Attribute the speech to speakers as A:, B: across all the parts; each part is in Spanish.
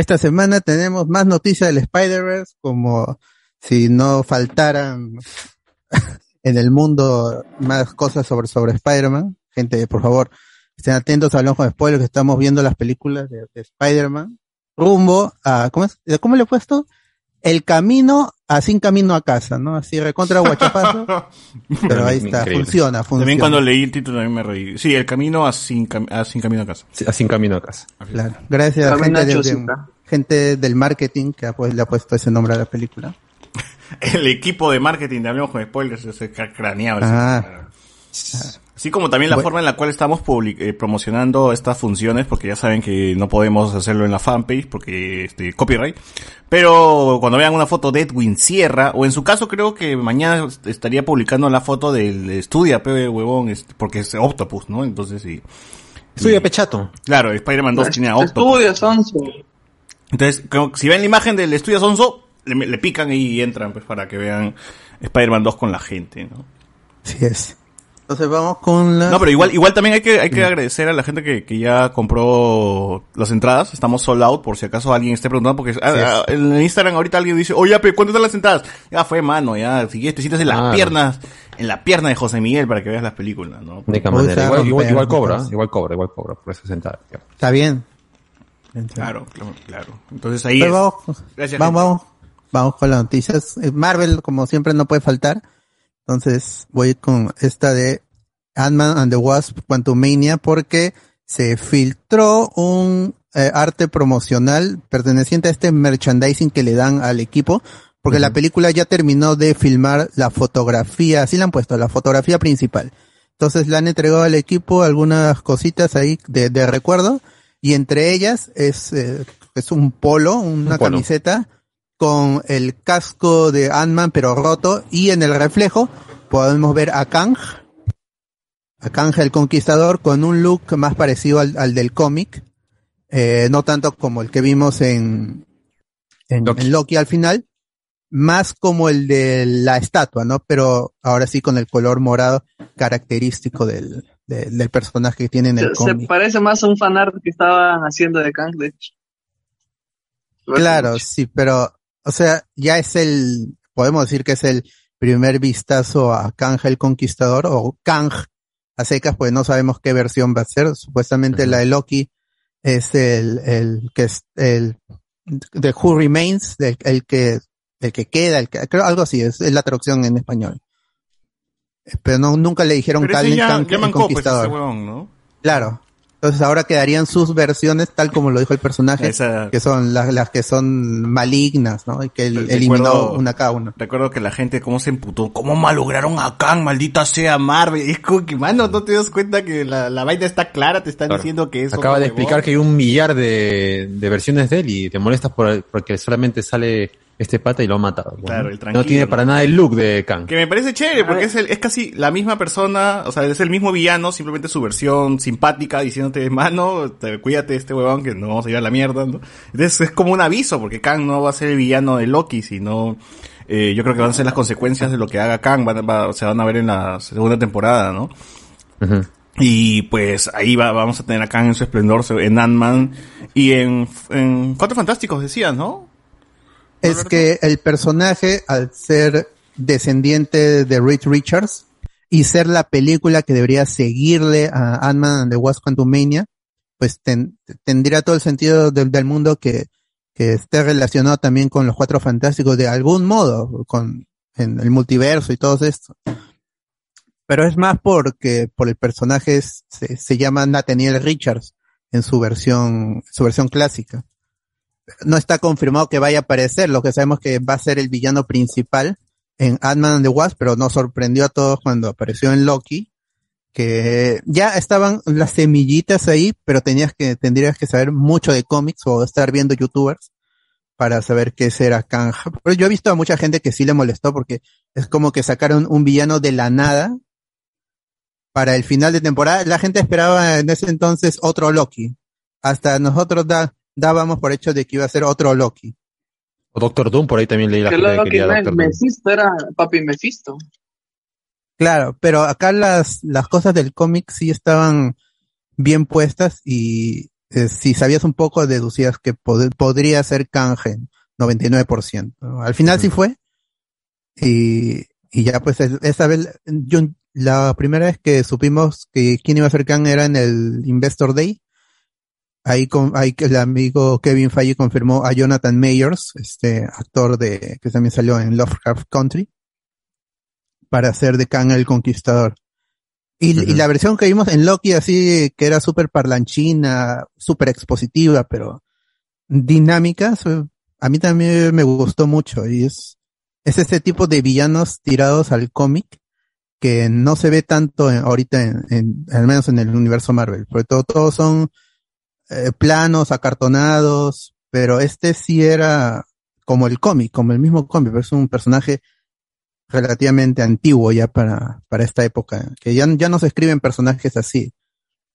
A: Esta semana tenemos más noticias del Spider-Verse, como si no faltaran en el mundo más cosas sobre, sobre Spider-Man. Gente, por favor, estén atentos a los de spoilers que estamos viendo las películas de, de Spider-Man. Rumbo a, ¿cómo es? ¿Cómo le he puesto? El camino a sin camino a casa, ¿no? Así recontra guachapazo. pero ahí está,
B: Increíble.
A: funciona, funciona.
B: También cuando leí el título también me reí. Sí, el camino a sin, cam- a sin camino a casa.
C: Sí, a sin camino a casa.
A: Claro. Gracias a gente, de- gente del marketing que ha, pues, le ha puesto ese nombre a la película.
B: El equipo de marketing de Hablemos con Spoilers es craneado.
A: Ah.
B: Así como también la
A: Bueno.
B: forma en la cual estamos public- eh, promocionando estas funciones, porque ya saben que no podemos hacerlo en la fanpage porque este copyright. Pero cuando vean una foto de Edwin Sierra, o en su caso creo que mañana estaría publicando la foto del Estudia, pe huevón, este, porque es Octopus, ¿no? Entonces sí.
C: Estudia Pechato.
B: Claro, Spider-Man 2 tiene a Octopus.
D: Estudio, Sonso.
B: Entonces, como- si ven la imagen del estudio Sonso, le, le pican y entran pues para que vean Spider-Man 2 con la gente, ¿no?
A: Así es. Entonces vamos con la...
B: No, pero igual, igual también hay que, hay que agradecer a la gente que, que ya compró las entradas. Estamos sold out, por si acaso alguien esté preguntando, porque ah, ah, en el Instagram ahorita alguien dice, oye, pero ¿cuánto están las entradas? Ya fue, mano, ya, si quieres te sientas en las piernas, en la pierna de José Miguel para que veas las películas, ¿no?
C: De Igual, igual,
A: romper,
C: igual cobra, igual cobra, igual cobra por esa sentada.
A: Está bien.
B: Claro, claro, claro. Entonces ahí
A: Pero
B: es.
A: vamos,
B: Gracias,
A: vamos,
B: gente.
A: vamos, vamos con las noticias. Eh, Marvel, como siempre, no puede faltar. Entonces voy con esta de Ant-Man and the Wasp Quantumania porque se filtró un eh, arte promocional perteneciente a este merchandising que le dan al equipo. Porque la película ya terminó de filmar la fotografía, así la han puesto, la fotografía principal. Entonces le han entregado al equipo algunas cositas ahí de, de recuerdo y entre ellas es, eh, es un polo, una
C: Un polo.
A: camiseta con el casco de Ant-Man pero roto y en el reflejo podemos ver a Kang, a Kang el Conquistador con un look más parecido al, al del cómic, eh, no tanto como el que vimos en, en,
C: Loki.
A: en Loki al final, más como el de la estatua, ¿no? Pero ahora sí con el color morado característico del, del, del personaje que tiene en el
D: Se, se
A: cómic.
D: parece más a un fanart que estaban haciendo de Kang, de hecho.
A: Claro, sí, pero, o sea, ya es el, podemos decir que es el primer vistazo a Kang el Conquistador o Kang a secas, pues no sabemos qué versión va a ser. Supuestamente la de Loki es el, el que es el de Who Remains, el, el que, el que queda, el que, creo algo así, es, es la traducción en español. Pero no, nunca le dijeron Kang,
B: ya,
A: Kang
B: ya
A: el
B: pues, ese
A: Conquistador.
B: huevón, ¿no?
A: Claro. Entonces ahora quedarían sus versiones tal como lo dijo el personaje,
B: Esa-
A: que son las, las que son malignas, ¿no? Y que él
B: Recuerdo-
A: eliminó una cada una.
B: Recuerdo que la gente cómo se emputó, cómo malograron a Kang, maldita sea Marvel. Es como que, mano, no te das cuenta que la, la vaina está clara, te están
C: Claro.
B: diciendo que es
C: Acaba de explicar que hay un millar de, de versiones de él y te molestas por, porque solamente sale este pata y lo ha matado.
B: Claro, el tranquilo,
C: no tiene para nada el look de Kang.
B: Que me parece chévere, porque es, el- es casi la misma persona, o sea, es el mismo villano, simplemente su versión simpática, diciéndote, mano, te- cuídate de este huevón que no vamos a ir a la mierda, ¿no? Entonces es como un aviso, porque Kang no va a ser el villano de Loki, sino, eh, yo creo que van a ser las consecuencias de lo que haga Kang, van, va- se van a ver en la segunda temporada, ¿no? Y pues ahí va, vamos a tener a Kang en su esplendor, en Ant-Man y en, en Cuatro Fantásticos, decías, ¿no?
A: Es que el personaje, al ser descendiente de Reed Richards y ser la película que debería seguirle a Ant-Man and the Wasp Quantumania, pues ten- tendría todo el sentido del, del mundo que, que esté relacionado también con los Cuatro Fantásticos de algún modo, con en el multiverso y todo esto. Pero es más porque por el personaje es- se, se llama Nathaniel Richards en su versión, su versión clásica no está confirmado que vaya a aparecer, lo que sabemos que va a ser el villano principal en Ant-Man and the Wasp, pero nos sorprendió a todos cuando apareció en Loki, que ya estaban las semillitas ahí, pero tenías que, tendrías que saber mucho de cómics o estar viendo youtubers para saber qué será Kang. Pero yo he visto a mucha gente que sí le molestó porque es como que sacaron un villano de la nada para el final de temporada. La gente esperaba en ese entonces otro Loki. Hasta nosotros da, dábamos por hecho de que iba a ser otro Loki.
C: O Doctor Doom, por ahí también leí la
D: Que
C: gente que
D: que
C: quería Doctor Doom.
D: Mephisto era papi Mephisto.
A: Claro, pero acá las, las cosas del cómic sí estaban bien puestas y eh, si sabías un poco, deducías que pod- podría ser Kang en 99%. ¿no? Al final sí fue. Y, y ya pues es- esa vez, yo, la primera vez que supimos que quién iba a ser Kang era en el Investor Day. Ahí, con, ahí que el amigo Kevin Feige confirmó a Jonathan Mayers, este actor de, que también salió en Lovecraft Country, para hacer de Kang el Conquistador. Y, y la versión que vimos en Loki así, que era súper parlanchina, súper expositiva, pero dinámica, a mí también me gustó mucho. Y es, es ese tipo de villanos tirados al cómic que no se ve tanto en- ahorita en, en- al menos en el universo Marvel. Porque todo, todos son eh, planos, acartonados, pero este sí era como el cómic, como el mismo cómic, pero es un personaje relativamente antiguo ya para, para esta época, que ya, ya no se escriben personajes así.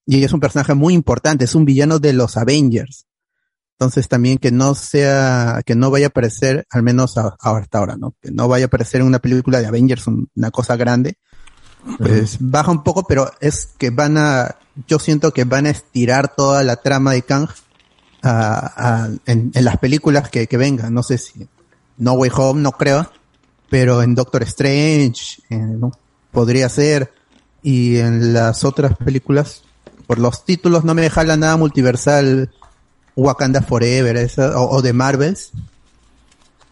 A: Y es un personaje muy importante, es un villano de los Avengers. Entonces también que no sea, que no vaya a aparecer, al menos a- hasta ahora, ¿no? Que no vaya a aparecer en una película de Avengers, un- una cosa grande. Pues baja un poco, pero es que van a, yo siento que van a estirar toda la trama de Kang a- a- en, en las películas que, que vengan. No sé si No Way Home, no creo, pero en Doctor Strange eh, ¿no? podría ser y en las otras películas por los títulos no me jala nada multiversal Wakanda Forever esa, o, o de Marvels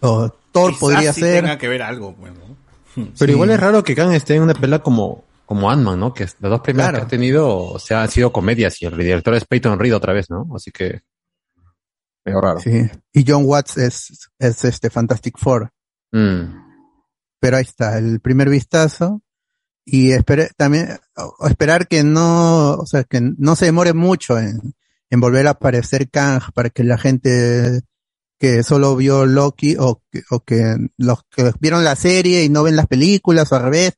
A: o Thor
B: Quizás
A: podría
B: sí
A: ser
B: tenga que ver algo, pues, ¿no?
C: Pero
A: Sí.
C: igual es raro que Kang esté en una pelea como, como Ant-Man, ¿no? Que las dos primeras
A: Claro.
C: que ha tenido, o sea, han sido comedias y el director es Peyton Reed otra vez, ¿no? Así que, raro.
A: sí. y John Watts es, es este Fantastic Four
C: Mm.
A: pero ahí está el primer vistazo y espere, también o- esperar que no o sea que no se demore mucho en, en volver a aparecer Kang para que la gente que solo vio Loki o que, o que los que vieron la serie y no ven las películas o al revés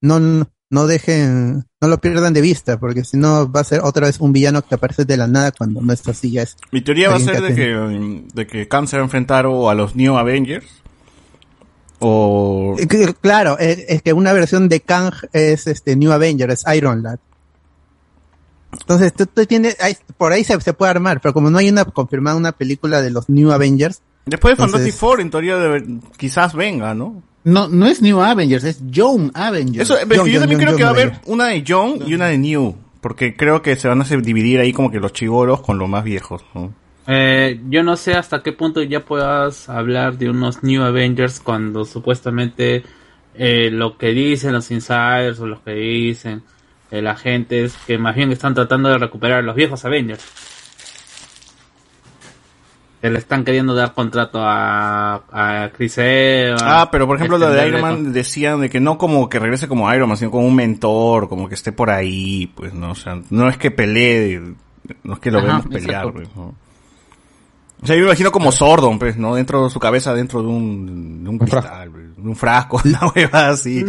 A: no no dejen no lo pierdan de vista porque si no va a ser otra vez un villano que aparece de la nada cuando no está así ya es
B: Mi teoría va a ser
A: que
B: de que, de que Kang se va a enfrentar o a los New Avengers o...
A: Eh, Claro, es, es que una versión de Kang es este New Avenger, es Iron Lad. Entonces, tú, tú tienes, ahí- por ahí se, se puede armar, pero como no hay una confirmada una película de los New Avengers,
B: Después de
A: Entonces-
B: Fantastic Four, en teoría, quizás venga, ¿no?
E: No, no es New Avengers, es Young Avengers.
B: Eso, pero
A: John,
B: yo
A: John,
B: también
A: John,
B: creo que va a haber una de John y una de New, porque creo que se van a dividir ahí como que los chivoros con los más viejos, ¿no?
F: Eh, yo no sé hasta qué punto ya puedas hablar de unos New Avengers cuando supuestamente eh, lo que dicen los insiders o los que dicen eh, la gente es que más bien están tratando de recuperar a los viejos Avengers. Que le están queriendo dar contrato a, a Chris Evans.
B: Ah, pero por ejemplo lo de
F: extenderle
B: Iron Man decían de que no como que regrese como Iron Man, sino como un mentor, como que esté por ahí, pues no, o sea, no es que pelee, no es que lo
F: Ajá,
B: vemos pelear, pues, ¿no? O sea, yo me imagino como Sordon, pues, ¿no? Dentro de su cabeza, dentro de un, de un cristal, pues, un frasco, una huevada así.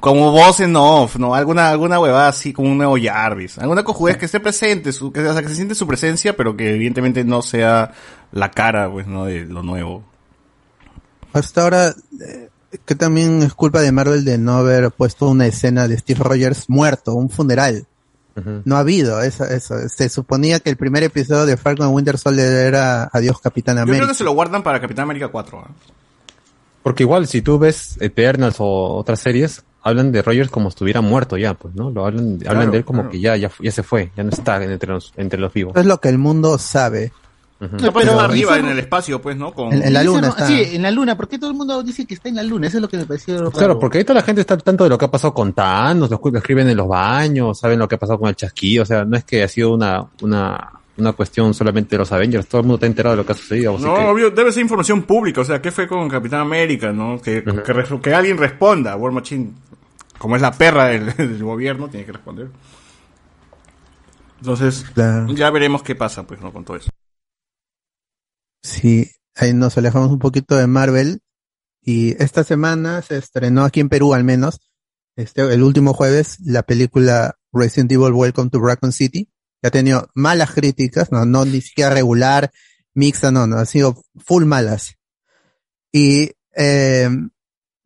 B: como voz en off, ¿no? Alguna, alguna huevada así, como un nuevo Jarvis. Alguna cojudez que esté presente, su, que, o sea, que se siente su presencia, pero que evidentemente no sea la cara, pues, ¿no? De lo nuevo.
A: hasta ahora, eh, que también es culpa de Marvel de no haber puesto una escena de Steve Rogers muerto, un funeral. No ha habido eso, eso. Se suponía que el primer episodio de Falcon and Winter Soldier era Adiós Capitán
B: Yo
A: América.
B: creo que se lo guardan para Capitán América 4, ¿ah?
C: Porque igual, si tú ves Eternals o otras series, hablan de Rogers como si estuviera muerto ya, pues, ¿no? Lo hablan, hablan de él como
B: claro.
C: que ya, ya, ya se fue, ya no está entre los, entre los vivos.
A: Es lo que el mundo sabe.
B: No, pues
E: Pero-
B: está arriba
E: Dice-
B: en el espacio, pues, ¿no? Con...
A: En- en la luna está.
E: Sí, en la luna. ¿Por qué todo el mundo dice que está en la luna? Eso es lo que me pareció raro.
C: Claro, porque ahorita la gente está al tanto de lo que ha pasado con Thanos, lo, escriben en los baños, saben lo que ha pasado con el chasquillo, o sea, no es que ha sido una, una, una cuestión solamente de los Avengers, todo el mundo está enterado de lo que ha sucedido.
B: No,
C: que-
B: obvio, debe ser información pública, o sea, ¿qué fue con Capitán América, no? Que, que, alguien responda, War Machine, como es la perra del, del gobierno, tiene que responder. Entonces,
A: Claro.
B: ya veremos qué pasa, pues, ¿no? Con todo eso.
A: Sí, ahí nos alejamos un poquito de Marvel. Y esta semana se estrenó aquí en Perú al menos, este, el último jueves, la película Resident Evil Welcome to Raccoon City. Que ha tenido malas críticas, no, no ni siquiera regular, mixta, no, no, ha sido full malas. Y eh,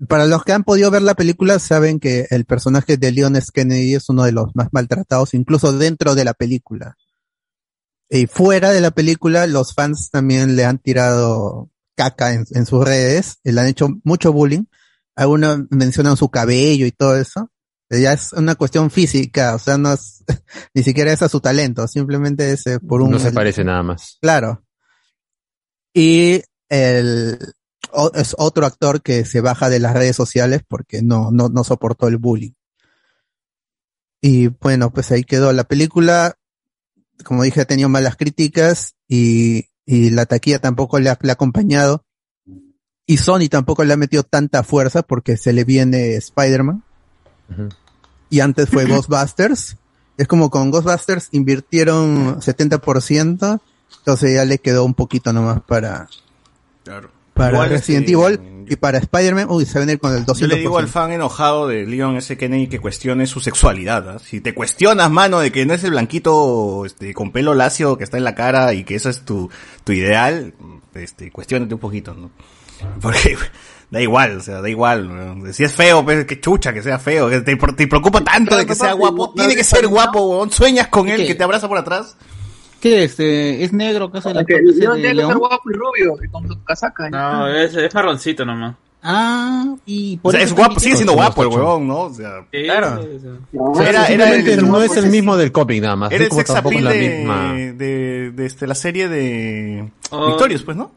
A: para los que han podido ver la película saben que el personaje de Leon S. Kennedy es uno de los más maltratados, incluso dentro de la película. Y fuera de la película, los fans también le han tirado caca en, sus redes, le han hecho mucho bullying. Algunos mencionan su cabello y todo eso. Ya es una cuestión física, o sea, no es, ni siquiera es a su talento, simplemente es eh, por un...
C: No se parece nada más.
A: Claro. Y el, o- es otro actor que se baja de las redes sociales porque no, no, no soportó el bullying. Y bueno, pues ahí quedó. La película, como dije, ha tenido malas críticas y, y la taquilla tampoco le ha, le ha acompañado. Y Sony tampoco le ha metido tanta fuerza porque se le viene Spider-Man. Y antes fue Ghostbusters. Es como con Ghostbusters invirtieron 70%, entonces ya le quedó un poquito nomás para,
B: Claro.
A: para
B: Igual,
A: Resident
B: este,
A: Evil y para Spider-Man, uy, se va a venir con el 200%.
B: Yo le digo al fan enojado de Leon S. Kennedy que cuestione su sexualidad. ¿ah? Si te cuestionas, mano, de que no es el blanquito este, con pelo lacio que está en la cara y que eso es tu, tu ideal, este, cuestionate un poquito, ¿no? Porque da igual, o sea, da igual. ¿no? Si es feo, pues que chucha que sea feo. Que te, te preocupa tanto de que sea guapo. Tiene que ser guapo, weón. Sueñas con él,
E: ¿Qué?
B: que te abraza por atrás.
E: ¿Qué es? Eh, ¿Es negro que hace
D: Leon
E: de
D: tiene que ser guapo y rubio y con su casaca.
F: No, es, es marroncito nomás.
E: Ah, y
B: O
E: por
B: sea,
E: eso
B: es guapo, sigue siendo guapo el huevón, ¿no? O sea,
F: Sí,
A: Claro.
F: sí, sí.
D: No,
B: Era- era
C: Simplemente
B: el-
C: no es el mismo del cómic nada más.
B: Era el sex appeal
C: la
B: de,
C: misma.
B: de, de, este, la serie de
F: Oh.
B: Victorious, pues, ¿no?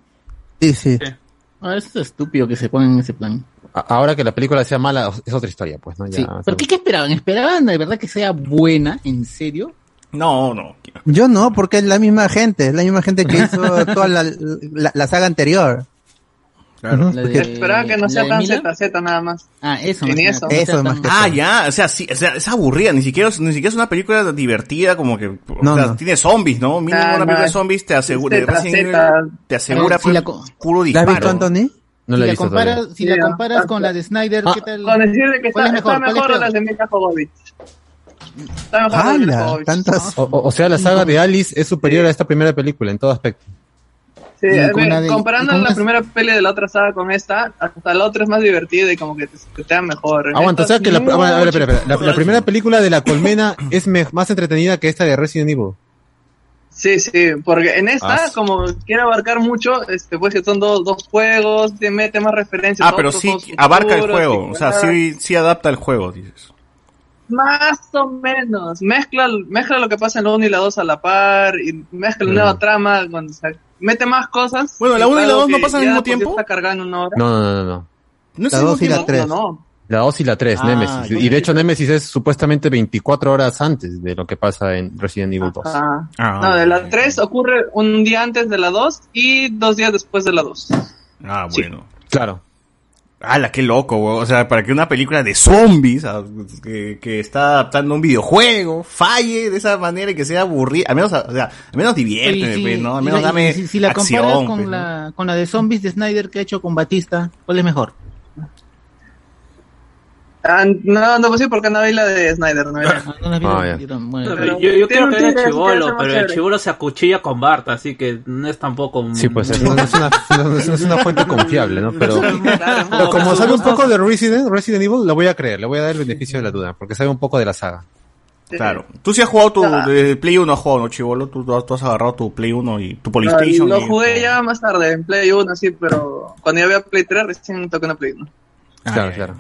A: Sí, sí.
E: Ah, es estúpido que se pongan en ese plan.
C: Ahora que la película sea mala, es otra historia, pues, ¿no? Ya,
E: Sí. ¿Pero qué, qué esperaban? ¿Esperaban de verdad que sea buena? ¿En serio?
B: No, no.
A: Yo no, porque es la misma gente, es la misma gente que hizo toda la, la, la saga anterior.
B: Claro.
E: La de-
D: Esperaba que no
E: la
D: sea tan. ZZ nada más.
E: Ah, eso.
D: Ni
E: más
D: eso.
E: nada, no
A: Eso es más
E: tan-
B: Ah, ya, o sea, sí, o sea, es aburrida, ni siquiera, ni siquiera es una película divertida, como que, o
A: No,
B: sea,
A: no.
B: tiene zombies, ¿no? Mínimo
D: Ah,
B: una
D: no,
B: película de
D: es-
B: zombies te asegura, te asegura,
E: Si
B: pues,
E: la
B: puro
A: ¿La has visto,
B: disparo.
A: Anthony?
C: No
E: si
C: la
E: la comparas,
C: todavía.
E: si
D: Sí,
E: la
D: ah,
E: comparas
D: ah,
E: con la de Snyder,
C: ah,
E: ¿qué tal?
D: Con decirle que
E: ¿Cuál
D: está,
E: es mejor?
D: está
E: ¿Cuál es
D: mejor
E: peor?
D: de Mila Jovovich. Está mejor las de
A: ¡Hala!
D: Jovovich.
A: Tantas.
C: O, o- o sea, la saga de Alice es superior a esta primera película en todo aspecto.
D: Sí, ver,
E: de-
D: comparando la primera peli de la otra saga con esta, hasta la otra es más divertida y como que te, te da mejor.
C: Aguanta, o sea que la,
D: es
C: a ver, a ver, espera, espera. La-
B: mucho-
C: la primera película de la colmena es me- más entretenida que esta de Resident Evil.
D: Sí, sí, porque en esta,
B: Ah,
D: como quiere abarcar mucho, este, pues que son dos, dos juegos, te mete más referencias.
B: Ah, pero sí abarca el juego, o sea, sí, sí adapta el juego, dices.
D: Más o menos. Mezcla, mezcla lo que pasa en la 1 y la 2 a la par, y mezcla una
C: Mm.
D: nueva trama, cuando, o sea, mete más cosas.
B: Bueno, la
D: que
B: uno y la
D: algo
B: dos no
D: que
B: pasan al mismo
D: sí
B: tiempo.
D: Está cargando una hora.
C: No, no, no, no. no.
A: La
B: el
A: dos y
B: mismo
A: la
B: tiempo.
A: tres.
D: No, no.
C: La 2 y la 3,
B: Ah,
C: Nemesis. Y de hecho Nemesis es supuestamente 24 horas antes de lo que pasa en Resident Evil 2.
D: Ah.
B: Ah,
D: No, de la
B: ok.
D: 3 ocurre un día antes de la 2 y dos días después de la 2.
B: Ah,
D: Sí.
B: bueno.
C: Claro.
B: ¡Hala, qué loco, weón! O sea, para que una película de zombies, ah, que, que está adaptando un videojuego, falle de esa manera y que sea aburrida, al menos, o sea, al menos diviérteme, pues, ¿no? Al
E: y
B: menos
E: la-
B: dame
E: y si, si la
B: acción,
E: comparas con,
B: pues, ¿no?
E: la, con la de zombies de Snyder que ha hecho con Batista, ¿cuál es mejor?
D: Ah, no, no, pues sí, porque no vi la de Snyder, no la-
E: Ah, no la vi,
C: Ah,
E: yo bueno,
F: Pero
D: un
F: que era chivolo, pero el chivolo se acuchilla con Bart, así que no es tampoco un...
C: Sí, pues no, no es una, no es una fuente confiable, ¿no? Pero, pero como sabe un poco de Resident, Resident Evil, lo voy a creer, le voy a dar el beneficio de la duda, porque sabe un poco de la saga.
B: Claro. Tú sí has jugado tu de Play 1, has jugado, ¿no, Chivolo? Tú, tú has- tú has agarrado tu Play 1 y tu PlayStation.
D: lo
B: y-
D: jugué ya más tarde, en Play 1, sí, pero cuando ya había Play 3, recién toqué una Play 1.
B: Ah,
C: claro, claro.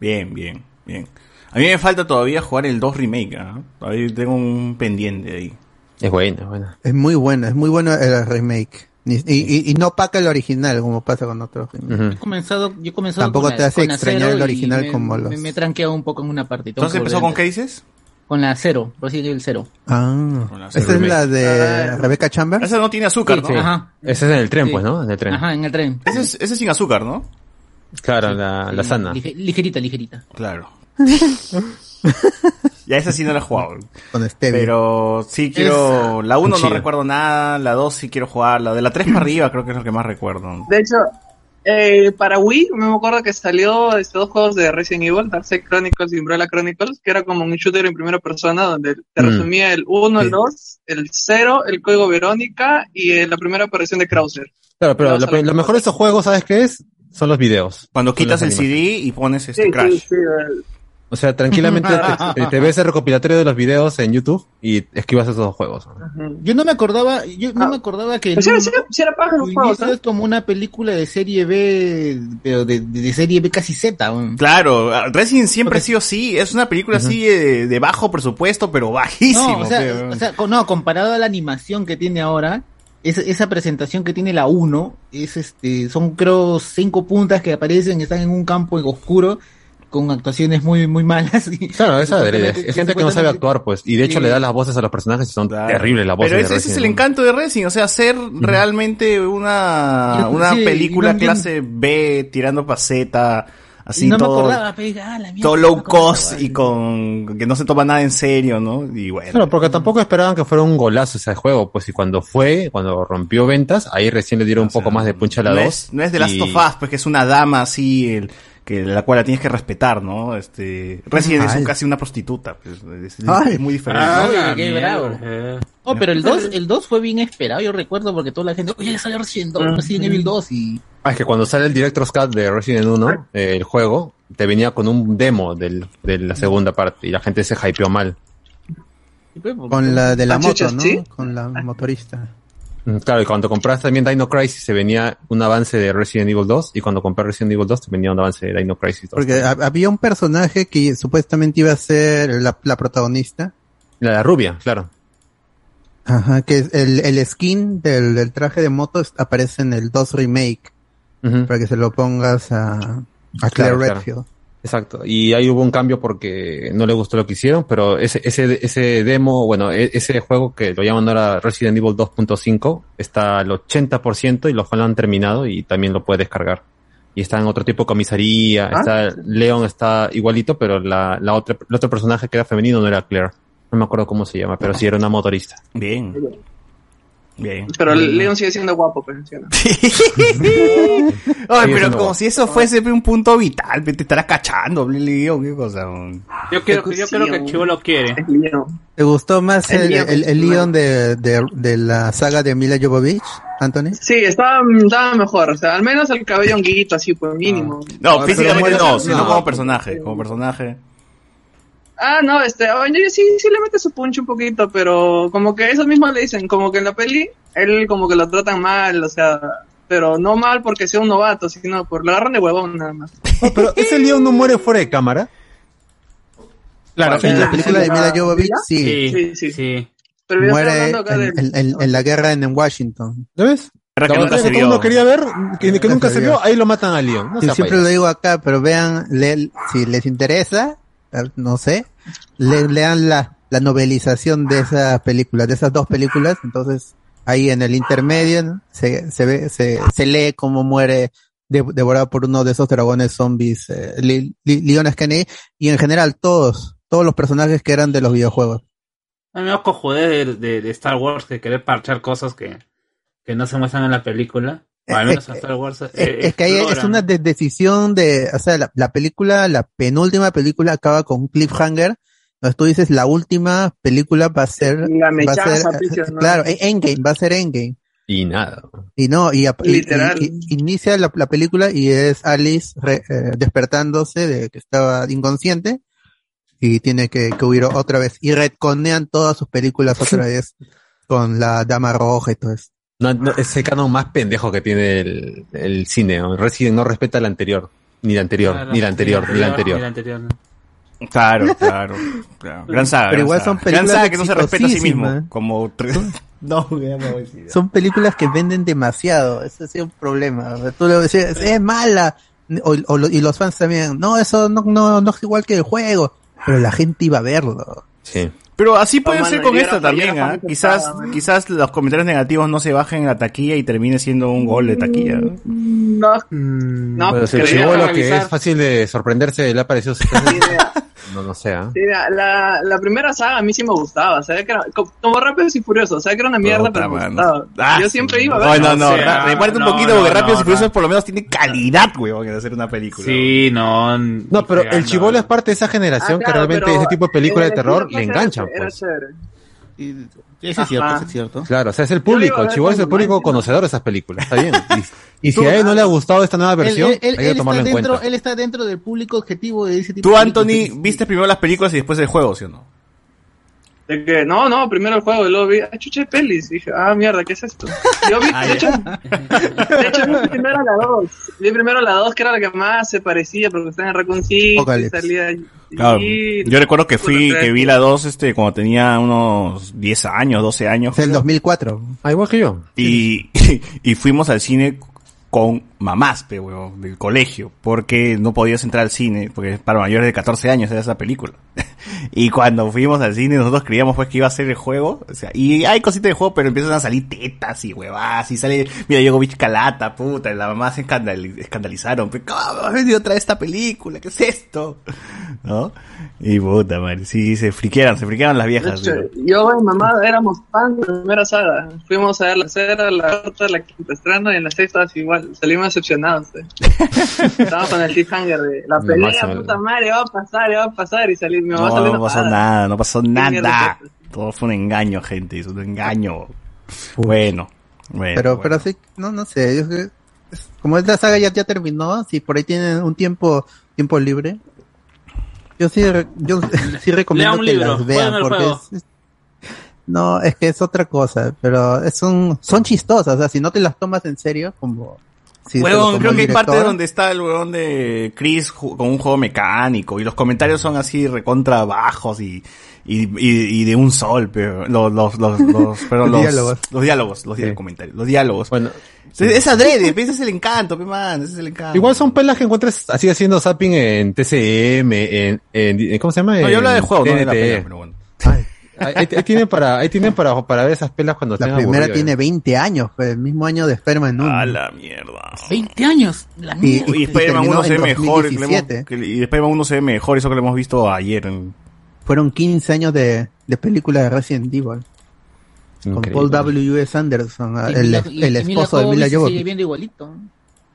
B: Bien, bien, bien. A mí me falta todavía jugar el 2 Remake, ¿ah? Todavía tengo un pendiente ahí.
C: Es buena, es buena.
A: Es muy bueno, es muy bueno el remake. Y, y, y no paca el original, como pasa con otros.
C: Ujú.
E: he comenzado, yo he comenzado
A: Tampoco
E: con
A: te
E: la-
A: hace extrañar
E: cero
A: el original
E: me,
A: como los-
E: me, me he tranqueado un poco en una parte.
B: Entonces empezó con qué dices?
E: Con la cero, Resident Evil 0.
A: Ah,
B: Con la
A: esta es la de
D: Ah.
A: Rebecca Chambers.
B: Esa no tiene azúcar,
E: Sí,
B: ¿no?
E: Ajá.
C: Ese es en el tren,
E: Sí.
C: pues, ¿no? En el tren.
E: Ajá, en el tren.
B: Ese es, ese es sin azúcar, ¿no?
C: Claro, la, la
E: Sí,
C: sana.
E: lige- ligerita, ligerita.
B: Claro. ya esa sí no la he jugado.
A: Con.
B: Pero sí quiero... La 1 no recuerdo nada, la 2 sí quiero jugar, la de la 3 para arriba creo que es lo que más recuerdo.
D: De hecho, eh, para Wii, me acuerdo que salió estos dos juegos de Resident Evil, Darkseid Chronicles y Umbrella Chronicles, que era como un shooter en primera persona, donde te
C: Mm.
D: resumía el 1, el
A: Sí.
D: 2, el 0, el código Verónica y eh, la primera aparición de Krauser.
C: Claro, pero lo, lo mejor de estos juegos, ¿sabes qué es? Son los videos.
B: Cuando quitas el CD y pones este
D: Sí,
B: Crash.
D: sí, sí, el-
C: O sea, tranquilamente te, te ves el recopilatorio de los videos en YouTube y esquivas esos dos juegos.
E: Yo no me acordaba, yo no me acordaba que
D: Pues sí, sí, sí era paja los
E: su
D: juegos,
E: inicio
D: ¿eh?
E: es como una película de serie B, pero de, de- de serie B casi Z.
B: Claro, Resident siempre
E: Porque-
B: ha sido así, es una película así de, de bajo presupuesto, pero bajísimo.
E: No, o sea,
B: pero-
E: o sea, no, comparado a la animación que tiene ahora, esa, esa presentación que tiene la 1, es este, son creo cinco puntas que aparecen, están en un campo oscuro, con actuaciones muy, muy malas. y-
C: Claro, esa
E: supuestamente-
C: Es gente que no sabe actuar, pues. Y de hecho
E: Sí.
C: le da las voces a los personajes y son
B: Claro.
C: terribles las voces
B: Pero
C: de
B: ese, ese es el encanto de Resident, o sea, hacer realmente una, una
E: sí,
B: película clase B, tirando paseta, así
E: no me
B: todo,
E: acordaba, pero, ah, la mierda,
B: todo low
E: me acordaba,
B: cost y
E: sí.
B: con que no se toma nada en serio, ¿no? Y bueno.
C: Claro, porque tampoco esperaban que fuera un golazo ese juego, pues y cuando fue, cuando rompió ventas, ahí recién le dieron un
B: sea,
C: poco más de puncha a la
B: no
C: 2.
B: Es, no es de Last
C: y-
B: of Us, pues que es una dama así, el, que la cual la tienes que respetar, ¿no? Este, Resident es un-
A: Ay.
B: casi una prostituta, pues, es, es muy diferente.
F: Ah,
E: qué bravo.
F: eh.
E: No, pero el 2, el 2 fue bien esperado, yo recuerdo, porque toda la gente, oye, salió Resident. Resident Evil 2 y...
C: Ah, es que cuando sale el Director's Cut de Resident 1, eh, el juego, te venía con un demo del, de la segunda parte y la gente se hypeó mal.
A: Con la de la
D: Ah,
A: moto, ¿no?
D: ¿sí?
A: Con la motorista.
C: Mm, Claro, y cuando compras también Dino Crisis se venía un avance de Resident Evil 2 y cuando compré Resident Evil 2 te venía un avance de Dino Crisis 2.
A: Porque ha- había un personaje que supuestamente iba a ser la, la protagonista.
C: La, la rubia, claro.
A: Ajá, que es el, el skin del, del traje de moto aparece en el 2 remake. Para que se lo pongas a, a Claire
C: Claro, claro.
A: Redfield.
C: Exacto. Y ahí hubo un cambio porque no le gustó lo que hicieron, pero ese, ese, ese demo, bueno, e- ese juego que lo llaman ahora Resident Evil 2.5 está al 80% y los lo han terminado y también lo puedes descargar. Y está en otro tipo de comisaría,
D: Ah.
C: está, Leon está igualito, pero la, la otra, el otro personaje que era femenino no era Claire. No me acuerdo cómo se llama, pero sí era una motorista.
B: Bien. Bien.
D: Pero Leon sigue siendo guapo, pues, ¿sí?
B: Ay, pero como
C: guapo.
B: si eso fuese un punto vital, te estarás cachando, Leon, qué cosa.
F: Yo, quiero, yo creo que
D: Sí,
F: Chivo lo quiere.
A: ¿Te gustó más
D: El
A: el,
D: Leon,
A: el, el de, de, de la saga de Mila Jovovich, Anthony?
D: Sí, estaba, estaba mejor, o sea, al menos el cabello honguito, así, pues, mínimo.
B: No, físicamente no, sino
A: no.
B: como personaje, como personaje.
D: Ah, no, este, oye, sí, sí le mete su punch un poquito, pero como que eso mismo le dicen, como que en la peli, él como que lo tratan mal, o sea, pero no mal porque sea un novato, sino por lo agarran de huevón nada más.
C: Oh, pero ese Leon no muere fuera de cámara.
A: Claro, en la película de Mila Jovovich, sí,
F: Sí,
D: Sí,
F: sí.
D: sí. Pero
A: muere en, en- en- en la guerra en, en Washington.
C: ¿Lo ves?
B: Guerra que
C: La
B: nunca se
C: que todo el mundo
B: vio.
C: quería ver, que, que nunca
A: se vio.
C: ahí lo matan a Leon. No
A: siempre lo digo acá, pero vean, le- si les interesa, no sé, le- lean la, la novelización de esa película, de esas dos películas, entonces ahí en el intermedio se, se ve, se, se lee cómo muere de- devorado por uno de esos dragones zombies, eh, Leon Kennedy, y en general todos, todos los personajes que eran de los videojuegos.
F: A mí me cojudez de, de, de Star Wars que querer parchar cosas que, que no se muestran en la película. Al
A: Eh,
F: menos
A: eh,
F: Star Wars. Eh,
A: es que ahí es una de- decisión de, o sea, la, la película, la penúltima película acaba con un cliffhanger. Entonces tú dices, la última película va a ser,
D: La
A: va a ser, claro, Endgame, va a ser Endgame.
C: Y nada.
A: Y no, y, y- inicia la, la película y es Alice re- eh, despertándose de que estaba inconsciente y tiene que, que huir otra vez. Y retconean todas sus películas otra vez con la Dama Roja y todo eso.
C: No, no, es el canon más pendejo que tiene el, el cine. ¿no? Resident no respeta la anterior. Ni la anterior,
F: Claro,
C: ni la anterior, ni la
F: Ni
C: anterior.
B: Claro, claro. claro. Gran saga.
A: Pero
B: gran
A: igual
B: saga.
A: son
B: Gran
A: películas
B: saga que no se respeta a sí mismo. Como. no, ya me voy a decir.
A: Son películas que venden demasiado, ese es un problema. Tú le decías, es mala, o, o lo- y los fans también, no, eso no, no, no es igual que el juego, pero la gente iba a verlo.
C: Sí.
B: Pero así puede
D: No,
B: ser
D: mano,
B: con esta también, ¿ah? Quizás,
D: man.
B: quizás los comentarios negativos no se bajen en la taquilla y termine siendo un gol de taquilla. ¿no?
D: No, no,
C: Pero
D: pues
C: si el chivolo que es fácil de sorprenderse le ha parecido no, no sé, ¿ah?
D: sí, la, la primera saga a mí sí me gustaba, sabía que era co- como Rápidos y Furiosos, sabía que era una mierda,
B: Puta,
D: pero me gustaba.
B: Ah,
D: Yo siempre iba a
B: No,
D: ver.
B: no, no.
F: O sea,
B: ra- reparte un
F: no,
B: poquito
F: no,
B: porque Rápidos
F: no,
B: y Furiosos
F: no.
B: por lo menos tiene calidad, weón, en hacer una película.
F: Sí, no.
C: No, pero el
F: chivolo
C: chivolo es parte de esa generación
D: Ah,
C: que
D: claro,
C: realmente
D: pero
C: ese tipo de películas de terror le
D: era
C: enganchan,
D: chévere,
C: pues.
D: Era chévere.
E: Y- Eso es cierto, eso es cierto.
C: Claro, o sea, es el público, el chivo es el público conocedor de esas películas, está bien. Y, y si a él no le ha gustado esta nueva
E: Él,
C: versión,
E: él- él-
C: hay que
E: él
C: tomarlo
E: está
C: en
E: dentro,
C: cuenta.
E: él está dentro del público objetivo de ese tipo
B: Tú,
E: de
B: Anthony,
E: películas.
B: viste primero las películas y después el juego, ¿sí o no?
D: De que, no, no, primero el juego, y luego vi, ah, chucha, hay pelis. Y dije, ah, mierda, ¿qué es esto? Yo vi,
B: Ah,
D: de, hecho, de hecho, vi primero la 2. Vi primero la 2, que era la que más se parecía, porque estaba en Raccoon City, salía...
B: Claro.
D: y-
B: Yo recuerdo que fui, que vi la 2 este, cuando tenía unos 10 años, 12 años.
A: Es el 2004.
C: Ah, igual que yo.
B: Y, y fuimos al cine con mamás, pe, huevón, del colegio, porque no podías entrar al cine, porque para mayores de 14 años era esa película. y cuando fuimos al cine, nosotros creíamos pues que iba a ser el juego, o sea, y hay cositas de juego, pero empiezan a salir tetas y huevadas, y sale, mira, llegó Calata, puta, y la mamá se escandali- escandalizaron, pe, ¿cómo ha venido otra vez esta película? ¿Qué es esto? ¿No? Y puta, madre, sí, se friquearon, se friquearon las viejas.
D: hecho, yo y mamá éramos fan de la primera saga. Fuimos a ver la tercera, la cuarta, la quinta estreno y en la sexta igual. Salimos decepcionados. eh. Estábamos con el cliffhanger de la
C: No,
D: pelea,
C: más o-
D: puta madre, va a pasar, va a pasar. Y salir, mi mamá
B: No,
D: salió
B: no pasó nada, no pasó nada. Todo fue un engaño, gente, es un engaño. Bueno, bueno.
A: Pero,
B: bueno.
A: pero sí, no, no sé. yo es- como esta saga ya, ya terminó, si por ahí tienen un tiempo, tiempo libre, yo sí, yo sí recomiendo que
F: libro,
A: las vean porque es- es- no, es que es otra cosa, pero es un, son chistosas, o sea, si no te las tomas en serio, como,
B: Huevón, creo que hay parte donde está el huevón de Chris con un juego mecánico y los comentarios son así recontra bajos y, y, y, y de un sol, pero los, los, los, los, pero
A: Los
B: los,
A: diálogos.
B: los diálogos, los diálogos,
C: Sí.
B: comentarios, los diálogos.
C: Bueno,
B: Es- Es adrede, ese es el encanto, pe man, ese es el encanto.
C: igual son pelas que encuentras así haciendo zapping en TCM, en, en ¿cómo se llama?
B: No, yo hablo de juego, no de la
C: TNT.
B: pelea, pero bueno.
C: Ahí, ahí- tienen para, ahí tienen para, para ver esas pelas cuando
A: la primera tiene
C: ¿eh?
A: 20 años, fue el mismo año de Spider-Man 1.
B: A la mierda.
E: 20 años. La
A: Y-
E: mierda.
B: Y Spider-Man
A: terminó
B: 1 se ve mejor, que le hemos-
A: 2017.
B: que- y Spider-Man 1 se ve mejor, eso que lo hemos visto ayer. en-
A: Fueron 15 años de, de película de Resident Evil. Con
C: Increíble.
A: Paul W. S. Anderson,
E: Y
A: el, el
E: y- y Mila
A: esposo de Mila
E: Jovovich se viendo igualito.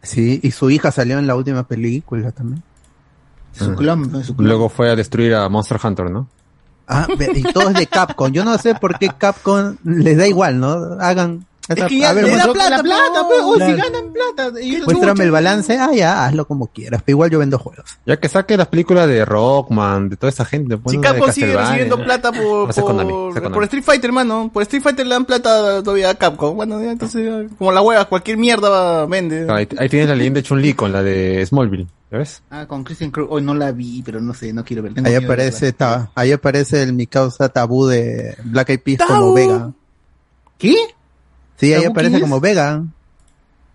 A: Sí, y su hija salió en la última película también.
E: Su
C: Ah.
E: clon, su clon.
C: Luego fue a destruir a Monster Hunter, ¿no?
A: Ah, y todo es de Capcom. Yo no sé por qué Capcom les da igual, ¿no? Hagan. Esa-
B: que ya
A: a ver,
B: le da plata,
E: la plata, pues, oh, si ganan plata. Y
A: muéstrame el balance. Ah, ya, hazlo como quieras. Pero igual yo vendo juegos.
C: Ya que saque las películas de Rockman, de toda esa gente.
B: Si Capcom sigue recibiendo plata por,
C: es es
B: Street Fighter, hermano. Por Street Fighter le dan plata todavía a Capcom. Bueno, ya, entonces, ya, como la hueva, cualquier mierda va, vende.
C: Ahí, ahí tienes la leyenda de Chun-Li con la de Smallville, ¿ya ves?
E: Ah, con Christian Crow. Hoy no la vi, pero no sé, no quiero ver. Tengo
A: Ahí aparece,
E: verla.
A: ta- ahí aparece el mi causa tabú de Black Eyed Peas como Vega.
E: ¿Qué?
A: Sí, ahí
E: ¿Tabú
A: aparece como Vega.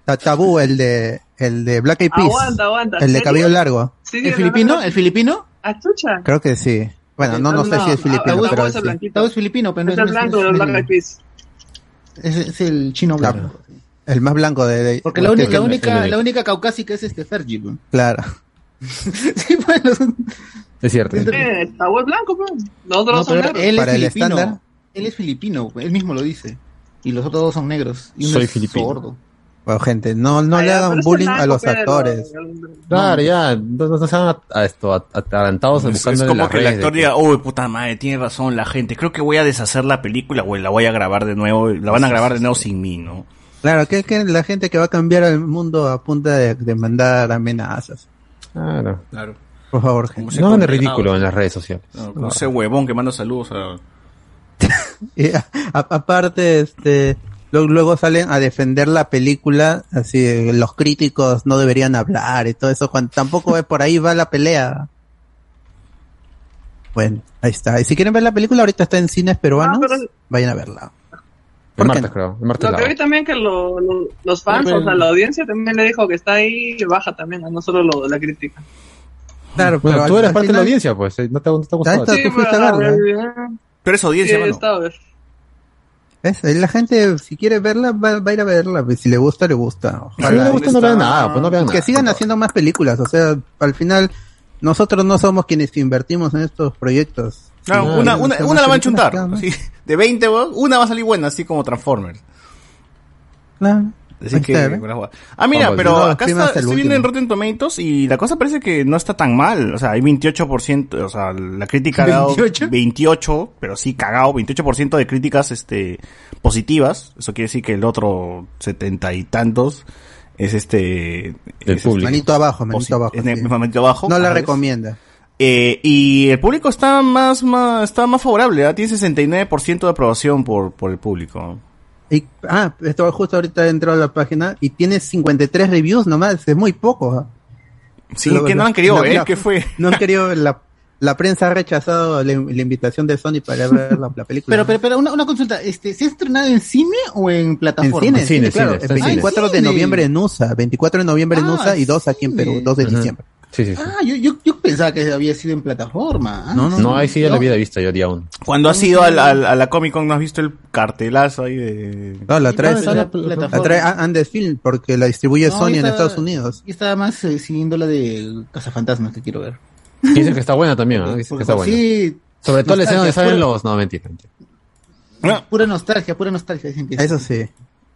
A: Ta- Tabú, el de, el de Black Eyed Peas.
D: Aguanta, aguanta.
A: El de cabello largo.
D: Sí,
E: ¿El filipino? ¿El filipino?
D: Ah, chucha.
A: Creo que sí. Bueno, no, no sé si es filipino,
D: Tabú
A: pero sí.
E: Todo es filipino, pero no
D: Es el blanco de Black Eyed Peas.
E: Es, es el chino
A: Claro.
E: blanco.
A: El más blanco de... de-
E: Porque la, única, la única, la única caucásica es este Fergie. ¿no?
A: Claro.
E: sí, bueno.
C: Es cierto.
D: Eh, Tabú es blanco, pues. Los otros
E: No,
D: negros.
E: él
A: Para
E: es
A: el
E: filipino.
A: estándar.
E: Él es filipino, él mismo lo dice. Y los otros dos son negros. Y uno
C: Soy
E: es
C: filipino.
E: sordo.
A: Bueno, gente, no, no le hagan bullying a los
D: pero-
A: actores.
C: Claro, ya, no, no sean a, a esto, a- atarantados
B: Es,
C: buscando
B: es
C: en
B: como que el actor
C: de
B: diga, uy, puta madre, tiene razón la gente. Creo que voy a deshacer la película, güey, la voy a grabar de nuevo. La van a grabar de nuevo sin mí, ¿no?
A: Claro, que, que la gente que va a cambiar el mundo a punta de, de mandar amenazas.
C: Claro.
B: Claro.
A: Por favor, gente.
C: No hagan de ridículo en las redes sociales.
B: Como ese huevón que manda saludos a...
A: Y a- a- aparte, este, luego salen a defender la película, así los críticos no deberían hablar y todo eso, cuando tampoco es por ahí va la pelea. Bueno, ahí está. Y si quieren ver la película, ahorita está en cines peruanos,
D: No, pero-
A: vayan a verla.
C: El
A: ¿Por qué
C: martes, creo. El martes
D: Lo que vi también que lo- lo- los fans, o sea, la audiencia también le dijo que está ahí baja también, no solo lo, la crítica.
A: Claro,
C: Bueno,
A: pero
C: tú eres parte de la audiencia, pues. eh, ¿No te, no te ha gustado?
A: Ahí está. tú fuiste a
D: pero,
A: verla.
D: Eh,
B: Pero es
D: Sí,
B: audiencia,
D: he
B: mano.
A: Ahí La gente, si quiere verla, va, va a ir a verla. pues, Si le gusta, le gusta.
C: Si no le gusta, no vean nada, pues no vean
A: que
C: nada.
A: sigan haciendo más películas. O sea, al final, nosotros no somos quienes invertimos en estos proyectos.
B: No,
C: No,
B: una, una, una la van a chuntar. así, de 20, weón, una va a salir buena, así como Transformers.
A: Claro.
B: Así que,
A: está, ¿eh?
B: buena jugada. Ah, mira,
C: Vamos,
B: pero
A: no,
B: acá está, estoy viendo en
A: último.
B: Rotten Tomatoes y la cosa parece que no está tan mal. O sea, hay 28%, o sea, la crítica ha dado
E: 28?
B: 28, pero sí cagado, 28% de críticas, este, positivas. Eso quiere decir que el otro setenta y tantos es este...
C: Del
B: es
C: público.
A: Manito abajo, manito abajo.
B: es
A: sí.
B: manito abajo.
A: No la recomienda.
B: Eh, y el público está más, más, está más favorable, ¿ah? tiene 69% de aprobación por, por el público.
A: Y, ah, esto justo ahorita entró a la página y tiene 53 reviews nomás, es muy poco. ¿ah?
B: Sí,
A: Lo-
B: que no han querido
A: la-
B: ver, ¿qué fue?
A: No han querido, la, la prensa ha rechazado la, la invitación de Sony para ver la, la película.
E: Pero, pero, pero una, una consulta, este, ¿se ha estrenado en cine o en
A: en
E: plataforma?
A: cine, en
C: cine,
A: cine, claro,
C: cine,
A: el
C: en cine.
A: 24 de
E: Ah,
A: noviembre
E: cine.
A: en USA, 24 de noviembre en
E: Ah,
A: USA y 2 aquí en Perú,
E: cine.
A: 2 de diciembre.
C: Sí, sí, sí.
E: Ah, yo, yo, yo pensaba que había sido en plataforma. Ah,
A: No, no,
C: No, ahí sí ya lo había visto yo día uno.
B: Cuando has ido al, al- a la Comic Con, ¿no has visto el cartelazo ahí de...?
A: No, la
E: Sí,
A: trae,
E: la
A: la trae Andes Film porque la distribuye
E: No,
A: Sony en Estados Unidos.
E: Y estaba más eh, siguiendo la de Cazafantasmas que quiero ver.
C: Dicen que está buena también, ¿no? Dicen
E: Porque,
C: que está buena.
E: Sí,
C: Sobre todo la escena donde salen los... No, mentira, mentira.
E: Pura nostalgia, pura nostalgia. Dicen que
A: Eso sí.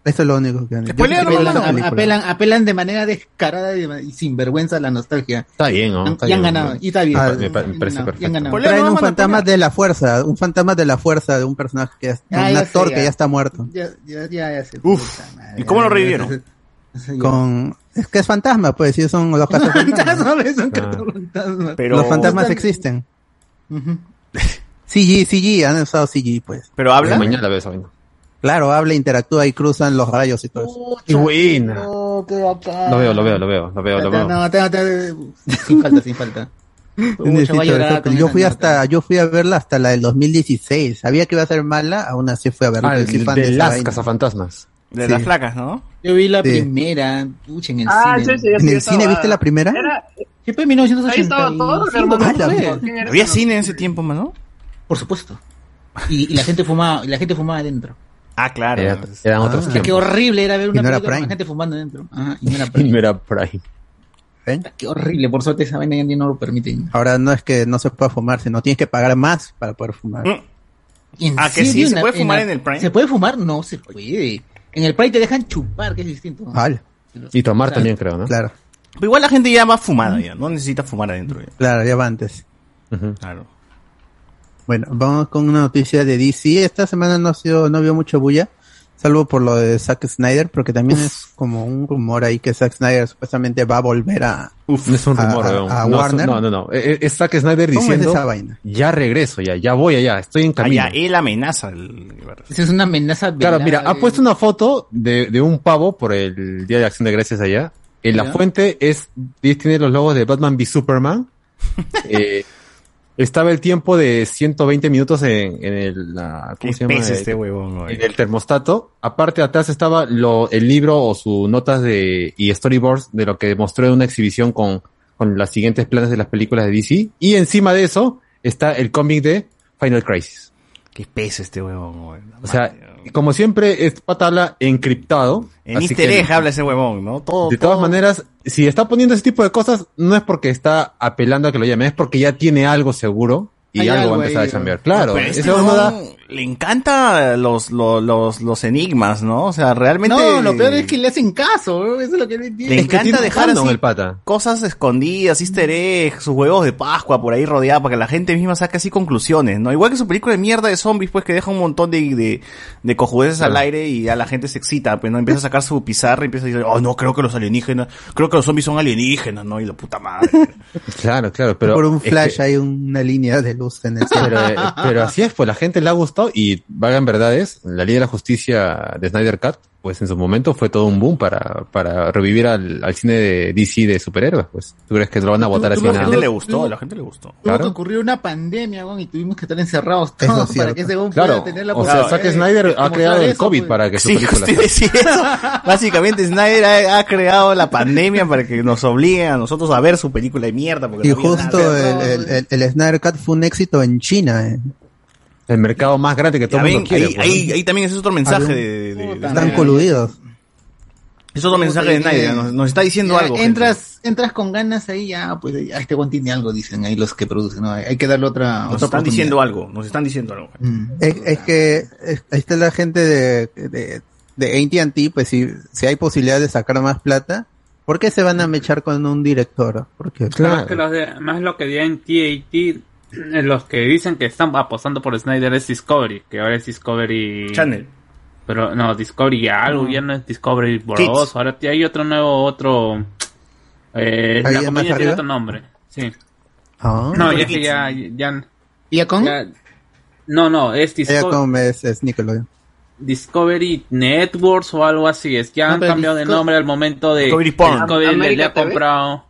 A: Eso es lo único que han sí
B: no,
A: la
B: no,
E: apelan, apelan de manera descarada y, y sin vergüenza a la nostalgia.
C: Está bien, ¿no? Está
E: y han ganado.
C: ¿no?
E: Y está bien.
A: Ah,
C: me parece
E: ganado, y
C: perfecto.
A: Traen
B: no,
A: un fantasma de la fuerza, un fantasma de la fuerza de un personaje que ya,
E: Ah,
A: un
E: ya
A: actor
E: sé,
A: que
E: ya.
A: está muerto.
E: Ya, ya, ya, ya sé.
B: Uf.
E: Puta madre,
B: ¿Y cómo lo revivieron?
A: Con es que es fantasma, pues, si son los casos
E: Fantasmas, son
C: Ah.
B: Pero,
A: Los fantasmas
E: Están-
A: existen.
E: Ujú.
A: CG, CG, han usado CG, pues.
B: pero habla.
C: Mañana la veo esa vaina.
A: Claro, habla, interactúa y cruzan los rayos y todo eso.
C: ¡Qué buena!
E: No, qué bacán.
C: Lo veo, lo veo, lo veo, lo veo, lo veo.
E: No, te- te- sin falta, sin falta.
A: Necesito yo fui
E: nota.
A: hasta, yo fui a verla hasta la del 2016. Sabía que iba a ser mala, aún así fui a verla.
C: Ah, el de
A: esa
C: las cazafantasmas.
B: De
A: Sí.
B: las flacas, ¿no?
E: Yo vi la
A: Sí.
E: primera, pucha, en el
D: Ah,
E: cine.
D: sí, sí,
A: ¿En el
D: estaba-
A: cine viste la primera?
D: Era,
E: ¿Qué fue en 1980?
D: ahí estaba todo, hermano.
A: Ah, la
D: ¿Quién
A: mierda.
D: era
B: Había cine en ese tiempo, mano.
E: Por supuesto. Y, y la gente fumaba, y la gente fumaba adentro.
B: Ah, claro.
C: Era- eran
A: Ah.
C: otros
A: Qué
E: Qué horrible era ver una
A: no
E: película con gente fumando adentro. Ajá, y no era
C: Y
E: Prime.
C: no era Prime.
A: ¿Ven?
E: Qué horrible, por suerte esa vaina ya no lo permiten.
A: Ahora no es que no se pueda fumar, sino tienes que pagar más para poder fumar.
B: Mm.
E: ¿En
B: Ah, que sí? ¿se puede fumar
E: la-
B: en el Prime?
E: ¿Se puede fumar? No se puede. En el Prime te dejan chupar, que es distinto.
A: Vale,
C: Y tomar
E: Claro.
C: también, creo, ¿no?
A: claro,
B: Pero igual la gente ya va fumada ya, no necesita fumar adentro ya.
A: claro, ya va antes.
B: Claro.
A: Bueno, vamos con una noticia de DC. Esta semana no ha sido, no vio mucho bulla, salvo por lo de Zack Snyder, porque también es como un rumor ahí que Zack Snyder supuestamente va a volver a...
C: Uf, no es un rumor,
A: a-
C: no,
A: Warner.
C: no, no, no. Eh, eh, Es Zack Snyder
A: ¿Cómo es
C: diciendo,
A: esa vaina?
C: ya regreso, ya, ya voy allá, estoy en
B: Ah,
C: camino.
B: ya, él amenaza el...
E: Esa es una amenaza.
C: Claro, mira, ha puesto una foto de, de un pavo por el Día de Acción de Gracias allá. En la
E: Ya.
C: fuente es, tiene los logos de Batman v Superman. Eh, estaba el tiempo de 120 minutos en, en el, la- ¿cómo se llama? El-
B: este huevón,
C: en el termostato. Aparte, atrás estaba lo, el libro o sus notas de, y storyboards de lo que mostró en una exhibición con, con las siguientes planes de las películas de DC. Y encima de eso está el cómic de Final Crisis.
B: Qué pez este huevón, güey.
C: O sea, como siempre, es pata habla encriptado.
B: En Easter
C: que-
B: egg habla ese huevón, ¿no? Todo,
C: De todas
B: todo-
C: maneras, si está poniendo ese tipo de cosas, no es porque está apelando a que lo llamen, es porque ya tiene algo seguro y
E: Hay
C: algo,
E: algo
C: va a empezar
E: ahí,
C: a cambiar. Claro,
B: Pero este
C: no da-
B: le encanta los, los, los, los enigmas, ¿no? O sea, realmente...
E: No, lo peor es que le hacen caso, ¿no? eso es lo que.
B: Le
C: es que
B: encanta dejar así
C: el pata.
B: cosas escondidas, easter eggs, sus huevos de Pascua por ahí rodeados para que la gente misma saque así conclusiones, ¿no? Igual que su película de mierda de zombies, pues que deja un montón de, de, de cojudeces al aire y ya la gente se excita, pues no empieza a sacar su pizarra y empieza a decir, oh no, creo que los alienígenas, creo que los zombies son alienígenas, ¿no? Y la puta madre.
C: Claro, claro, pero
A: por un
C: es que-
A: flash hay una línea de luz en el cielo.
C: pero, eh, pero así es, pues la gente le ha gustado y vagan verdades, la Liga de la Justicia de Snyder Cut, pues en su momento fue todo un boom para, para revivir al, al cine de DC de superhéroes, pues. ¿Tú crees que lo van a votar así
B: la gente le gustó, a la gente le gustó.
C: Claro.
E: que ocurrir una pandemia, y tuvimos que estar encerrados todos
A: es
E: para que ese pueda tener la
C: o sea, Zack
E: de-
C: Snyder
E: de
C: ha creado el
E: eso,
C: COVID
E: pues.
C: para que su
B: Sí,
C: película.
B: Básicamente Snyder ha, ha creado la pandemia para que nos obligue a nosotros a ver su película de mierda. Porque
A: Y justo el, el, el, el Snyder Cut fue un éxito en China.
C: El mercado más grande que todo el mundo quiere.
B: ahí,
C: pues,
B: ahí,
C: ¿no?
B: ahí también ese es otro mensaje de, de- de
A: Están coludidos.
B: Es otro mensaje de Snyder, nos, nos está diciendo
E: Ya,
B: algo. gente.
E: entras, entras con ganas ahí, ya, pues ya, este weón tiene algo, dicen ahí los que producen, ¿no? Hay que darle otra,
B: Nos
E: otra
B: están diciendo algo, nos están diciendo algo.
E: Mm.
A: Es, es que es- ahí está la gente de, de, de AT&T, pues si, si hay posibilidad de sacar más plata, ¿por qué se van a mechar con un director? Porque
F: que los de- más lo que TAT, eh, los que dicen que están apostando por Snyder es Discovery, que ahora es Discovery
B: Channel.
F: Pero no, Discovery ya algo, ya no es Discovery Bros.
B: Kids.
F: Ahora hay otro nuevo, otro. Eh,
A: ¿Ahí
F: la compañía tiene otro nombre. Sí.
A: Ah,
F: No, ya que ya, ya, ya- No, no, es
A: ella
F: Disco-
A: como es, es Nickelodeon.
F: Discovery Networks o algo así. Es que han cambiado de nombre al momento de.
B: Discovery Porn.
F: Discovery le, ha
D: TV.
F: comprado.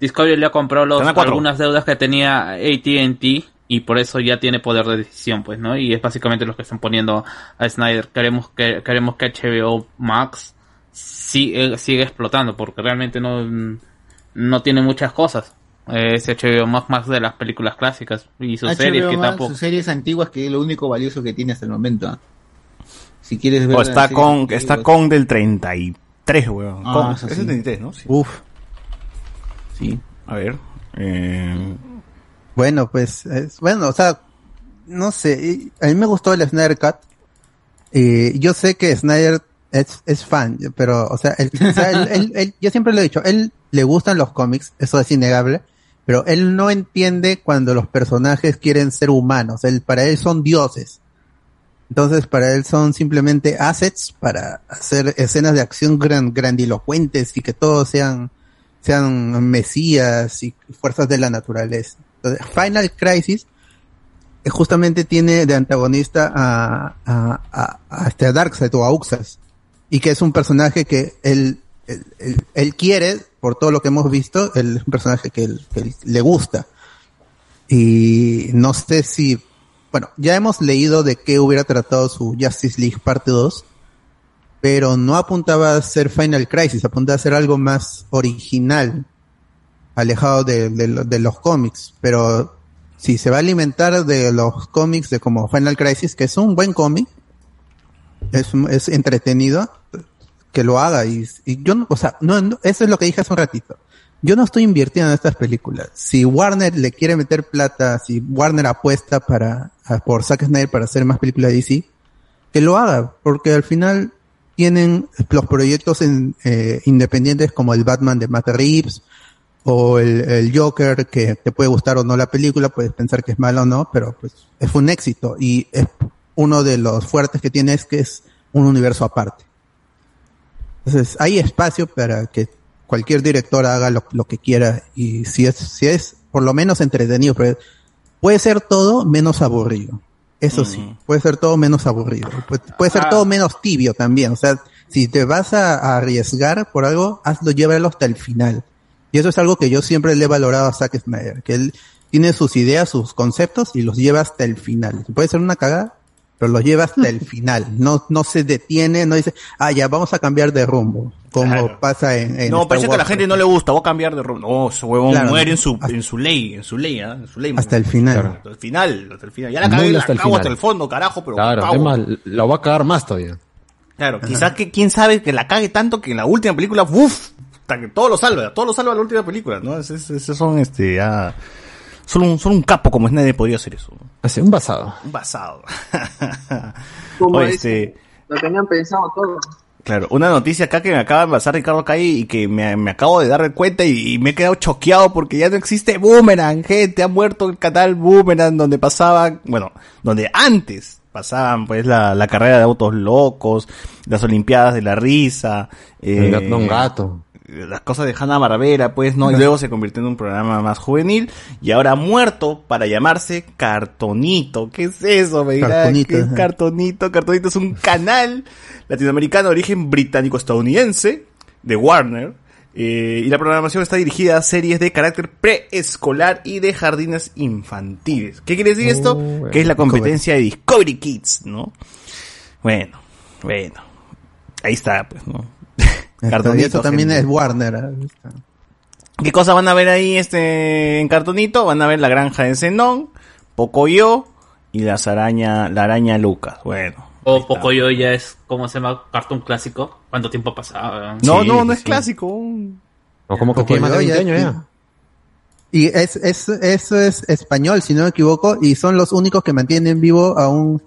F: Discovery le ha comprado los, algunas deudas que tenía AT&T y por eso ya tiene poder de decisión, pues, ¿no? Y es básicamente lo que están poniendo a Snyder. Queremos que queremos que HBO Max sigue, siga explotando porque realmente no no tiene muchas cosas. Eh, Ese HBO Max más de las películas clásicas y sus
E: HBO
F: series que
E: Max,
F: tampoco.
E: sus series antiguas que es lo único valioso que tiene hasta el momento. ¿ah? Si quieres ver
B: O está con, está con del 33, weón.
E: Ah,
B: es el 33, ¿no? Sí.
A: Uf.
E: Sí.
B: A ver. Eh,
A: Bueno, pues, es- bueno, o sea, no sé, a mí me gustó el Snyder Cut. Y yo sé que Snyder es, es fan, pero, o sea, él- o sea, él- él- él- yo siempre lo he dicho, él le gustan los cómics, eso es innegable, pero él no entiende cuando los personajes quieren ser humanos, él, para él son dioses. Entonces, para él son simplemente assets para hacer escenas de acción gran, grandilocuentes y que todos sean, sean mesías y fuerzas de la naturaleza. Entonces, Final Crisis eh, justamente tiene de antagonista a, a, este Darkseid o a Uxas y que es un personaje que él, él, él- quiere, por todo lo que hemos visto, él es un personaje que, él- que le gusta. Y no sé si, bueno, ya hemos leído de qué hubiera tratado su Justice League parte 2, pero no apuntaba a ser Final Crisis, apuntaba a ser algo más original, alejado de, de de los cómics, pero si se va a alimentar de los cómics de como Final Crisis, que es un buen cómic, es, entretenido, que lo haga y, yo o sea, eso es lo que dije hace un ratito. Yo no estoy invirtiendo en estas películas. Si Warner le quiere meter plata, si Warner apuesta para, por Zack Snyder para hacer más películas de DC, que lo haga, porque al final tienen los proyectos en, eh, independientes como el Batman de Matt Reeves o el, Joker, que te puede gustar o no la película, puedes pensar que es malo o no, pero pues es un éxito y es uno de los fuertes que tiene es que es un universo aparte. Entonces hay espacio para que cualquier director haga lo, que quiera y si es, si es por lo menos entretenido, puede ser todo menos aburrido. Eso sí, puede ser todo menos aburrido. Puede, puede ser
F: Ah.
A: todo menos tibio también. O sea, si te vas a, a arriesgar por algo, hazlo, llévalo hasta el final. Y eso es algo que yo siempre le he valorado a Zack Snyder, que él tiene sus ideas, sus conceptos y los lleva hasta el final. Puede ser una cagada, pero los lleva hasta el final. No, no se detiene, no dice, ah, ya vamos a cambiar de rumbo, como
B: Claro.
A: pasa en, en
B: no,
A: Star
B: parece que a la gente no le gusta, voy a cambiar de rumbo. No, ese huevón
A: Claro,
B: muere en su,
A: Hasta-
B: en su ley, en su ley, ¿ah? en su ley.
A: Hasta el final.
C: Claro.
B: Hasta el final, hasta el final. Ya la la
C: hasta el
B: cago
C: final.
B: hasta el fondo, carajo, pero
C: Claro,
B: cago.
C: es más, lo va a cagar más todavía.
B: Claro, quizás que quién sabe que la cague tanto que en la última película, uff, hasta que todo lo salva, todo lo salva la última película, ¿no? Esos, esos son, este, ya, son un, son un capo como es nadie podría hacer eso.
C: Así, un basado.
B: Un basado.
D: Como
B: este,
D: lo tenían pensado todo.
B: Claro, una noticia acá que me acaba de pasar Ricardo Calle y que me, me acabo de dar cuenta y, y me he quedado choqueado porque ya no existe Boomerang, gente, ha muerto el canal Boomerang donde pasaba, bueno, donde antes pasaban pues la, la carrera de autos locos, las olimpiadas de la risa,
C: El
B: eh,
C: Don Gato.
B: Las cosas de Hanna Barbera, pues, ¿no? Y luego se convirtió en un programa más juvenil y ahora ha muerto para llamarse Cartonito. ¿Qué es eso? Me dirá,
A: Cartonito,
B: ¿qué es. Cartonito? Cartonito es un canal latinoamericano de origen británico-estadounidense de Warner. eh, y la programación está dirigida a series de carácter preescolar y de jardines infantiles. ¿Qué quiere decir esto?
C: bueno.
B: Que es la competencia de Discovery Kids, ¿no? Bueno, bueno. Ahí está, pues, ¿no? Cartonito,
A: también
B: gente.
A: es Warner. ¿ah?
B: ¿Qué cosa van a ver ahí este en cartonito? Van a ver la granja de Zenón, Pocoyo y las araña, la araña Lucas. Bueno.
F: O
B: está.
F: Pocoyo ya es, ¿cómo se llama? Cartoon clásico. ¿Cuánto tiempo ha pasado?
B: No,
C: Sí,
B: no, no es
C: sí.
B: clásico.
C: O como que tiene más de 20 años ya.
A: Y es, es, eso es español, si no me equivoco, y son los únicos que mantienen vivo a un,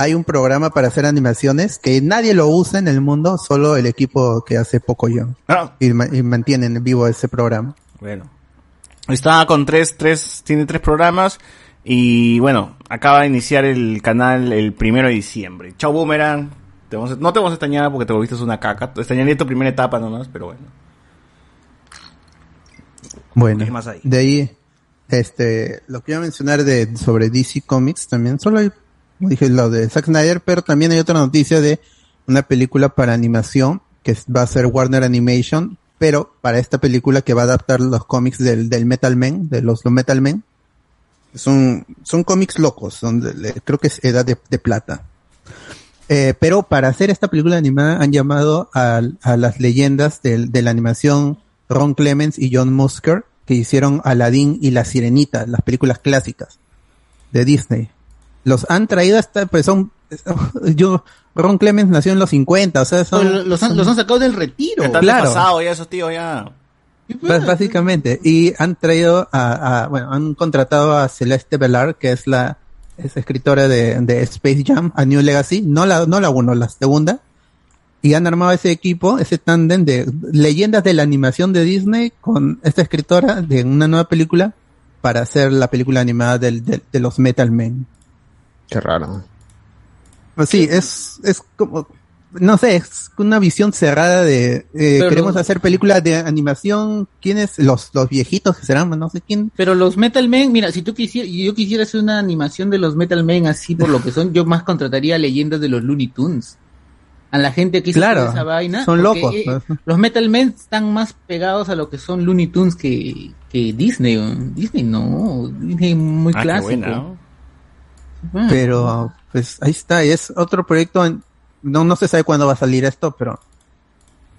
A: hay un programa para hacer animaciones que nadie lo usa en el mundo, solo el equipo que hace Pocoyo.
B: Ah,
A: Y, ma- y mantienen vivo ese programa.
B: bueno. Está con tres, tres, tiene tres programas. Y bueno, acaba de iniciar el canal el primero de diciembre. Chau Boomerang. Te vamos a- no te vamos a extrañar porque te volviste una caca. Te extrañaría tu primera etapa nomás, pero bueno.
A: Bueno,
B: ¿Qué más hay?
A: de ahí, este, lo que iba a mencionar de, sobre DC Comics también, solo hay, como dije, lo de Zack Snyder, pero también hay otra noticia de una película para animación que va a ser Warner Animation, pero para esta película que va a adaptar los cómics del, del Metal Man, de los, los Metal Men. Son, son cómics locos, de- de- creo que es Edad de, de Plata. Eh, pero para hacer esta película animada han llamado a, a las leyendas del- de la animación Ron Clements y John Musker, que hicieron Aladdin y La Sirenita, las películas clásicas de Disney. Los han traído hasta, pues son, yo, Ron Clements nació en los 50, o sea, son,
E: los, han, los han sacado del retiro.
B: Están
A: claro.
B: desfasados ya esos tíos ya.
A: Bas- básicamente, y han traído a, a- bueno, han contratado a Celeste Velar, que es la, es escritora de, de Space Jam, a New Legacy, no la, no la uno, la segunda, y han armado ese equipo, ese tándem de leyendas de la animación de Disney con esta escritora de una nueva película para hacer la película animada del, del- de los Metal Men.
C: Qué raro.
A: Pues sí, es, es como, no sé, es una visión cerrada de, eh,
E: Pero-
A: queremos hacer películas de animación, ¿quiénes? Los, los viejitos que serán, no sé quién.
E: Pero los Metal Men, mira, si tú quisieras, yo quisiera hacer una animación de los Metal Men así por lo que son, yo más contrataría leyendas de los Looney Tunes. A la gente que hizo
A: Claro,
E: esa vaina.
A: son locos,
E: eh,
A: pues.
E: los Metal Men están más pegados a lo que son Looney Tunes que, que Disney. Disney no, Disney muy
B: Ah, qué
E: clásico.
B: buena, ¿no?
A: Pero, pues ahí está, y es otro proyecto, en- no, no se sabe cuándo va a salir esto, pero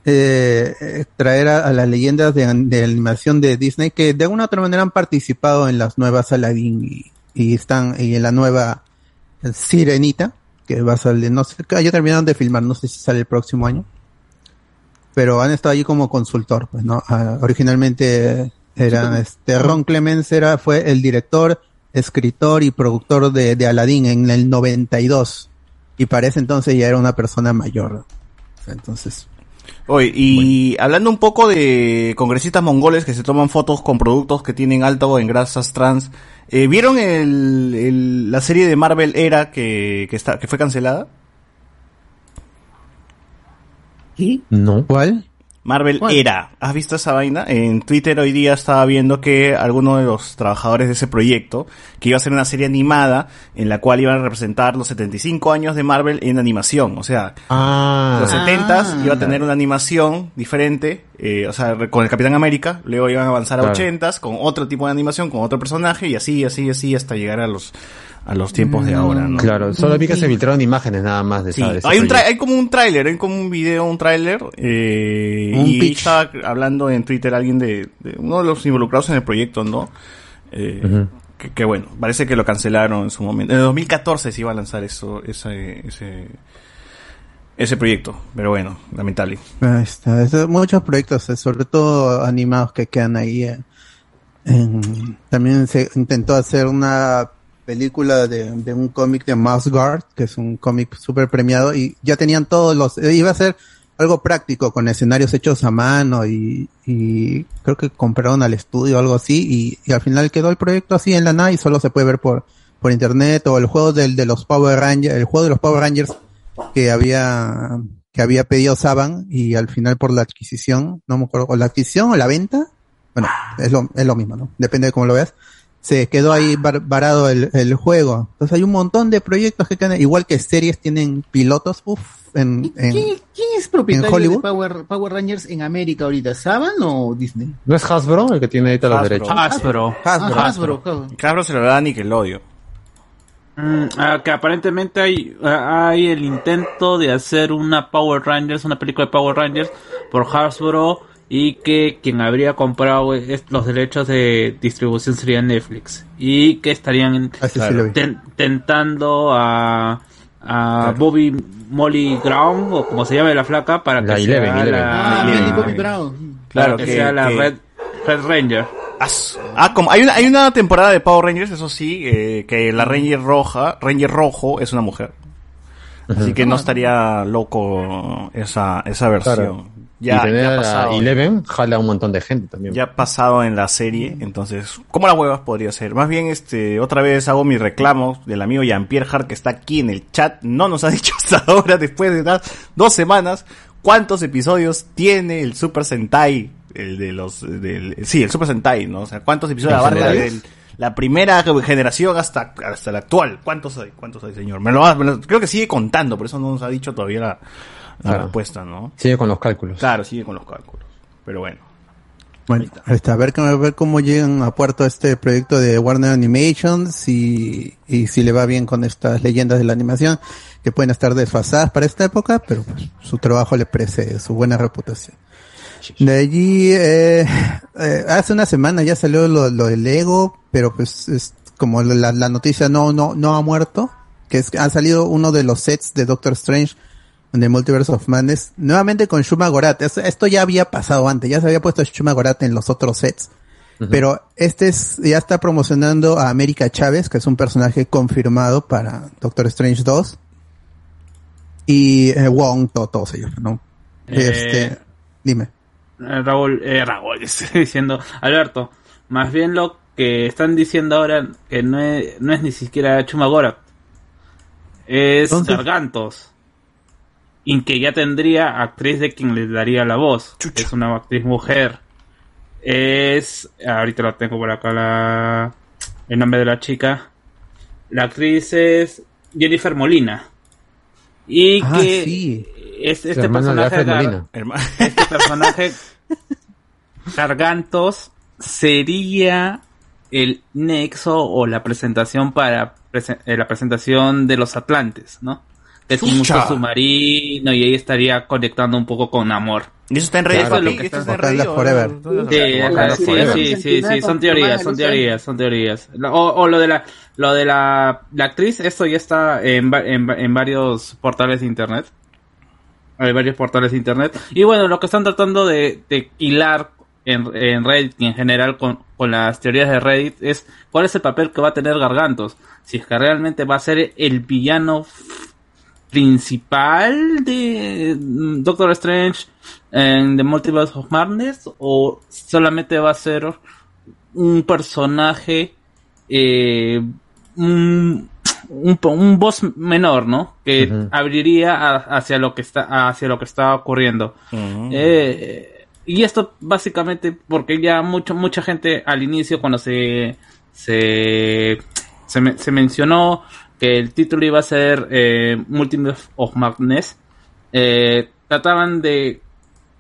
A: eh, eh, traer a, a las leyendas de, an- de animación de Disney que de alguna u otra manera han participado en las nuevas Aladdin y, y están y en la nueva Sirenita, que va a salir, no sé, ya terminaron de filmar, no sé si sale el próximo año, pero han estado allí como consultor, pues, ¿no? Ah, originalmente era, este, Ron Clemens era, fue el director, escritor y productor de, de Aladdin en el 92. Y para ese entonces ya era una persona mayor. Entonces,
B: Oye, y hablando un poco de congresistas mongoles que se toman fotos con productos que tienen alto en grasas trans, eh, ¿vieron el, el- la serie de Marvel Era que, que, está, que fue cancelada?
C: No.
A: ¿cuál?
B: Marvel
E: ¿Cuál?
B: Era. ¿Has visto esa vaina? En Twitter hoy día estaba viendo que algunos de los trabajadores de ese proyecto, que iba a ser una serie animada en la cual iban a representar los 75 años de Marvel en animación. O sea,
C: Ah.
B: los 70s
E: Ah.
B: iba a tener una animación diferente, eh, o sea, re- con el Capitán América, luego iban a avanzar a
C: Claro.
B: 80s con otro tipo de animación, con otro personaje y así, así, así hasta llegar a los a los tiempos de ahora, ¿no?
C: Claro, solo vi que
E: Sí.
C: se filtraron imágenes nada más de
B: Sí,
C: esa. de
B: hay, un hay como un tráiler, hay como un video, un tráiler, eh,
A: Un
B: y
A: pitch.
B: estaba hablando en Twitter alguien de, de uno de los involucrados en el proyecto, ¿no? Eh, que, que bueno, parece que lo cancelaron en su momento. En el 2014 se iba a lanzar eso, ese, ese, ese proyecto, pero bueno, lamentable.
A: Ahí está. Es- muchos proyectos, eh, sobre todo animados que quedan ahí. eh, también se intentó hacer una película de, de un cómic de Mouse Guard, que es un cómic súper premiado, y ya tenían todos los, eh, iba a ser algo práctico con escenarios hechos a mano y, y creo que compraron al estudio o algo así y, y al final quedó el proyecto así en la nada y solo se puede ver por, por internet o el juego del, de los Power Rangers, el juego de los Power Rangers que había, que había pedido Saban y al final por la adquisición, no me acuerdo, o la adquisición o la venta, bueno, es lo, es lo mismo, ¿no? Depende de cómo lo veas. Se quedó ahí bar- varado el, el juego. Entonces hay un montón de proyectos que quedan, igual que series tienen pilotos, uff, en,
E: ¿Y
A: en-
E: ¿Quién, quién es propietario de
A: Hollywood?
E: Power, Power Rangers en América ahorita? ¿Saban o Disney?
C: ¿No es Hasbro el que tiene ahorita los
B: Hasbro.
C: derechos?
F: Hasbro.
A: Hasbro.
E: Hasbro, Hasbro.
B: Claro, se lo da a Nickelodeon.
F: Mm, ah, que aparentemente hay, ah, hay el intento de hacer una Power Rangers, una película de Power Rangers por Hasbro y que quien habría comprado los derechos de distribución sería Netflix y que estarían
A: Así sí
B: Claro.
A: lo vi.
F: ten- tentando a, a Bobby Molly Brown o como se llame la flaca para que sea
C: Eleven, Eleven.
E: Ah,
B: Eleven.
E: Millie Bobby Brown.
B: Claro,
F: que,
B: que-
F: sea la
B: que-
F: Red, Red Ranger.
B: Ah, Ah, como hay una, hay una temporada de Power Rangers, eso sí, eh, que la Ranger roja, Ranger rojo es una mujer. Así que no estaría loco esa, esa versión.
C: Claro.
B: Ya,
C: y tener
B: ya ha
C: a
B: pasado.
C: Eleven jala a un montón de gente también.
B: Ya ha pasado en la serie, entonces, ¿cómo las huevas podría ser? Más bien, este, otra vez hago mi reclamo del amigo Jean-Pierre Hart que está aquí en el chat. No nos ha dicho hasta ahora, después de dar dos semanas, cuántos episodios tiene el Super Sentai, el de los, del, sí, el Super Sentai, ¿no? O sea, cuántos episodios
C: ¿En
B: abarca del, la primera generación hasta, hasta la actual. ¿Cuántos hay? ¿Cuántos hay, señor? Me lo, me lo- creo que sigue contando, por eso no nos ha dicho todavía la, la
C: Claro.
B: respuesta, ¿no?
C: Sigue con los cálculos.
B: Claro, sigue con los cálculos. Pero bueno.
A: Bueno, ahí está, a ver, a ver cómo llegan a puerto este proyecto de Warner Animations y, y si le va bien con estas leyendas de la animación que pueden estar desfasadas para esta época, pero pues, su trabajo le precede, su buena reputación. De allí, eh, eh, hace una semana ya salió lo, lo del Lego, pero pues es como la, la noticia no, no, no ha muerto, que es que ha salido uno de los sets de Doctor Strange en el Multiverse of Madness, nuevamente con Shuma Gorat. Es- Esto ya había pasado antes, ya se había puesto Shuma Gorat en los otros sets. Pero este es, ya está promocionando a América Chávez, que es un personaje confirmado para Doctor Strange 2. Y eh, Wong, to- todos ellos, ¿no?
F: Eh,
A: Este, dime.
F: Eh, Raúl, eh, Raúl, estoy diciendo, Alberto, más bien lo que están diciendo ahora que no es, no es ni siquiera Chumagora, es
A: Entonces-
F: Gargantos. Y que ya tendría actriz de quien le daría la voz. Es una actriz mujer. Es. Ahorita lo tengo por acá la, el nombre de la chica. La actriz es Jennifer Molina. Y
A: Ah,
F: que
A: sí.
F: Este
C: hermana de
F: personaje Gar- este personaje Gargantos sería el nexo o la presentación para prese- eh, la presentación de los Atlantes, ¿no? Que es un mundo submarino y ahí estaría conectando un poco con amor.
B: ¿Y eso está en Reddit,
F: Claro,
A: Forever.
F: Sí, sí, sí, sí, sí, son teorías, son teorías, son teorías. O, o lo de la, lo de la, la actriz, esto ya está en varios portales de internet. Hay varios portales de internet. Y bueno, lo que están tratando de, de hilar en, en Reddit y en general con, con las teorías de Reddit es cuál es el papel que va a tener Gargantos. Si es que realmente va a ser el villano principal de mm, Doctor Strange en The Multiverse of Madness o solamente va a ser un personaje eh, un, un, un boss menor, ¿no? Que abriría a- hacia lo que está hacia lo que está ocurriendo. Eh, y esto básicamente porque ya mucho, mucha gente al inicio cuando se se, se, me- se mencionó que el título iba a ser eh, Multiverse of Madness, eh, trataban de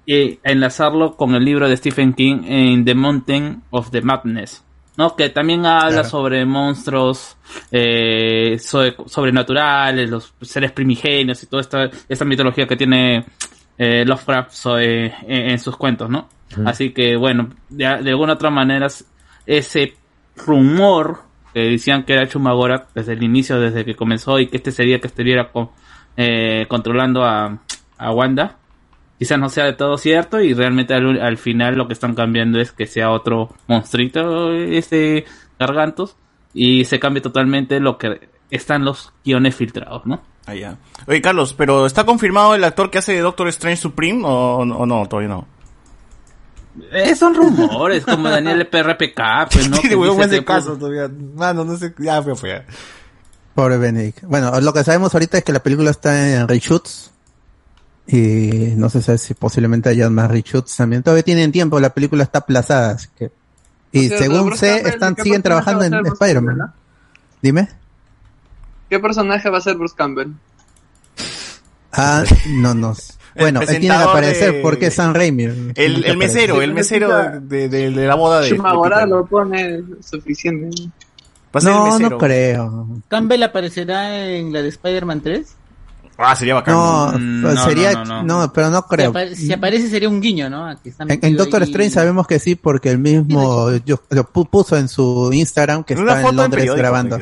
F: eh, enlazarlo con el libro de Stephen King en The Mountain of the Madness, ¿no? Que también habla
A: Claro.
F: sobre monstruos eh, sobre- sobrenaturales, los seres primigenios y toda esta, esta mitología que tiene eh, Lovecraft eh, en, en sus cuentos, ¿no? Así que, bueno, de, de alguna otra manera, ese rumor que decían que era Chumagora desde el inicio, desde que comenzó, y que este sería que estuviera eh, controlando a, a Wanda, quizás no sea de todo cierto, y realmente al, al final lo que están cambiando es que sea otro monstruito, este Gargantos, y se cambie totalmente lo que están los guiones filtrados, ¿no?
B: Ah, ya. Oye, Carlos, ¿pero está confirmado el actor que hace de Doctor Strange Supreme o, o no? Todavía no.
F: Eh, son rumores, como Daniel PRPK, pues, ¿no?
B: Sí, huevón
F: que,
B: caso todavía. Mano, no sé. Ya fue, fue.
A: Pobre Benedict. Bueno, lo que sabemos ahorita es que la película está en reshoots. Y no se sabe si posiblemente haya más reshoots también. Todavía tienen tiempo, la película está aplazada, así que. Y según sé, están,
D: ¿qué
A: siguen trabajando en Spider-Man. Dime.
D: ¿Qué personaje va a ser Bruce Campbell?
A: Ah, no, no. Bueno, él tiene que aparecer
B: de-
A: porque es Sam Raimi.
B: El, el mesero, el mesero de, de, de la boda de. Peter.
D: lo pone suficiente.
A: No, no creo.
E: Campbell aparecerá en la de Spider-Man 3.
B: Ah, sería bacán.
A: No,
F: Mm, no,
A: sería,
F: no,
A: no,
F: no, no.
A: pero no
E: Si,
A: creo.
E: apa- si aparece sería un guiño, ¿no?
A: En, Doctor
E: ahí.
A: Strange sabemos que sí, porque el mismo yo, lo pu- puso en su Instagram que está en Londres grabando.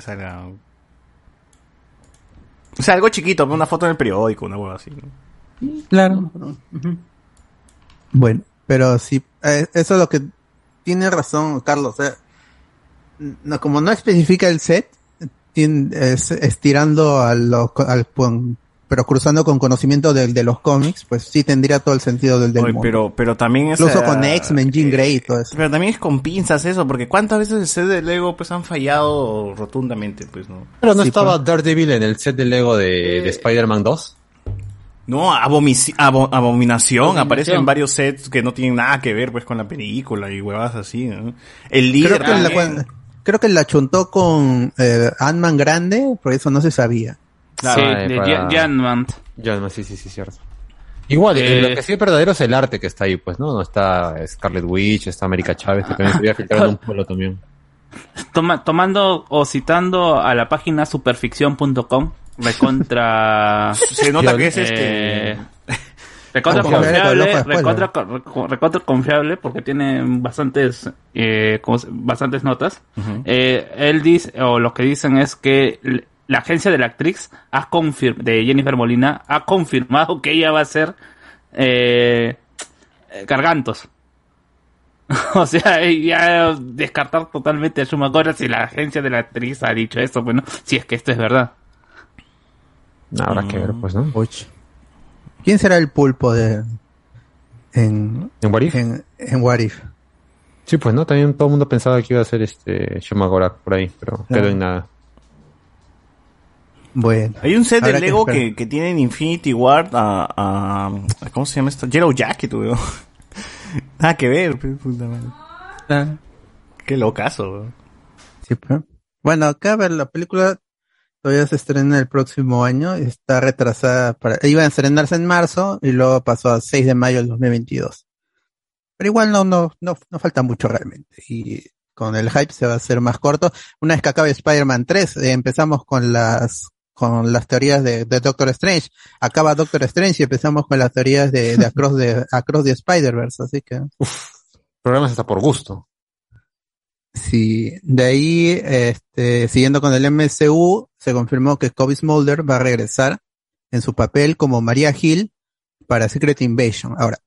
B: O sea, algo chiquito, una foto en el periódico, una hueá así. ¿no?
A: Claro. Bueno, pero sí, eh, eso es lo que tiene razón Carlos. eh. No, como no especifica el set, tiene- es estirando a lo- al, pon- pero cruzando con conocimiento de, de los cómics, pues sí tendría todo el sentido del del
B: Oye,
A: mundo.
B: pero, pero también es.
A: Incluso con X-Men, Jean Grey y todo eso.
B: Pero también es con pinzas eso, porque cuántas veces el set de Lego pues han fallado rotundamente, pues, ¿no?
C: Pero no
A: Sí,
C: estaba
A: pues.
C: Daredevil en el set de Lego de, de Spider-Man 2.
B: No, abominación,
F: Abominación.
B: aparece en varios sets que no tienen nada que ver pues con la película y huevadas así, ¿no? El líder
A: Creo que, la, creo que la chuntó con eh, Ant-Man grande, por eso no se sabía.
B: Claro,
F: sí, de
C: para-
F: Jan- Janman.
C: Ya, no, sí, sí, sí, cierto. Igual, eh,
F: Eh,
C: lo que sí es verdadero es el arte que está ahí, pues, ¿no? No está Scarlet Witch, está América Chávez, que también se había filtrado en un pueblo también.
F: Toma- tomando o citando a la página superficción.com, recontra.
B: Se nota que es
F: eh,
B: este.
F: recontra
A: Confiable
F: recontra, co- recontra confiable porque tiene bastantes, eh, ¿cómo se- bastantes notas. Eh, él dice, o lo que dicen es que la agencia de la actriz ha confir- de Jennifer Molina ha confirmado que ella va a ser eh, Gargantos. o sea, ya descartar totalmente a Schumacher si la agencia de la actriz ha dicho eso, bueno, si es que esto es verdad.
C: Habrá que ver, pues, ¿no?
A: Uch. ¿Quién será el pulpo de en,
C: ¿En What If?
A: en, en What If?
C: Sí, pues, ¿no? También todo el mundo pensaba que iba a ser este Shumagorak por ahí, pero quedó en nada.
A: Bueno.
B: Hay un set de
A: que
B: Lego que, que tiene en Infinity Ward a, a- ¿Cómo se llama esto? Yellow Jacket, weón. Nada que ver, pues, puta madre. Qué locazo, weón.
A: Sí. Bueno, acá a ver, la película todavía se estrena el próximo año, está retrasada para, iba a estrenarse en marzo y luego pasó a 6 de mayo del 2022. Pero igual no, no, no, no falta mucho realmente. Y con el hype se va a hacer más corto. Una vez que acabe Spider-Man 3, eh, empezamos con las, con las teorías de, de Doctor Strange. Acaba Doctor Strange y empezamos con las teorías de, de Across de, Across the Spider-Verse, así que.
C: Programas hasta por gusto.
A: Sí, de ahí, este, siguiendo con el MCU, se confirmó que Kobe Smolder va a regresar en su papel como Maria Hill para Secret Invasion. Ahora,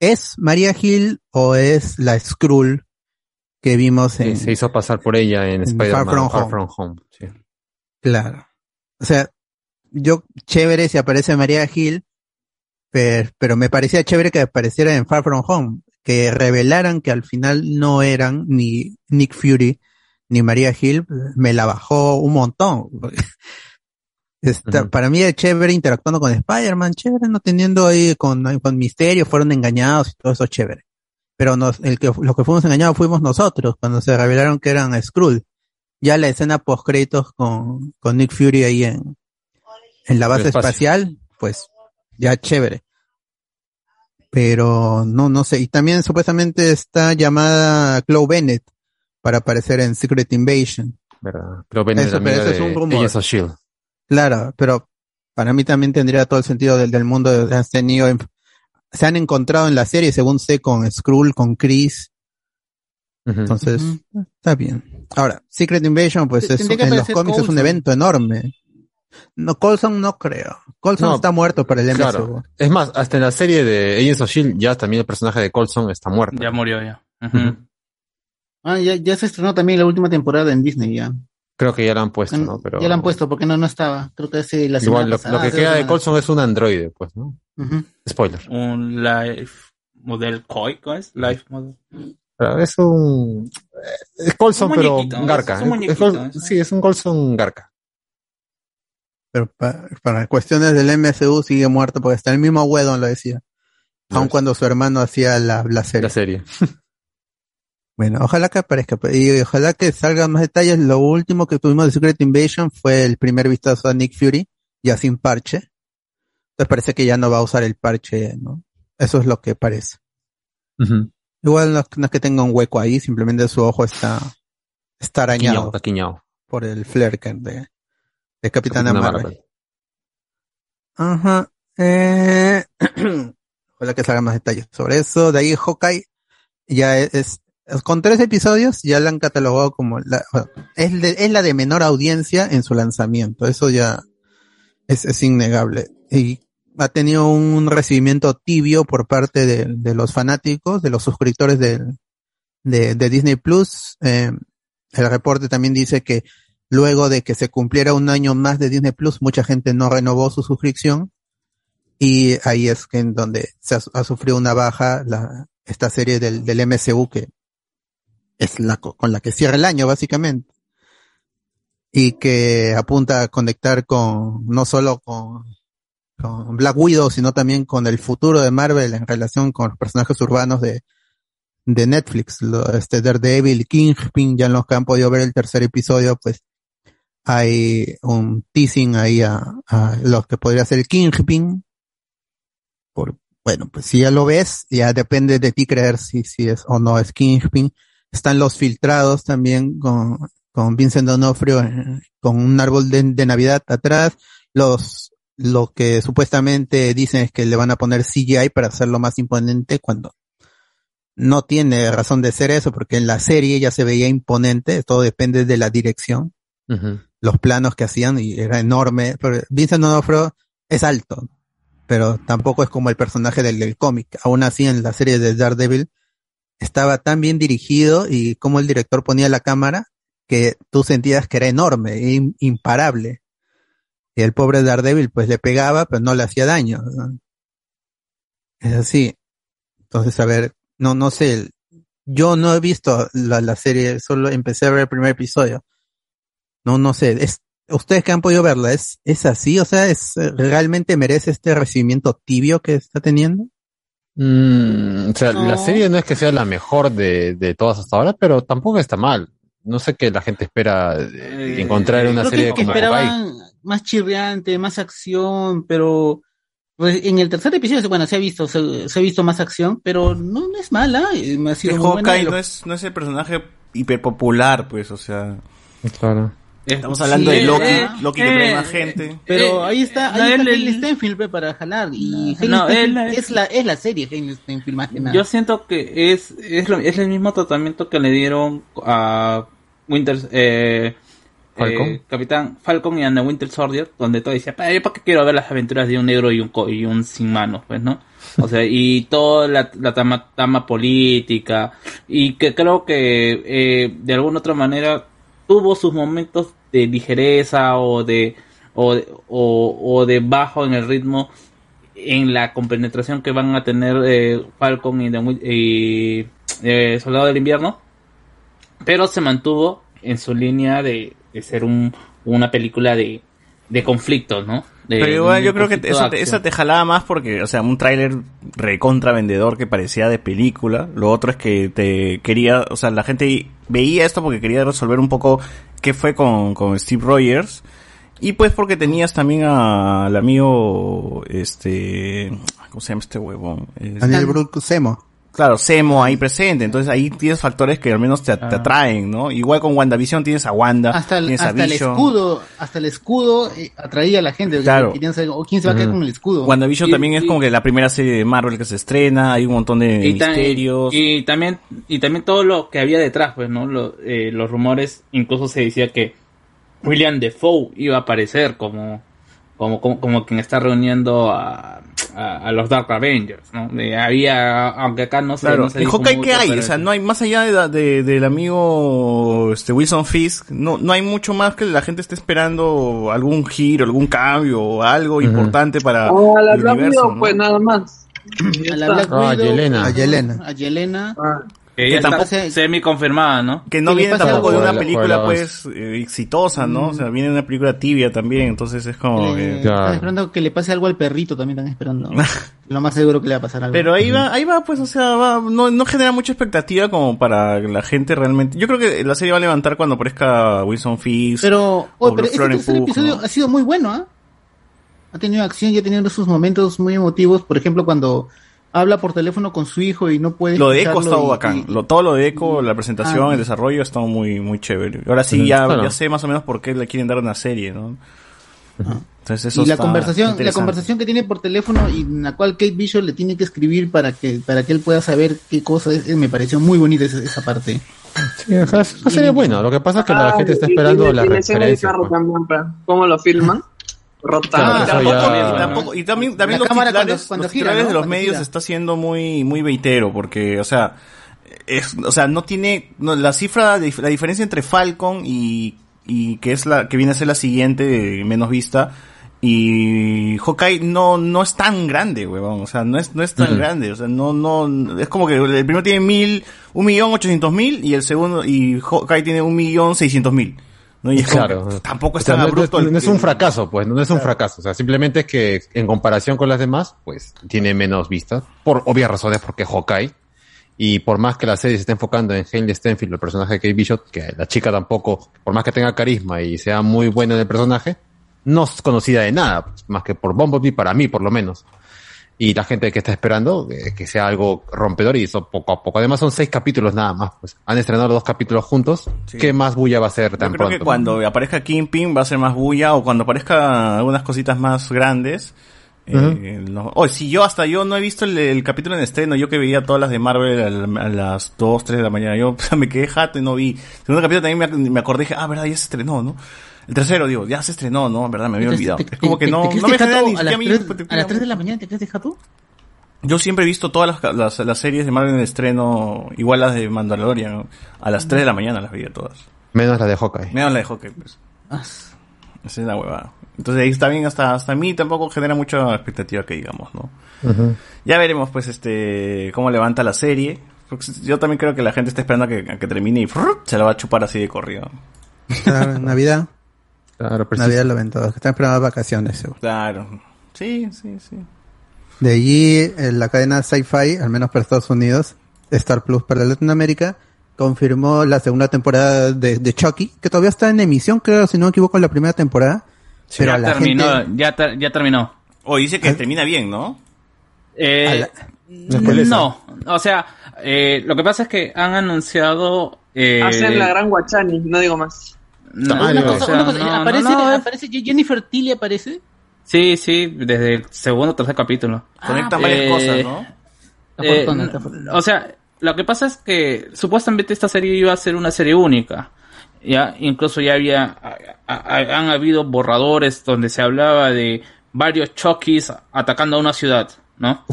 A: ¿es Maria Hill o es la Skrull que vimos en...
C: Sí, se hizo pasar por ella en
A: en
C: Spider-Man
A: Far From
C: Far
A: Home.
C: From Home. sí.
A: Claro. O sea, yo, chévere si aparece Maria Hill, pero, pero me parecía chévere que apareciera en Far From Home, que revelaran que al final no eran ni Nick Fury ni Maria Hill, me la bajó un montón. Está. Para mí es chévere interactuando con Spider-Man, chévere, no teniendo ahí con, con misterio, fueron engañados y todo eso chévere. Pero nos, el que, los que fuimos engañados fuimos nosotros cuando se revelaron que eran Skrull ya la escena post créditos con, con Nick Fury ahí en, en la base espacial, pues ya chévere. Pero no, no sé. Y también supuestamente está llamada Chloe Bennett para aparecer en Secret Invasion.
C: Shield.
A: Claro, pero para mí también tendría todo el sentido del, del mundo. de- Han tenido, se han encontrado en la serie, según sé, con Skrull, con Chris. Entonces, está bien. Ahora, Secret Invasion, pues es, en los cómics es un evento enorme. No, Colson no creo. Colson
C: No,
A: está muerto para el MCU.
C: Claro. Es más, hasta en la serie de Agents of Shield ya también el personaje de Colson está muerto.
F: Ya murió ya.
E: Ah, ya, ya se estrenó también la última temporada en Disney ya.
C: Creo que ya la han puesto, ¿no? Pero
E: Ya la han puesto porque no, no estaba. Creo que hace la
C: Igual lo, que queda de. Colson es un androide, pues, ¿no?
E: Ujú.
C: Spoiler.
F: Un life model Koi, ¿cómo es? Life model.
C: Pero Es un... Es Colson,
F: Un
C: pero garca.
F: es
C: Es- Col-
F: eso.
C: sí, es un Colson garca.
A: Pero pa- para cuestiones del MCU sigue muerto porque está el mismo Wedon lo decía. Aun cuando su hermano hacía la, la serie.
C: La serie.
A: Bueno, ojalá que aparezca y ojalá que salgan más detalles. Lo último que tuvimos de Secret Invasion fue el primer vistazo a Nick Fury, ya sin parche. Entonces parece que ya no va a usar el parche, ¿no? Eso es lo que parece.
C: Ujú.
A: Igual no, no es que tenga un hueco ahí, simplemente su ojo está, está
C: Quiñao,
A: arañado
C: está quiñao.
A: por el que- de, de Capitana
C: Capitana
A: Marvel.
C: Marvel.
A: Ajá. Eh, ojalá que salgan más detalles sobre eso. De ahí Hawkeye ya es, es- con tres episodios ya la han catalogado como la, es, de- es la de menor audiencia en su lanzamiento. Eso ya es, es innegable. Y ha tenido un recibimiento tibio por parte de, los fanáticos, de los suscriptores de, de Disney Plus. Eh, el reporte también dice que luego de que se cumpliera un año más de Disney Plus, mucha gente no renovó su suscripción y ahí es que en donde se ha, sufrido una baja la, esta serie del, del MCU que es la co- con la que cierra el año básicamente y que apunta a conectar con no solo con, con Black Widow sino también con el futuro de Marvel en relación con los personajes urbanos de de Netflix, lo, este Daredevil, Kingpin, ya en los que han podido ver el tercer episodio, pues hay un teasing ahí a, a los que podría ser Kingpin. Por, bueno, pues si ya lo ves, ya depende de ti creer si, si es o no es Kingpin. Están los filtrados también con, con Vincent D'Onofrio eh, con un árbol de, de Navidad atrás. Los, lo que supuestamente dicen es que le van a poner CGI para hacerlo más imponente cuando no tiene razón de ser eso porque en la serie ya se veía imponente, todo depende de la dirección, los planos que hacían y era enorme. Pero Vincent D'Onofrio es alto, pero tampoco es como el personaje del, del cómic. Aún así en la serie de Daredevil estaba tan bien dirigido y como el director ponía la cámara que tú sentías que era enorme, e im- imparable. Y el pobre Daredevil pues le pegaba, pero no le hacía daño. ¿no? Es así. Entonces, a ver, no, no sé. Yo no he visto la, la serie, solo empecé a ver el primer episodio. No, no sé. Es, ustedes que han podido verla, ¿es, es así? O sea, es, ¿realmente merece este recibimiento tibio que está teniendo?
C: Mm, o sea,
E: No.
C: la serie no es que sea la mejor de, de todas hasta ahora, pero tampoco está mal. No sé qué la gente espera eh, encontrar en una
E: Creo
C: serie
E: que, que
C: como
E: esperaban más chirriante, más acción, pero pues, en el tercer episodio, bueno, se ha visto, se, se ha visto más acción, pero no, no es mala, eh, me ha sido muy buena.
B: Hawkeye
E: Lo-
B: no es, no es el personaje hiperpopular, pues, o sea.
C: Claro.
B: Estamos hablando
F: Sí,
B: de Loki,
F: eh,
B: Loki que
F: eh,
B: trae más gente.
E: Pero
F: Eh,
E: ahí está, ahí está
F: él-
E: Steinfeld para jalar y
F: No, él-
E: es la es la serie Steinfeld más que nada.
F: Yo siento que es, es, lo- es el mismo tratamiento que le dieron a Winter, eh,
C: Falcon.
F: eh, Capitán Falcon y a The Winter Soldier, donde todo decía, "Pa, ¿yo para qué quiero ver las aventuras de un negro y un, co- y un sin manos? Pues, ¿no? O sea, y toda la, la trama, trama política, y que creo que eh, de alguna otra manera tuvo sus momentos de ligereza o de, o, de- o, o de bajo en el ritmo en la compenetración que van a tener eh, Falcon y, The Win- y, eh, Soldado del Invierno, pero se mantuvo en su línea de, de ser un, una película de, de conflictos, ¿no? De-
B: Pero igual yo creo que eso te, te jalaba más porque, o sea, un tráiler recontra vendedor que parecía de película. Lo otro es que te quería, o sea, la gente veía esto porque quería resolver un poco qué fue con, con Steve Rogers. Y pues porque tenías también a- al amigo, este, ¿cómo se llama este huevón? Es-
A: Daniel Brusemo.
B: Claro, Semo ahí presente. Entonces ahí tienes factores que al menos te, te atraen, ¿no? Igual con WandaVision tienes a Wanda,
E: hasta el,
B: tienes a
E: hasta el escudo, hasta el escudo eh, atraía a la gente,
B: Claro.
E: querían saber, o quién se va a quedar con el escudo.
B: WandaVision
F: Y-
B: también es como que la primera serie de Marvel que se estrena, hay un montón de
F: y,
B: misterios.
F: y también y también todo lo que había detrás pues no Lo- eh, los rumores incluso se decía que William Defoe iba a aparecer como como como, como quien está reuniendo a, a, a los Dark Avengers no Eh, había aunque acá no se
B: Claro,
F: no se
B: en
F: dijo
B: Hawkeye
F: mucho,
B: ¿qué hay? O sea, no hay más allá de, de- del amigo este Wilson Fisk, no no hay mucho más que la gente esté esperando algún giro, algún cambio o algo importante para
D: O a la
B: el
D: Black
B: universo,
D: Widow,
B: ¿no?
D: pues nada más.
E: a la Black
C: Ah,
E: Widow,
C: Yelena.
A: A Yelena.
E: a Yelena.
D: Ah,
F: que
B: tampoco-
F: está semi confirmada no
B: que no viene tampoco de una película pues eh, exitosa, ¿no? O sea, viene de una película tibia también, entonces es como
E: Eh,
B: que...
C: Claro.
E: Están esperando que le pase algo al perrito, también están esperando. Lo más seguro que le va a pasar algo.
B: Pero ahí va, ahí va, pues, o sea, va, no, no genera mucha expectativa como para la gente realmente. Yo creo que la serie va a levantar cuando aparezca Wilson Fisk.
E: Pero,
B: O
E: oye, pero este
B: Florence
E: tercer episodio
B: ¿no?
E: ha sido muy bueno, ¿ah? Ha tenido acción y ha tenido sus momentos muy emotivos. Por ejemplo, cuando habla por teléfono con su hijo y no puede
B: Lo de Echo ha estado
E: y-
B: bacán.
E: y-
B: Lo, todo lo de Echo, la presentación,
E: Ah.
B: el desarrollo ha estado muy, muy chévere. Ahora sí, ya,
C: claro.
B: ya sé más o menos por qué le quieren dar una serie, ¿no? Entonces eso
E: y la conversación, la conversación que tiene por teléfono y en la cual Kate Bishop le tiene que escribir para que, para que él pueda saber qué cosa es, eh, me pareció muy bonita esa, esa parte.
C: Sí, o sea, serie buena. Lo que pasa es que la
D: Ah,
C: gente está esperando
D: y-
C: la
D: y
C: referencia. pues.
D: también, pues. ¿Cómo lo filman? Rotando.
C: Claro,
B: Y tampoco,
C: ya-
B: y tampoco- y también, también los
E: cámara
B: titulares,
E: cuando- cuando
B: los
E: gira,
B: titulares
E: ¿no?
B: de los
E: Cuando
B: medios
E: gira.
B: está siendo muy, muy veitero, porque, o sea, es, o sea, no tiene, no, la cifra, la diferencia entre Falcon y y que es la que viene a ser la siguiente menos vista y Hawkeye no no es tan grande, huevón, o sea, no es no es tan grande, o sea, no no es como que el primero tiene mil, un millón ochocientos mil y el segundo y Hawkeye tiene un millón seiscientos mil, no y es
C: Claro.
B: tampoco es
C: O sea,
B: tan
C: no,
B: abrupto.
C: no-
B: el-
C: no es un fracaso, pues, no es un fracaso. O sea, simplemente es que en comparación con las demás, pues, tiene menos vistas. Por obvias razones, porque Hawkeye. Y por más que la serie se esté enfocando en Hailey Stenfield, el personaje de Kate Bishop, que la chica tampoco, por más que tenga carisma y sea muy buena en el personaje, no es conocida de nada, pues, más que por Bumblebee, para mí por lo menos. Y la gente que está esperando eh, que sea algo rompedor y eso poco a poco. Además son seis capítulos nada más, pues. Han estrenado los dos capítulos juntos.
B: Sí.
C: ¿Qué más bulla va a ser
B: Yo
C: tan
B: creo
C: pronto?
B: que cuando aparezca Kingpin va a ser más bulla o cuando aparezca algunas cositas más grandes. eh, no- oh, si yo hasta yo no he visto el, el capítulo en estreno, yo que veía todas las de Marvel a, a las 2, 3 de la mañana, yo me quedé jato y no vi. El segundo capítulo también me, me acordé dije, ah, verdad, ya se estrenó, ¿no? El tercero, digo, ya se estrenó, ¿no? Verdad, me había olvidado.
E: ¿Te-
B: Es como que
E: te-
B: no,
E: te-
B: no me genera ni
E: a las
B: siquiera a mí
E: tres-
B: expectativa.
E: a las 3 de la mañana te quedaste jato?
B: Yo siempre he visto todas las, las, las series de Marvel en estreno, igual las de Mandalorian, ¿no? A las 3 de la mañana las veía todas.
C: Menos la de Hawkeye.
B: Menos la de Hawkeye, pues.
E: Ah,
B: Esa es la huevada. Entonces ahí está bien, hasta, hasta a mí tampoco genera mucha expectativa que digamos, ¿no? Ya veremos, pues, este, cómo levanta la serie. Porque Yo también creo que la gente está esperando a que, a que termine y ¡frrr! se la va a chupar así de corrido.
A: En Navidad,
C: Claro, pero
A: Navidad
C: sí.
A: lo ven todos, que están esperando vacaciones. seguro.
B: Claro. Sí, sí, sí.
A: De allí, eh, la cadena Sci-Fi, al menos para Estados Unidos, Star Plus para Latinoamérica, confirmó la segunda temporada de, de Chucky, que todavía está en emisión, creo, si no me equivoco, la primera temporada. pero
F: ya
A: la
F: terminó,
A: gente...
F: ya, ter- ya terminó.
B: O dice que
A: ¿Eh?
B: termina bien, ¿no?
F: Eh,
A: la-
F: no, o sea, eh, lo que pasa es que han anunciado... Eh,
D: Hacen la gran guachani, no digo más.
F: No,
E: una
C: no,
E: cosa,
F: o sea,
E: una cosa,
F: no,
E: aparece,
F: no,
E: aparece Jennifer Tilly aparece.
F: Sí, sí, desde el segundo o tercer capítulo.
B: Conectan
E: Ah,
B: varias
F: eh,
B: cosas, ¿no?
F: Eh, o sea, lo que pasa es que supuestamente esta serie iba a ser una serie única. Ya, incluso ya había, a- a- han habido borradores donde se hablaba de varios Chukis atacando a una ciudad, ¿no?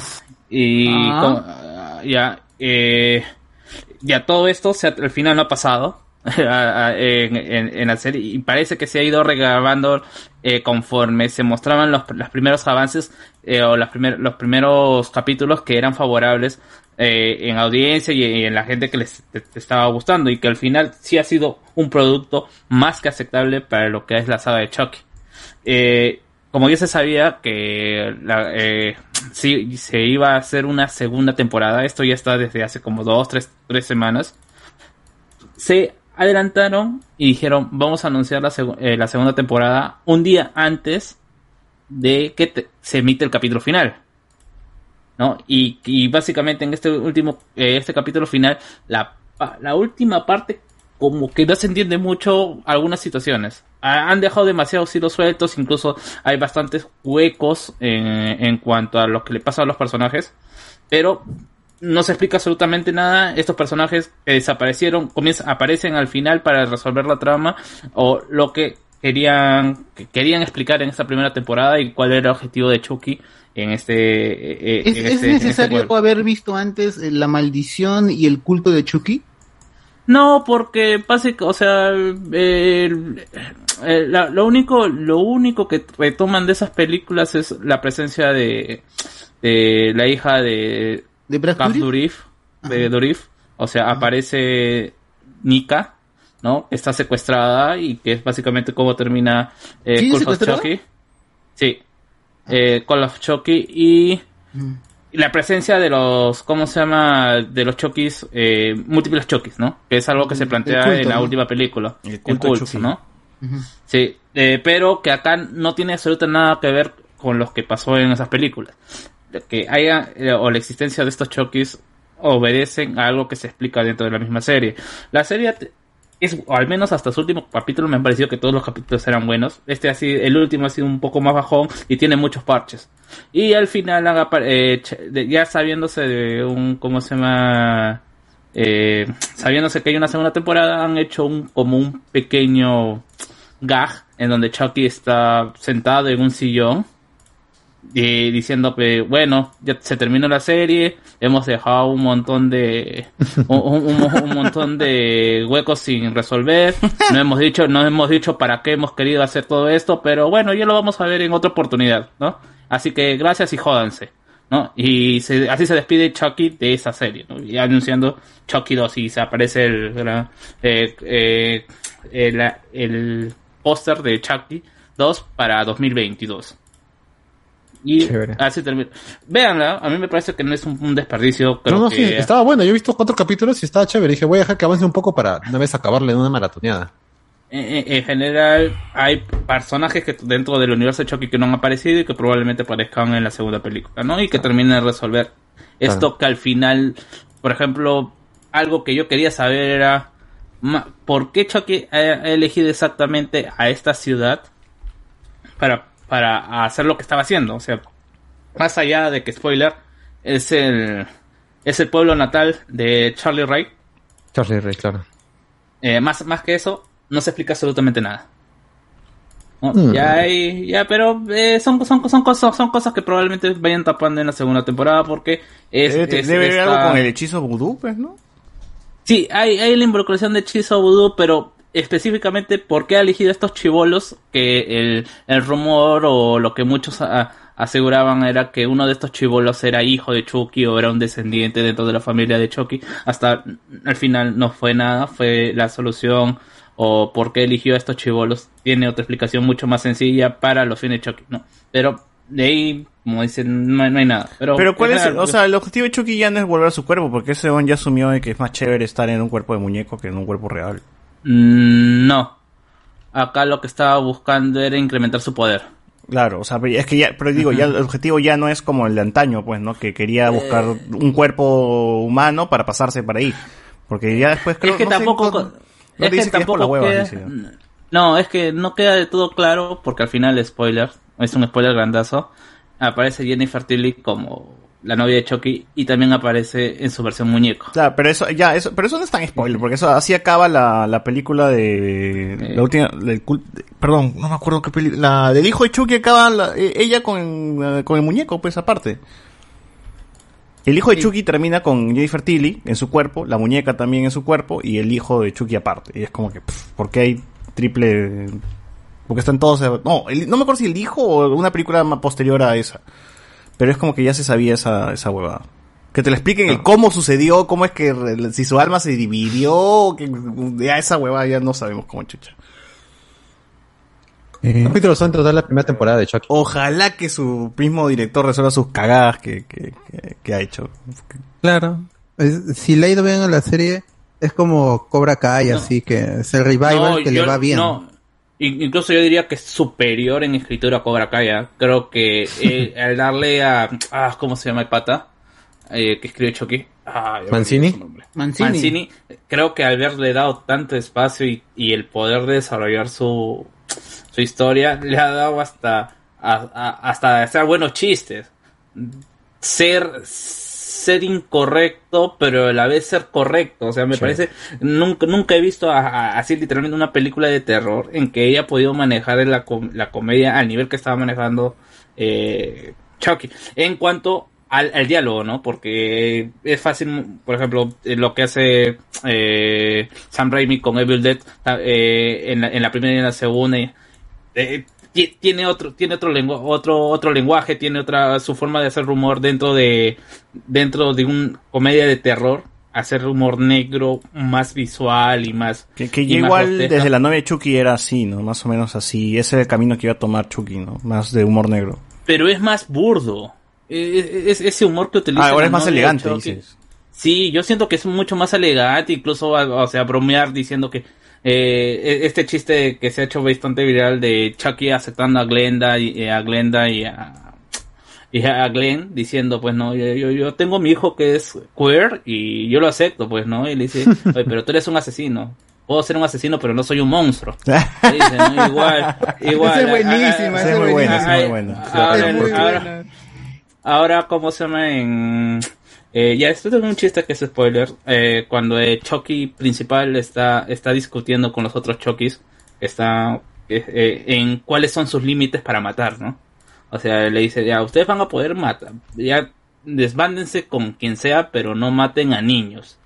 F: Y
E: Ah.
F: con- ya, eh, ya todo esto se, ha- al final no ha pasado en, la serie y parece que se ha ido regrabando eh, conforme se mostraban los, los primeros avances eh, o las primer- los primeros capítulos que eran favorables eh, en audiencia y, en la gente que les estaba gustando y que al final sí ha sido un producto más que aceptable para lo que es la saga de Chucky. Como ya se sabía que sí, se iba a hacer una segunda temporada, esto ya está desde hace como dos, tres, tres semanas, se adelantaron y dijeron vamos a anunciar eh, la segunda temporada un día antes de que se emite el capítulo final. ¿No? Y, básicamente en este último, eh, este capítulo final, la, la última parte como que no se entiende mucho algunas situaciones. Ha- Han dejado demasiados hilos sueltos, incluso hay bastantes huecos en, en cuanto a lo que le pasa a los personajes, pero no se explica absolutamente nada. Estos personajes que desaparecieron comienzan, aparecen al final para resolver la trama o lo que querían que querían explicar en esta primera temporada y cuál era el objetivo de Chucky en este eh, eh,
E: ¿Es,
F: en
E: es
F: este- en este
E: necesario
F: juego.
E: haber visto antes eh, la maldición y el culto de Chucky?
F: No, porque pase, o sea, el- eh, la- lo único, lo único que retoman de esas películas es la presencia de, de la hija de
E: ¿De Brad?
F: Durif, de Durif, o sea, aparece Nika, ¿no? Está secuestrada y que es básicamente cómo termina eh,
E: ¿Sigue
F: Call of? Chucky. Sí, eh, Call of Chucky y
E: Mm.
F: y la presencia de los, ¿cómo se llama? De los Chokis, eh, múltiples Chokis, ¿no? Que es algo que se
E: El
F: plantea
E: culto,
F: en la
E: ¿no?
F: última película.
B: El
F: El
B: culto Chucky.
F: ¿no? Sí, eh, pero que acá no tiene absolutamente nada que ver con lo que pasó en esas películas. Que haya, eh, o la existencia de estos Chokis obedecen a algo que se explica dentro de la misma serie. La serie es, al menos hasta su último capítulo me ha parecido que todos los capítulos eran buenos. Este así, el último ha sido un poco más bajón y tiene muchos parches. Y al final, han eh, ya sabiéndose de un, ¿cómo se llama? Eh, sabiéndose que hay una segunda temporada, han hecho un, como un pequeño gag en donde Chucky está sentado en un sillón y diciendo que bueno ya se terminó la serie hemos dejado un montón de un, un- un montón de huecos sin resolver no hemos dicho no hemos dicho para qué hemos querido hacer todo esto pero bueno ya lo vamos a ver en otra oportunidad no así que gracias y jódanse ¿no? Y se- así se despide Chucky de esa serie, ¿no? Y anunciando Chucky 2 y se aparece el, gran- eh, eh, el, el póster de Chucky 2 para 2022. Y
C: Chévere.
F: así termina. Véanla, a mí me parece que no es un, un desperdicio. Creo
C: no, no,
F: que
C: sí, estaba bueno. Yo he visto cuatro capítulos y estaba chévere. Dije, voy a dejar que avance un poco para una vez acabarle en una maratoneada.
F: en, en- en general hay personajes que dentro del universo de Chucky que no han aparecido y que probablemente aparezcan en la segunda película, ¿no? Y que terminen de resolver esto
C: Claro.
F: que al final, por ejemplo, algo que yo quería saber era por qué Chucky ha elegido exactamente a esta ciudad para, para hacer lo que estaba haciendo. O sea, más allá de que spoiler, es el, es el pueblo natal de Charlie Ray.
C: Charlie Ray, claro.
F: Eh, más, más que eso, no se explica absolutamente nada. ¿No?
C: Mm.
F: Ya hay, ya, pero eh, son, son, son, cosas, son cosas que probablemente vayan tapando en la segunda temporada porque es,
B: Debe,
F: es-
B: debe haber algo con el hechizo vudú, pues, ¿no?
F: Sí, hay, hay la involucración de hechizo vudú, pero específicamente por qué ha elegido estos chivolos que el, el rumor o lo que muchos a- aseguraban era que uno de estos chivolos era hijo de Chucky o era un descendiente dentro de la familia de Chucky. Hasta al final no fue nada, fue la solución o por qué eligió a estos chivolos. Tiene otra explicación mucho más sencilla para los fines de Chucky, ¿no? Pero de ahí, como dicen, no, hay- no hay nada. Pero,
B: Pero ¿cuál es, el- o sea, el objetivo de Chucky ya no es volver a su cuerpo, porque ese don ya asumió de que es más chévere estar en un cuerpo de muñeco que en un cuerpo real.
F: Mm, No. Acá lo que estaba buscando era incrementar su poder.
B: Claro, o sea, es que ya, pero digo, ya el objetivo ya no es como el de antaño, pues, ¿no? Que quería buscar un cuerpo humano para pasarse para ahí. Porque ya después creo
F: es que
B: no sé,
F: tampoco.
B: no- no
F: es que
B: dice que es
F: tampoco
B: hueva,
F: queda-
B: dice.
F: No, es que no queda de todo claro porque al final, spoiler, es un spoiler grandazo. Aparece Jennifer Tilly como la novia de Chucky y también aparece en su versión muñeco.
B: Claro, pero eso, ya, eso, pero eso no es tan spoiler, porque eso así acaba la, la película de,
F: Eh.
B: la última, del cult- de- perdón, no me acuerdo qué película, la del hijo de Chucky acaba la- eh, ella con, eh, con el muñeco, pues aparte. El hijo de
F: Sí.
B: Chucky termina con Jennifer Tilly en su cuerpo, la muñeca también en su cuerpo y el hijo de Chucky aparte. Y es como que, pff, ¿por qué hay triple? Porque están todos, eh, no, el- no me acuerdo si el hijo o una película más posterior a esa. Pero es como que ya se sabía esa, esa huevada. Que te lo expliquen el cómo sucedió, cómo es que si su alma se dividió, que ya esa huevada ya no sabemos cómo chucha.
C: Capítulos son total la primera temporada de Chucky.
B: Ojalá que su mismo director resuelva sus cagadas que, que, que- que ha hecho.
A: Claro. Es- si le ha ido bien a la serie, es como Cobra Kai,
F: No.
A: así que es el revival
F: No,
A: que le
F: yo-
A: va bien.
F: no. In- Incluso yo diría que es superior en escritura a Cobra Kai. ¿ah? Creo que eh, al darle a. Ah, ¿Cómo se llama el pata? Eh, que escribe Chucky. Ah,
C: Mancini.
E: Mancini.
F: Mancini, creo que al haberle dado tanto espacio y, y el poder de desarrollar su, su historia, le ha dado hasta, a- a- hasta hacer buenos chistes. Ser, ser incorrecto, pero a la vez ser correcto. O sea, me
B: Sí.
F: parece, nunca, nunca he visto a- a- así literalmente una película de terror en que ella ha podido manejar la, la comedia al nivel que estaba manejando eh, Chucky. En cuanto al, al diálogo, ¿no? Porque es fácil, por ejemplo, eh, lo que hace eh, Sam Raimi con Evil Dead eh, en, la, en la primera y en la segunda. eh, tiene otro tiene otro lengua, otro otro lenguaje tiene otra su forma de hacer rumor dentro de dentro de un comedia de terror hacer humor negro más visual y más
B: Que, que
F: y
B: ya
F: más
B: igual desde la novia de Chucky era así, ¿no? Más o menos así. Ese era el camino que iba a tomar Chucky, ¿no? Más de humor negro.
F: pero es más burdo Eh, es, ese humor que utiliza
B: Ah, ahora es más elegante, dices.
F: Sí, yo siento que es mucho más elegante, incluso, o sea, bromear diciendo que eh, este chiste que se ha hecho bastante viral de Chucky aceptando a Glenda y eh, a Glenda y a, y a Glenn diciendo, pues no, yo, yo, yo tengo mi hijo que es queer y yo lo acepto, pues no, y le dice, oye, pero tú eres un asesino. Puedo ser un asesino, pero no soy un monstruo. Le dice, ¿no? Igual, igual.
E: Es
B: muy buena, esa es muy buena.
F: ahora-. Ahora, ¿cómo se llama en...? Eh, ya, esto es un chiste que es spoiler. Eh, cuando el Chucky principal está, está discutiendo con los otros Chuckys, está eh, eh, en cuáles son sus límites para matar, ¿no? O sea, le dice, ya, ustedes van a poder matar, ya desbándense con quien sea, pero no maten a niños.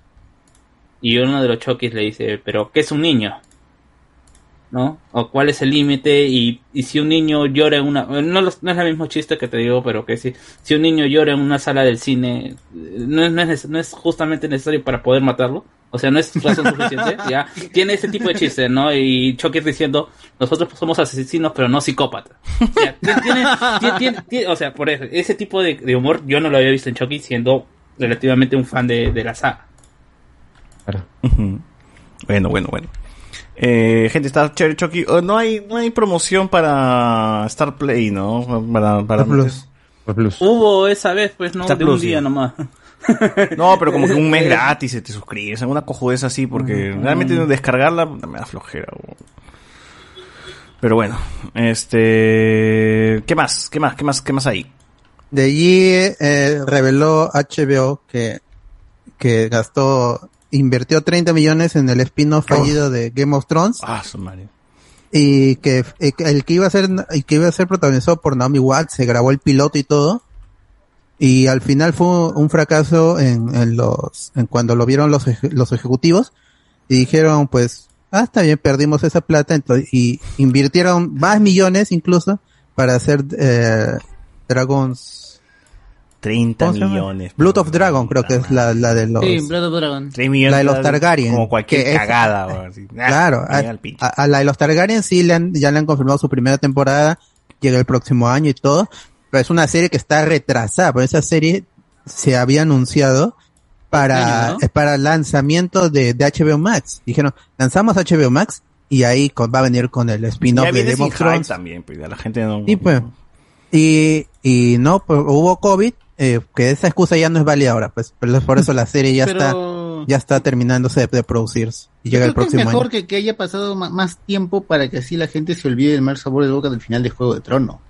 F: Y uno de los choquis le dice, pero ¿qué es un niño? ¿No? O cuál es el límite y, y si un niño llora en una... No, los- no es el mismo chiste que te digo, pero que si, si un niño llora en una sala del cine, eh, no es, no es, no es justamente necesario para poder matarlo. O sea, no es razón suficiente. ya tiene ese tipo de chiste, ¿no? Y Chucky diciendo, nosotros somos asesinos, pero no psicópatas. Ya, tiene- tiene- tiene- tiene- tiene- o sea, por eso, ese tipo de, de humor yo no lo había visto en Chucky siendo relativamente un fan de, de la saga.
B: Bueno, bueno, bueno. Eh, gente, está chévere Chucky. Oh, no hay, no hay promoción para Star Play, ¿no? Para, para
A: Plus.
C: Plus.
F: Hubo esa vez, pues, ¿no?
B: Star
F: de
B: Plus,
F: un día
B: sí.
F: nomás.
B: No, pero como que un mes gratis y te suscribes. Alguna cojudez así, porque
A: Mm.
B: realmente descargarla me da flojera. Pero bueno, este... ¿Qué más? ¿Qué más? ¿Qué más? ¿Qué más hay?
A: De allí eh, reveló HBO que, que gastó, invirtió 30 millones en el spin-off fallido de Game of Thrones.
B: Ah, su madre.
A: y que eh, que el que iba a ser el que iba a ser protagonizado por Naomi Watts se grabó el piloto y todo. Y al final fue un fracaso en, en los en cuando lo vieron los eje- los ejecutivos y dijeron pues ah está bien perdimos esa plata entonces y invirtieron más millones incluso para hacer eh, Dragons
B: 30
A: ¿Cómo se llama?
B: millones.
A: Blood of Dragon creo que es la, la de los
E: Sí, Blood of Dragon.
B: 3 millones.
A: la de los Targaryen,
B: Como cualquier
A: es-
B: cagada. así.
A: Claro, a, la de los Targaryen sí le han, ya le han confirmado su primera temporada, llega el próximo año y todo, pero es una serie que está retrasada, porque esa serie se había anunciado para,
E: Año, ¿no?
A: es para lanzamiento de, de HBO Max. Dijeron, lanzamos HBO Max y ahí con- va a venir con el spin-off de Game
B: sin
A: of
B: hype
A: Thrones.
B: también, pues ya la gente no...
A: Sí, pues. Y, y no, pues, hubo COVID, eh, que esa excusa ya no es válida ahora, pues, pero por eso la serie ya está, ya está terminándose de, de producirse y
E: yo
A: llega el
E: creo que es
A: próximo
E: mejor
A: año.
E: que, que haya pasado más tiempo para que así la gente se olvide del mal sabor de boca del final de Juego de Trono.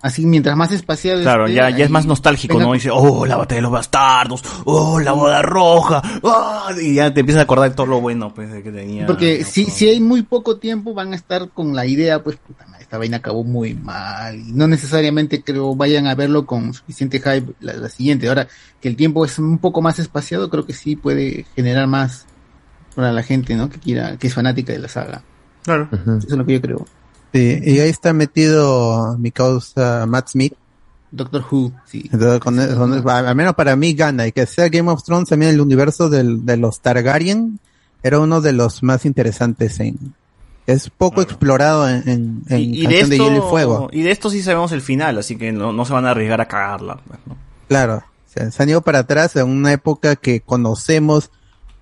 E: Así, mientras más espacial
B: Claro,
E: esté,
B: ya, ya es más nostálgico,
E: venga
B: ¿no? Dice, oh, la batalla de los bastardos, oh, la boda roja, ah, y ya te empiezas a acordar de todo lo bueno, pues, de que tenía.
E: Porque
B: ¿no?
E: si,
B: Todo.
E: si hay muy poco tiempo, van a estar con la idea, pues, puta madre, esta vaina acabó muy mal. Y no necesariamente creo vayan a verlo con suficiente hype la, la siguiente. Ahora que el tiempo es un poco más espaciado, creo que sí puede generar más para la gente, ¿no? Que quiera, que es fanática de la saga.
B: Claro.
C: Ujú.
E: Eso es lo que yo creo.
A: Sí, y ahí está metido mi causa Matt Smith.
E: Doctor Who, sí.
A: Entonces, con con- al menos para mí gana. Y que sea Game of Thrones también el universo del, de los Targaryen era uno de los más interesantes en... Es poco
B: Claro.
A: explorado en, en, en
B: Y, y de
A: Canción de,
B: esto,
A: Hielo y Fuego.
B: y de esto sí sabemos el final, así que no, no se van a arriesgar a cagarla. pues, ¿no?
A: Claro. Se han ido para atrás en una época que conocemos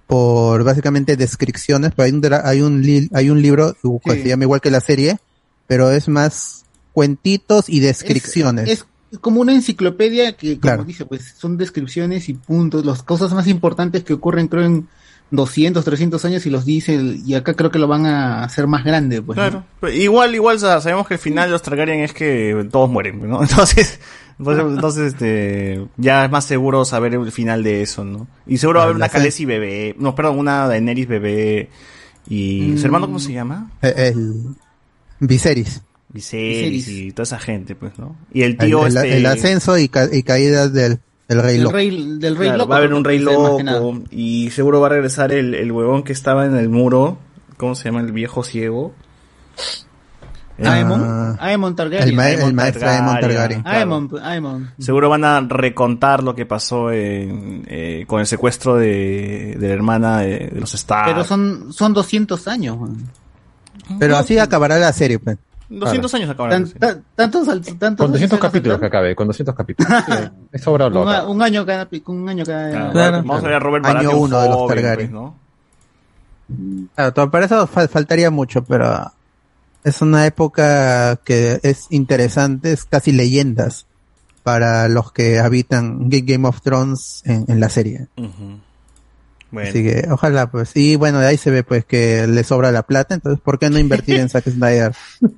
A: por básicamente descripciones, pero hay un, hay un, li- hay un libro que
E: Sí.
A: se llama igual que la serie, pero es más cuentitos y descripciones.
E: Es, es como una enciclopedia que, como
A: Claro.
E: dice, pues son descripciones y puntos, las cosas más importantes que ocurren, creo, en 200, 300 años y los dice, y acá creo que lo van a hacer más grande, pues.
B: Claro. Igual, igual sa- sabemos que el final de los Targaryen es que todos mueren, ¿no? Entonces, entonces, entonces, este, ya es más seguro saber el final de eso, ¿no? Y seguro va a haber
A: La
B: una Khaleesi bebé, no, perdón, una Daenerys bebé y
E: Mm.
B: su hermano cómo se llama?
A: Eh, El Viserys.
B: Viserys
E: Viserys.
B: y toda esa gente, pues, ¿no? Y el
A: El,
B: tío
A: el-
B: este
A: el ascenso y, ca- y caída del, del rey
E: Del
A: loco.
E: rey, del rey
B: Claro,
E: loco.
B: va a haber un rey loco y seguro va a regresar el, el huevón que estaba en el muro, ¿cómo se llama? El viejo ciego.
A: Ah,
E: Aemon, Aemon Targaryen.
A: el, ma-
B: Aemon
A: el maestro
B: Targaryen.
A: Aemon Targaryen.
B: Claro.
E: Aemon, Aemon.
B: Seguro van a recontar lo que pasó en, eh, con el secuestro de, de la hermana de, de los Stark.
E: Pero son, son 200 años. man.
A: Pero así acabará la serie, pues.
B: 200 años acabaron.
E: Tan- tan- tantos, tantos
C: Con 200
E: años
C: capítulos que acabe, con 200 capítulos. Sí, es sobra
E: un,
C: loca.
E: un año cada, un año cada.
B: Claro,
A: Claro.
B: Vamos a ver a Robert
A: Año
B: Baratheon
A: uno de los
B: joven,
A: Targaryen.
B: pues, ¿no?
A: Claro, para eso fal- faltaría mucho, pero es una época que es interesante, es casi leyendas para los que habitan Ga- Game of Thrones en, en la serie.
B: Ujú. Bueno.
A: Así que ojalá pues. Y bueno, de ahí se ve pues que le sobra la plata, entonces ¿por qué no invertir en Zack Snyder?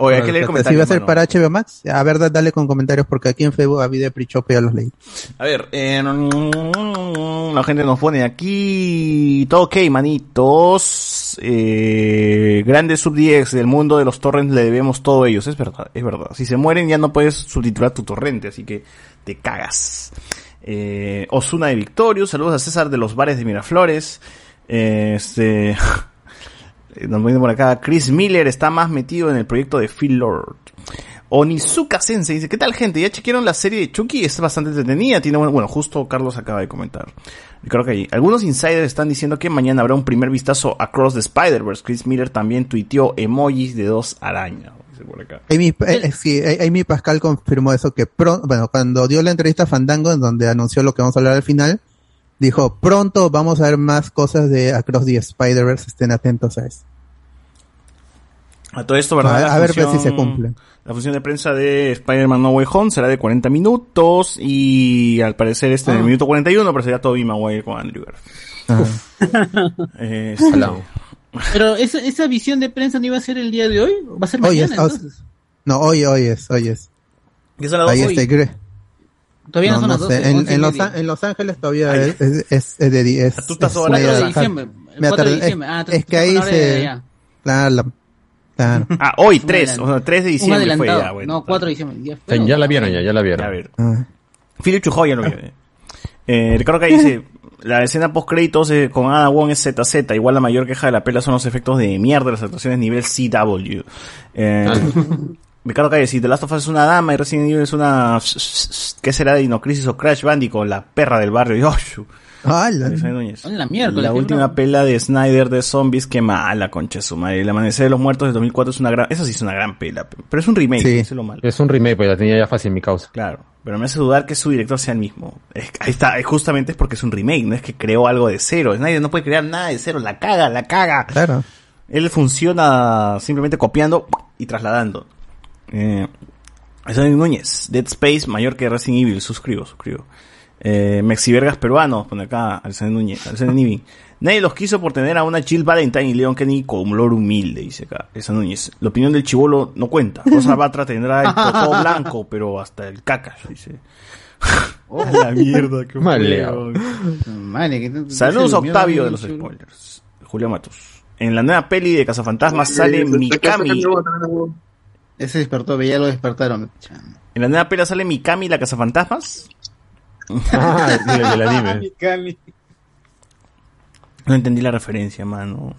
B: Oye, hay que leer
A: Si
B: comentarios.
A: va a ser para HBO Max, a ver, da- dale con comentarios porque aquí en Facebook a video pre ya los leí.
B: A ver, eh, la gente nos pone aquí. Todo ok, manitos. Eh, grandes sub 10 del mundo de los torrents le debemos todo a ellos. Es verdad, es verdad. Si se mueren ya no puedes subtitular tu torrente, así que te cagas. Eh, Osuna de Victorious, saludos a César de los bares de Miraflores. Eh, este. Nos viene por acá. Chris Miller está más metido en el proyecto de Phil Lord. Onizuka Sensei dice, ¿qué tal gente? ¿Ya chequearon la serie de Chucky? Es bastante entretenida, tiene buen- bueno, justo Carlos acaba de comentar. Creo que ahí, algunos insiders están diciendo que mañana habrá un primer vistazo a Cross the Spider-Verse. Chris Miller también tuiteó emojis de dos arañas. Dice por acá.
A: Amy, eh, sí, eh, Amy Pascal confirmó eso que pronto, bueno, cuando dio la entrevista a Fandango, en donde anunció lo que vamos a hablar al final, dijo, pronto vamos a ver más cosas de Across the Spider-Verse, estén atentos a eso.
B: A todo esto, ¿verdad?
A: A- ver,
B: función-
A: si se cumple.
B: La función de prensa de Spider-Man No Way Home será de 40 minutos y al parecer este en el minuto 41 aparecerá Tobey Maguire con Andrew Garfield. Eh,
C: Ojalá.
E: Pero esa, esa visión de prensa no iba a ser el día de hoy, va a ser
A: Hoy
E: mañana
A: es,
E: entonces.
A: no, hoy, hoy es, hoy es.
B: ¿Qué son las
A: Ahí
B: dos?
A: está, cre-
E: Todavía no,
A: no,
E: son
A: no
E: las 12,
A: sé, en,
E: 11 y
A: en Los, en Los Ángeles todavía
B: Ay.
A: es, es, es, es de di- es,
B: Tú estás
E: 4 de diciembre. El
A: Me
E: 4 de diciembre. Ah,
A: es que ahí se, claro, la- claro.
B: Ah, hoy,
E: Un
B: 3,
E: adelanto.
B: o sea, 3 de diciembre fue ya, bueno.
E: no, 4 de diciembre. Ya, fue,
C: Ya,
E: no,
C: ya la
E: no,
C: vieron,
E: no.
C: ya, ya la vieron.
B: A ver.
A: Ah.
B: Philip Chujoy ya lo vio. eh. Eh, Ricardo Calle dice, la escena post créditos eh, con Ana Wong es ZZ, igual la mayor queja de la pela son los efectos de mierda de las actuaciones nivel CW. Eh, Ricardo Calle, si The Last of Us es una dama y Resident Evil es una... ¿Qué será de Dinocrisis o Crash Bandicoot? La perra del barrio. Y, oh.
A: Ah, la-.
E: Son la
B: última pela de Snyder de zombies, qué mala, concha su madre. El amanecer de los muertos de 2004 es una gran... Esa sí es una gran pela, pero es un remake,
A: Sí.
B: eso es lo malo.
C: Es un remake, pues la tenía ya fácil mi causa.
B: Claro, pero me hace dudar que su director sea el mismo. Es- ahí está, es justamente es porque es un remake, no es que creó algo de cero. Nadie no puede crear nada de cero, la caga, la caga.
A: claro.
B: Él funciona simplemente copiando y trasladando. Eh, Alexander Núñez, Dead Space mayor que Resident Evil, suscribo, suscribo. Eh, Mexivergas peruanos, pone acá Alexander Núñez, Alexander Nivin. Nadie los quiso por tener a una Jill Valentine y Leon Kenny con olor humilde, dice acá, Alexander Núñez. La opinión del chivolo no cuenta. Rosa Batra tendrá el totó blanco, pero hasta el cacas, dice. A la mierda, qué
E: tú-
B: Saludos a Octavio de los
E: chulo.
B: spoilers. Julio Matos. En la nueva peli de Cazafantasmas sale Mikami.
E: Ese despertó, ya lo despertaron.
B: En la nueva peli sale Mikami la Cazafantasmas.
C: Ah, el del anime.
B: No entendí la referencia, mano.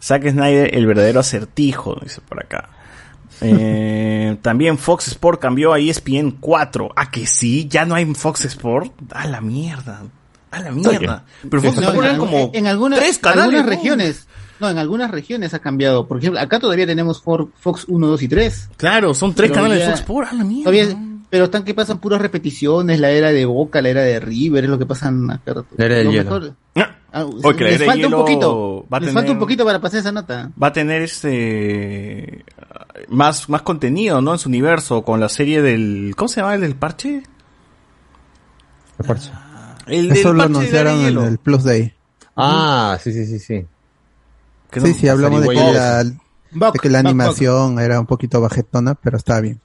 B: Zack Snyder, el verdadero acertijo, dice por acá. Eh, también Fox Sport cambió a ESPN 4. Ah, que sí, ya no hay Fox Sport. A la mierda. A la mierda. Pero Fox
E: No,
B: Sport
E: en,
B: eran como
E: en algunas,
B: tres canales.
E: regiones. No, en algunas regiones ha cambiado. Por ejemplo, acá todavía tenemos Fox 1, 2 y 3.
B: Claro, son tres
E: Pero
B: canales de Fox Sport. A la mierda.
E: Todavía, pero están que pasan puras repeticiones, la era de Boca, la era de River, es lo que pasan acá.
C: La era del
E: Lo
C: hielo.
E: mejor-
B: ah, Oye,
E: les falta un poquito.
B: va a
E: les
B: tener-
E: falta un poquito para pasar esa nota.
B: va a tener este más más contenido, ¿no? En su universo con la serie del ¿cómo se llama el del parche?
C: ¿Qué parche?
B: El del
A: Eso lo
B: parche de
A: anunciaron en el Plus Day.
C: Ah, sí, sí, sí, sí.
A: Sí, sí, hablamos de que, la, de que la animación era un poquito bajetona, pero estaba bien.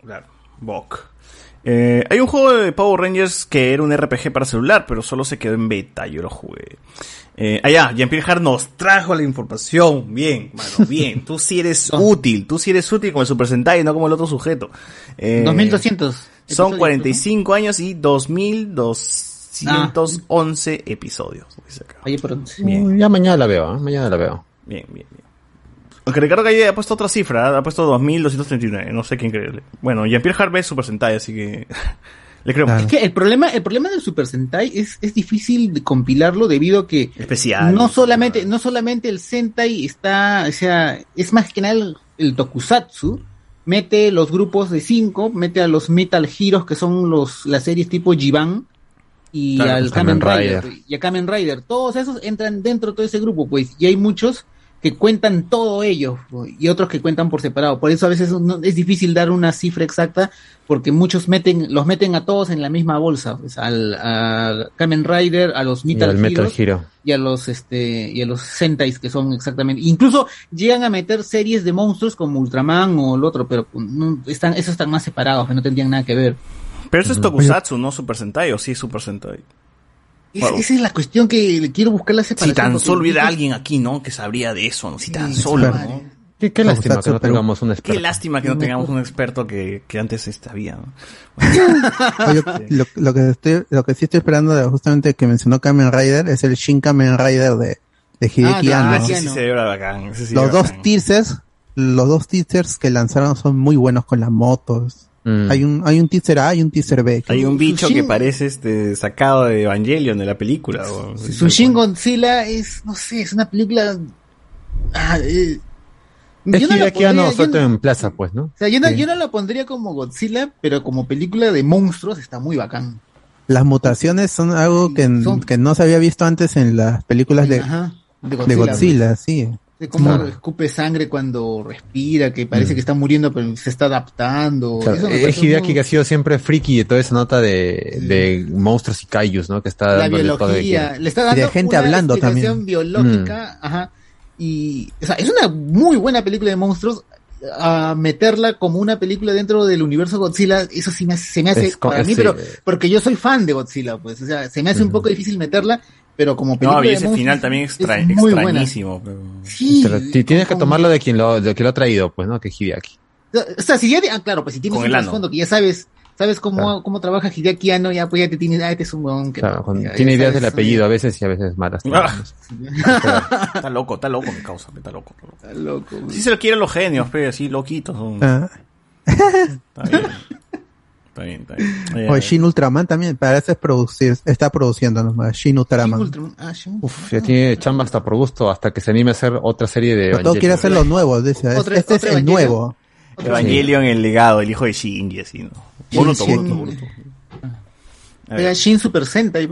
B: Claro, Bok. Eh, hay un juego de Power Rangers que era un RPG para celular, pero solo se quedó en beta, yo lo jugué. Eh, allá, Jean-Pierre Hart nos trajo la información. Bien, mano, bien. Tú sí eres útil, tú sí eres útil como el Super Sentai, no como el otro sujeto. Eh,
E: 2200.
B: Son
E: episodios,
B: 45 años y 2211 episodios. dice acá.
E: ¿no? Oye, pero
B: Bien.
C: Ya mañana la veo, ¿eh? mañana la veo.
B: Bien, bien, bien. Aunque Ricardo Calle ha puesto otra cifra, ha puesto 2239, no sé quién creerle. Bueno, Jean-Pierre Hart es Super Sentai, así que le creo.
A: Claro.
E: Es que el problema, el problema del Super Sentai es, es difícil de compilarlo debido a que
B: Especial.
E: no solamente, no solamente el Sentai está, o sea, es más que nada el, el Tokusatsu, mete los grupos de cinco, mete a los Metal Heroes que son los, las series tipo Jiban y
B: Claro,
E: al
C: pues,
E: Kamen
C: Kamen
E: Rider,
C: Rider.
E: y a Kamen Rider, todos esos entran dentro de todo ese grupo, pues, y hay muchos que cuentan todo ello y otros que cuentan por separado. Por eso a veces no- es difícil dar una cifra exacta porque muchos meten los meten a todos en la misma bolsa, pues, al a Kamen Rider, a los
C: Y
E: Metal, Heroes
C: Hero.
E: y a los este y a los Sentais que son exactamente incluso llegan a meter series de monstruos como Ultraman o el otro, pero no, están esos están más separados, que no tendrían nada que ver.
B: Pero eso es Tokusatsu, no Super Sentai, o sí es Super Sentai.
E: Es-
B: Wow.
E: Esa es la cuestión que le quiero buscar la
B: Si
E: separación.
B: tan
E: porque
B: solo hubiera alguien aquí, ¿no? Que sabría de eso, ¿no? Si tan
E: Sí,
B: solo. ¿no?
C: Qué, qué lástima que no tengamos un
B: Qué
C: experto.
B: lástima que no tengamos un experto que, que antes había, ¿no?
A: Oye, lo, lo que estoy, lo que sí estoy esperando de justamente que mencionó Kamen Rider es el Shin Kamen Rider de, de Hideki
E: Ah,
A: Anno.
E: ah,
B: sí se bacán. sí
A: Los dos teasers, los dos teasers que lanzaron son muy buenos con las motos.
C: Mm.
A: Hay un, hay un teaser A y un teaser B.
B: Hay un bicho que parece este sacado de Evangelion de la película. o-
E: Su Shin Godzilla es, no sé, es una película. Ah, eh,
C: Es
E: yo no la
C: que ya no
E: yo
C: suelto
E: no-
C: en plaza, pues, ¿no?
E: O sea, yo no,
A: Sí.
E: yo no la pondría como Godzilla, pero como película de monstruos está muy bacán.
A: Las mutaciones son algo que,
E: Son-
A: que no se había visto antes en las películas de,
E: Ajá, de
A: de Godzilla, sí.
E: De cómo
C: Claro.
E: escupe sangre cuando respira, que parece que está muriendo, pero se está adaptando.
C: Claro,
E: me
C: eh, Hideaki
E: muy-
C: que ha sido siempre friki de toda esa nota de, de monstruos y kaijus, ¿no? Que está
E: la biología,
C: quiere.
E: le está dando
A: de gente
E: una
A: hablando también.
E: biológica, ajá, y o sea, es una muy buena película de monstruos. A meterla como una película dentro del universo Godzilla, eso sí me hace, se me hace
C: Es
E: para mí,
C: sí.
E: pero porque yo soy fan de Godzilla, pues, o sea, se me hace un poco difícil meterla, pero como película
B: No, y ese final también es, extra-
E: muy buena.
B: extrañísimo. pero-
E: Sí,
C: Pero tienes que tomarlo de quien lo, de quien lo ha traído, pues, ¿no? Que es Hideaki.
E: O sea, si ya, ah, claro, pues si tienes
B: Con
E: un trasfondo que ya sabes, sabes cómo,
C: Claro.
E: cómo trabaja Hideaki Anno, ya pues ya te tienes, ah, este es un huevón que
C: Claro, con-
E: ya- ya
C: tiene ideas
E: sabes,
C: del apellido a veces y a veces malas.
B: Ah. Está loco, está loco mi causa, está loco. Está loco.
E: Está loco.
B: Sí se lo quieren los genios, pero así loquitos. son.
A: Ah.
B: Está bien. Está bien, está bien. Eh,
A: O Shin Ultraman también, parece producir, está produciendo nomás, Shin Ultraman.
E: Ultraman, ah, Shin-
C: Uf, ya tiene chamba hasta por gusto, hasta que se anime a hacer otra serie de
A: Pero todo quiere hacer
C: Evangelion.
A: lo nuevo, dice.
E: Otra-
A: este es
E: otra
A: el
E: Evangelion.
A: nuevo.
B: Evangelion, el legado, el hijo de Shinji, así, ¿no? Boruto. Boruto, Boruto.
E: Era Shin Super Sentai,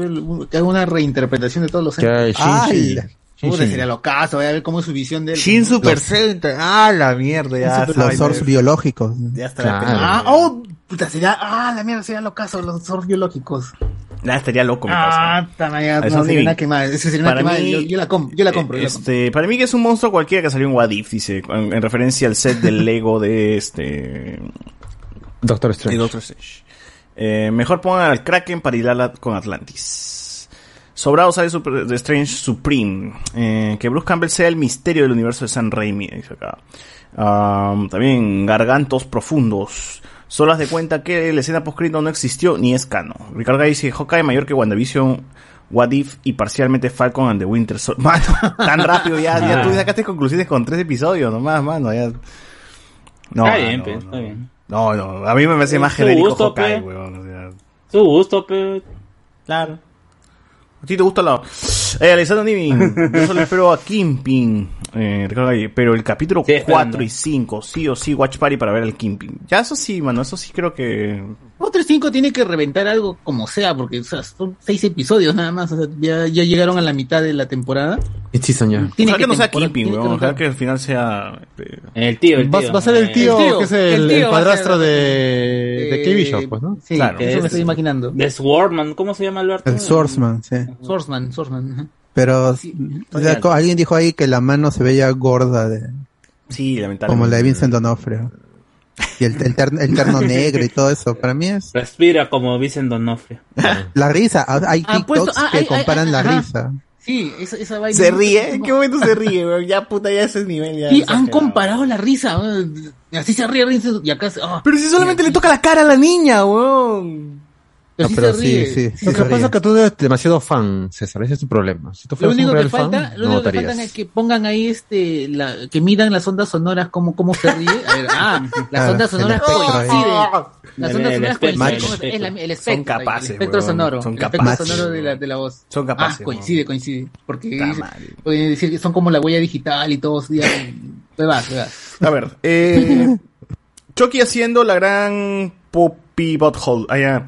E: que haga una reinterpretación de todos los
C: el. Shinji.
E: Puta, sería lo caso, voy a ver cómo es su visión de él.
B: Shin Super
A: Los-
B: Sentai, ah, la mierda, ya.
A: Los
B: ya-
A: biológicos.
B: Ya está.
E: Ah, oh, puta, sería, ah, la mierda, sería lo caso, los soros biológicos.
B: Ya estaría loco, mi causa.
E: Ah, puta, ya,
B: Eso
E: no,
B: sí.
E: sería una quemada, esa sería una quemada,
B: mí-
E: yo, yo la com- yo la compro, yo la compro.
B: Este, para mí que es un monstruo cualquiera que salió en What If, dice, en, en referencia al set del Lego de este
C: Doctor Strange.
B: Doctor Strange. Eh, mejor pongan al Kraken para hilarla con Atlantis. Sobrado sale Super, de Strange Supreme. Eh, que Bruce Campbell sea el misterio del universo de San Raimi, dice acá. Am, también Gargantos Profundos. Solo haz de cuenta que la escena post no existió ni es canon. Ricardo Gay dice Hawkeye mayor que WandaVision, What If y parcialmente Falcon and the Winter Soldier. Mano, tan rápido ya, ya tú sacaste conclusiones con tres episodios nomás, mano. Ya. No,
F: Está bien,
B: no,
F: pe,
B: no.
F: está bien.
B: No, no, a mí me parece
F: Es
B: más genérico
F: gusto,
B: Hawkeye, weón. O sea,
F: Su gusto, pero
B: claro. ¿A ti te gusta la...? Eh, Alessandro Nimin, yo solo espero a Kimping, eh, pero el capítulo
F: Sí, esperando.
B: 4 y 5, sí o sí, Watch Party para ver al Kimping. Ya eso sí, mano, eso sí creo que...
E: Otro 5 tiene que reventar algo como sea, porque o sea, son seis episodios nada más, o sea, ya, ya llegaron a la mitad de la temporada.
C: Season ya.
E: Tiene
B: Ojalá que no sea Kimping, weón. Ojalá
E: reventar.
B: que al final sea... eh,
F: el tío, el
C: Va,
F: tío.
C: va a ser el tío,
E: tío,
C: que es el,
E: el
C: el
E: va
C: padrastro de, de
E: Eh,
C: Kevin Bishop, pues, ¿no?
E: Sí,
B: Claro.
E: eso
F: Es-
E: me estoy imaginando.
F: De Swordman, ¿cómo se llama Alberto?
A: El Swordsman, sí.
E: Swordsman, Swordsman.
A: Pero
E: Sí,
A: o sea, alguien dijo ahí que la mano se veía gorda, de,
B: Sí, lamentablemente.
A: como la de Vincent Donofrio. Y el, el, terno, el terno negro y todo eso. Para mí es
F: Respira como Vincent Donofrio.
A: la risa. Ah, Hay
E: Han
A: TikToks
E: puesto- ah,
A: que
E: ay,
A: comparan
E: ay,
A: la
E: ajá.
A: risa.
E: Sí, esa, esa vaina.
B: Se ríe, ¿en qué momento se ríe, weón? Ya, puta, ya ese nivel ya...
E: Sí, han comparado la risa. Así se ríe, ríe, y acá se- ah,
B: Pero si solamente le toca la cara a la niña, weón.
E: Pero
A: No,
E: sí
A: pero
E: se
A: sí,
E: ríe.
A: sí, sí
C: Lo que pasa
A: ríe.
C: es que tú eres demasiado fan, César. Ese es tu problema. Si tú
E: Lo
C: fueras
E: único
C: un
E: que falta,
C: fan,
E: lo
C: no
E: único que
C: notarías.
E: falta es que pongan ahí este, la, que midan las ondas sonoras como, cómo se ríe. A ver, ah, las
A: Ah,
E: ondas sonoras coinciden. Las ondas sonoras coinciden.
A: el
E: ¿cómo se- es la- el espectro,
B: Son capaces,
E: el espectro sonoro.
B: Son
E: el espectro
B: capaces,
E: sonoro de la, de la voz.
B: Son capaces,
E: Ah, coincide, coincide. Porque pueden decir que son como la huella digital y todos. Ya, te vas, te vas.
B: A ver, eh, Chucky haciendo la gran Poppy Butthole. Ah, ya,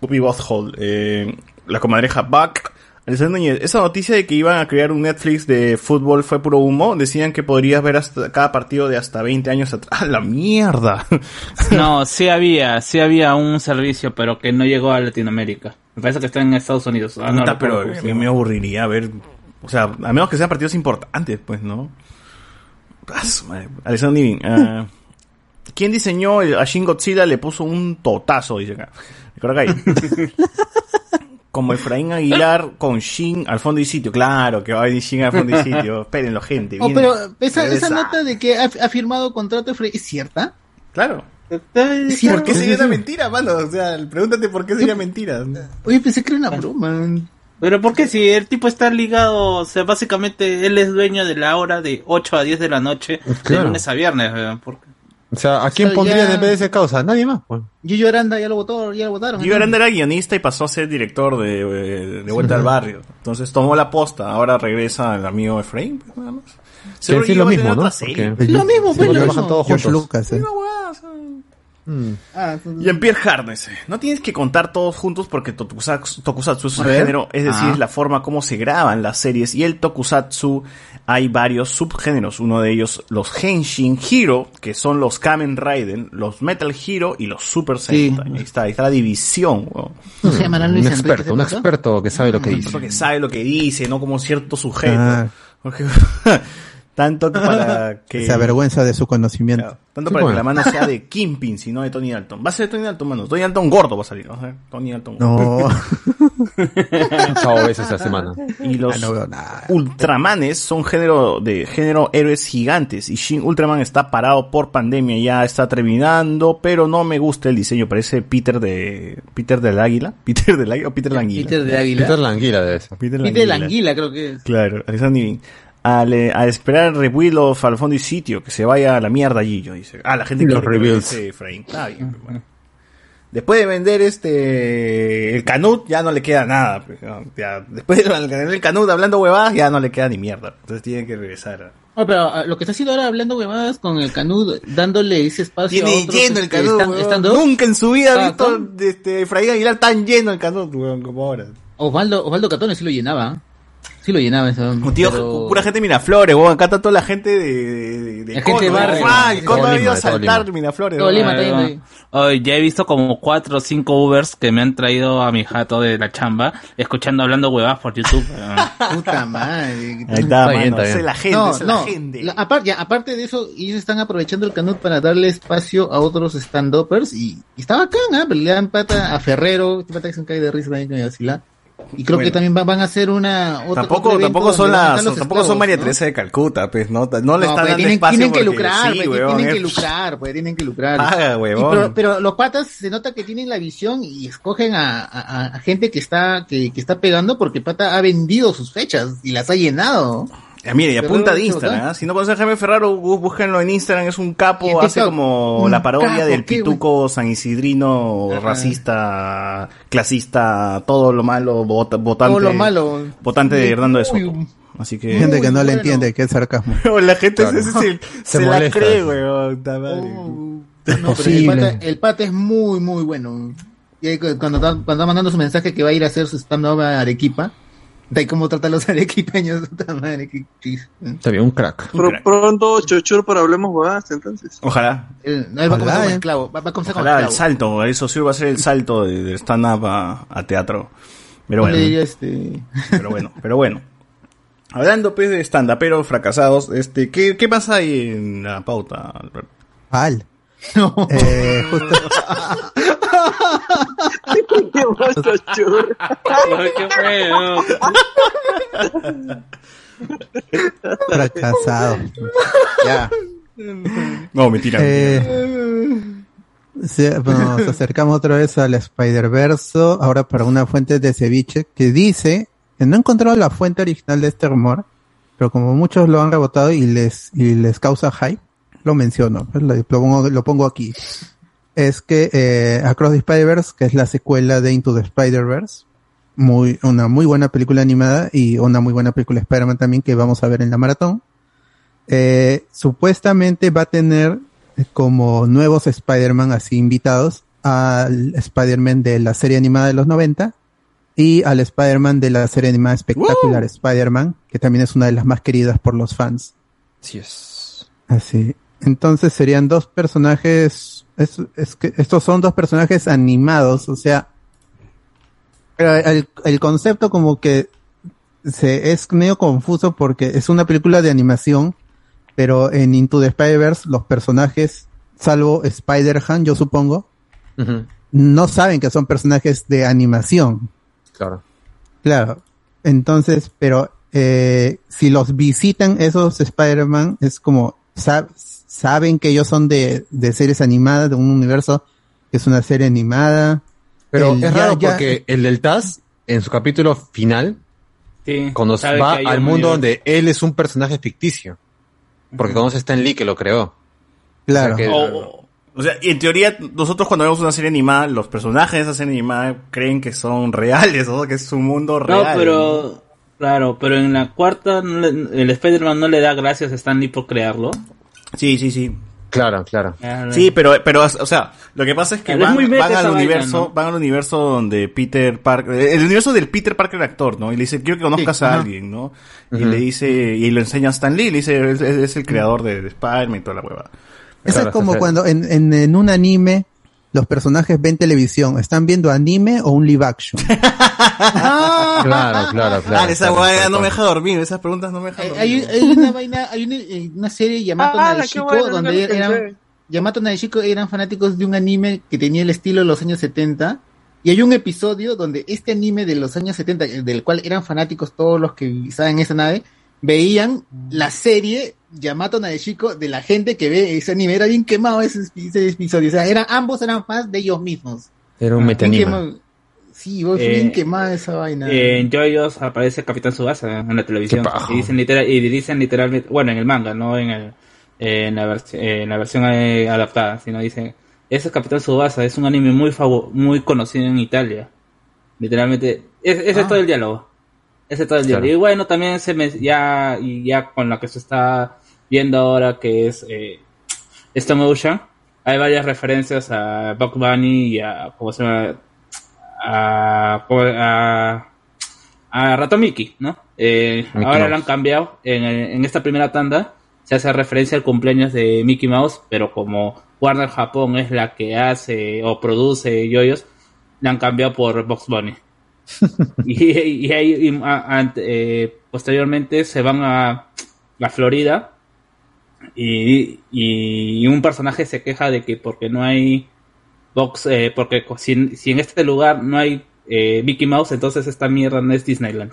B: Poppy Butthole. Eh, la comadreja Buck. Alessandro Núñez, esa noticia de que iban a crear un Netflix de fútbol fue puro humo. Decían que podrías ver hasta cada partido de hasta 20 años atrás. ¡Ah, la mierda!
F: No, sí había, sí había un servicio, pero que no llegó a Latinoamérica. Me parece que está en Estados Unidos. Ah, no
B: pero a mí me aburriría ver. O sea, a menos que sean partidos importantes, pues, ¿no? Ah. Alessandro ah, ¿Quién diseñó el- a Shin Godzilla? Le puso un totazo, dice acá. Creo que hay. Como Efraín Aguilar con Shin al fondo y sitio. Claro que va a venir Shin al fondo y sitio. Espérenlo, gente.
E: Oh,
B: viene-
E: pero esa,
B: regresa.
E: esa nota de que ha, ha firmado contrato de Frey, ¿es cierta?
B: Claro.
E: Cierto.
B: ¿Por qué sería una mentira, mano? O sea, pregúntate por qué sería mentira.
E: Oye, pensé que era una broma.
F: Pero ¿por qué si el tipo está ligado, o sea, básicamente él es dueño de la hora de 8 a 10 de la noche, de
C: Claro.
F: lunes a viernes. ¿Por qué?
C: O sea, ¿a quién
E: O sea,
C: pondrían
E: ya-
C: en vez de ese causa? Nadie más. pues.
E: Yuyo Aranda ya lo votó, ya lo votaron.
B: Gio Aranda era guionista y pasó a ser director de, eh, de Vuelta al Barrio. Entonces tomó la posta. Ahora regresa el amigo Efraín. pues, nada más. Seguro
C: sí,
B: que
C: lo mismo, ¿no?
E: Lo mismo, pues, lo mismo.
C: todos
A: George
C: juntos.
A: Lucas, eh.
C: Mm.
E: Ah,
B: Jean-Pierre Harness. No tienes que contar todos juntos porque tokusatsu, tokusatsu es un género, es decir,
F: Ah.
B: es la forma como se graban las series. Y el tokusatsu hay varios subgéneros. Uno de ellos, los Henshin Hero, que son los Kamen Rider, los Metal Hero y los Super
E: Sí.
B: Sentai. Ahí está, ahí está la división, weón.
E: ¿No se llamará
C: Un
E: Enrique
C: experto, un experto que sabe lo que dice.
B: Sabe lo que dice, no como cierto sujeto.
A: Ah.
B: Porque- tanto para que...
A: Se avergüenza de su conocimiento.
B: Claro, tanto
C: Sí,
B: para que la mano sea de Kingpin, sino de Tony Dalton. Va a ser de Tony Dalton, mano. Tony Dalton gordo va a salir. ¿no? Tony Dalton
A: No,
C: Chao veces esta semana.
B: Y los
A: Ah, no veo nada.
B: Ultramanes son género de género héroes gigantes. Y Shin Ultraman está parado por pandemia, ya está terminando, pero no me gusta el diseño. Parece Peter de Peter del Águila. Peter del Águila o Peter la Anguila.
E: Peter de Águila.
C: Peter Languila de eso.
B: Peter
E: Peter de la Anguila, creo que es.
B: Claro, Alexander Nivin. Al, eh, a esperar el rebuild of al fondo y sitio, que se vaya a la mierda allí, yo dice. Ah, la gente
C: Los
B: quiere que regrese Efraín. Está bien, bueno. Después de vender este el Canut, ya no le queda nada. pues. Ya, después de vender el Canut hablando huevadas, ya no le queda ni mierda. Entonces tiene que regresar.
E: No, pero ah, lo que está haciendo ahora hablando huevadas con el Canud, dándole ese espacio a
B: Tiene
E: otros,
B: lleno el
E: este,
B: Canut,
E: están- estando-
B: Nunca en su vida
E: Ah,
B: ha visto
E: ¿cómo?
B: este, Efraín Aguilar tan lleno el Canut, weón, como ahora.
E: Osvaldo, Osvaldo Catone sí lo llenaba. ¿Eh? Sí lo llenaba eso.
B: Un tío,
E: pero-
B: pura gente de Miraflores, weón. Acá está toda la gente de, de, de
E: La gente de barrio.
B: Ah, el Cono ha ido a
C: todo
B: saltar
C: Lima.
B: Miraflores.
E: Todo. Lima,
F: ya he visto como cuatro o cinco Ubers que me han traído a mi jato de la chamba, escuchando hablando huevadas por YouTube.
E: Puta madre.
B: Ahí está,
C: Está
B: mano.
C: bien, está
B: esa
C: bien.
B: es la gente,
E: no,
B: esa es
E: no.
B: la gente.
E: La- aparte, ya, aparte de eso, ellos están aprovechando el Canut para darle espacio a otros stand-uppers y, y está bacán, ¿ah? Pero le dan pata a Ferrero, este pata que se cae de risa también con Yacila. Y creo
B: Bueno.
E: que también va- van a hacer una otra
B: Tampoco, tampoco son las, tampoco son María
E: ¿no?
B: Teresa de Calcuta, pues, no, no le
E: No,
B: están
E: pues,
B: dando
E: tienen,
B: espacio
E: tienen que lucrar,
B: sí,
E: pues,
B: weón,
E: tienen que lucrar, pues, tienen que lucrar.
B: Paga,
E: Y
B: huevón.
E: pero, pero los patas se nota que tienen la visión y escogen a, a- a gente que está, que, que está pegando porque pata ha vendido sus fechas y las ha llenado.
B: Ya, mire, y apunta de Instagram. ¿ah? Si no conocen a Jaime Ferraro, bú- búsquenlo en Instagram, es un capo, hace como la parodia
E: capo,
B: del pituco san isidrino,
E: Ajá.
B: racista, clasista, todo lo malo, vota- votante,
E: Todo lo malo.
B: votante de Hernando de Soto. Así que...
A: gente que no le entiende que es sarcasmo.
B: la gente
C: Claro.
B: se, se- se la
C: molesta.
B: cree, weón. madre.
E: Oh, no, pero el
A: Posible.
E: pata, el pata es muy, muy bueno. Y cuando está, cuando está mandando su mensaje que va a ir a hacer su stand-up a Arequipa, de ahí cómo trata a los arequipeños, puta madre, qué.
C: Está bien, un crack.
D: Pro- pronto, chochur para hablemos huevadas, entonces.
B: Ojalá.
E: Él, él va a comenzar
A: Ojalá,
E: como
A: eh.
E: esclavo, va, va a comenzar
B: Ojalá el salto, eso sí va a ser el salto de, de stand-up a, a teatro. Pero bueno,
E: diría, este,
B: pero bueno, pero bueno. Hablando pues de stand pero fracasados, este, ¿qué, ¿qué pasa ahí en la pauta, Alberto?
A: Al.
E: no.
A: Eh, justo,
D: ¿Qué más, chochur?
F: Ay, qué feo.
A: fracasado. Ya.
B: No, mentira.
A: Eh, sí, bueno, nos acercamos otra vez al Spider-Verse, ahora para una fuente de ceviche que dice que no he encontrado la fuente original de este rumor, pero como muchos lo han rebotado y les, y les causa hype, lo menciono, pues, lo, lo pongo, lo pongo aquí. Es que eh, Across the Spider-Verse, que es la secuela de Into the Spider-Verse, muy, una muy buena película animada y una muy buena película Spider-Man también que vamos a ver en la maratón. Eh, supuestamente va a tener eh, como nuevos Spider-Man así invitados al Spider-Man de la serie animada de los 90 y al Spider-Man de la serie animada Spectacular Spider-Man, que también es una de las más queridas por los fans.
C: Sí es.
A: Así. Entonces serían dos personajes, es, es que estos son dos personajes animados, o sea, el, el concepto como que se, es medio confuso porque es una película de animación, pero en Into the Spider-Verse los personajes, salvo Spider-Han, yo supongo, no saben que son personajes de animación.
C: Claro.
A: Claro. Entonces, pero eh, si los visitan esos Spider-Man, es como sab- saben que ellos son de, de series animadas, de un universo que es una serie animada.
C: Pero
A: El
C: es
A: ya-
C: raro
A: ya-
C: porque el del Taz, en su capítulo final,
F: Sí,
C: cuando va al
F: un
C: mundo
F: universo.
C: donde él es un personaje ficticio. Porque conoce a Stan Lee que lo creó.
A: Claro.
C: O sea que-
B: O, o sea, y en teoría, nosotros cuando vemos una serie animada, los personajes de esa serie animada creen que son reales, o que es su mundo
F: No,
B: real.
F: pero... Claro, pero en la cuarta no le- el Spider-Man no le da gracias a Stan Lee por crearlo.
B: Sí, sí, sí.
C: Claro, claro.
B: Sí, pero, pero, o sea, lo que pasa es que
F: es
B: van, van al
F: vaina,
B: universo,
F: ¿no?
B: van al universo donde Peter Parker, el universo del Peter Parker actor, ¿no? Y le dice, quiero que conozcas
A: Sí,
B: a alguien, ¿no? Y le dice, y lo enseña a Stan Lee, le dice, es, el creador de, de Spider-Man y toda la hueva.
A: Eso
C: Claro,
A: es como cuando en, en, en un anime los personajes ven televisión. ¿Están viendo anime o un live action?
C: Claro, claro, claro.
B: ah, esa
C: claro,
B: no me deja dormir, esas preguntas no me dejan
E: Hay,
B: dormir.
E: hay- hay una vaina, hay una, eh, una serie Yamato
D: Ah,
E: donde eran. Yamato Nadeshiko eran fanáticos de un anime que tenía el estilo de los años 70 y hay un episodio donde este anime de los años 70 eh, del cual eran fanáticos todos los que estaban en esa nave veían la serie Yamato Nadeshiko de la gente que ve ese anime era bien quemado ese, ese episodio o sea eran ambos eran fans de ellos mismos
C: Era un
E: Bien
C: metanima.
E: sí vos, fue
F: Eh,
E: bien quemada esa vaina
F: En Joyos aparece Capitán Subasa en la televisión. Y dicen, literal, y dicen literalmente, bueno, en el manga, no en, el, en, la, vers- en la versión eh, adaptada, sino dicen, ese Capitán Subasa es un anime muy muy conocido en Italia. Literalmente, es- ese es
A: Ah.
F: todo el diálogo. Ese es todo el
C: Claro.
F: Y bueno, también se me, ya, y ya con lo que se está viendo ahora, que es eh, Stone Ocean, hay varias referencias a Buck Bunny y a, ¿cómo se llama? a, a, a ¿no? Eh,
C: Mickey
F: ahora
C: Mouse.
F: lo han cambiado. En, en esta primera tanda se hace referencia al cumpleaños de Mickey Mouse, pero como Warner Japón es la que hace o produce yoyos, le han cambiado por Box Bunny. y, y, ahí, y, a- ante- eh, posteriormente se van a la Florida y, y un personaje se queja de que porque no hay box, eh, porque si, si en este lugar no hay eh, Mickey Mouse, entonces esta mierda no es Disneyland.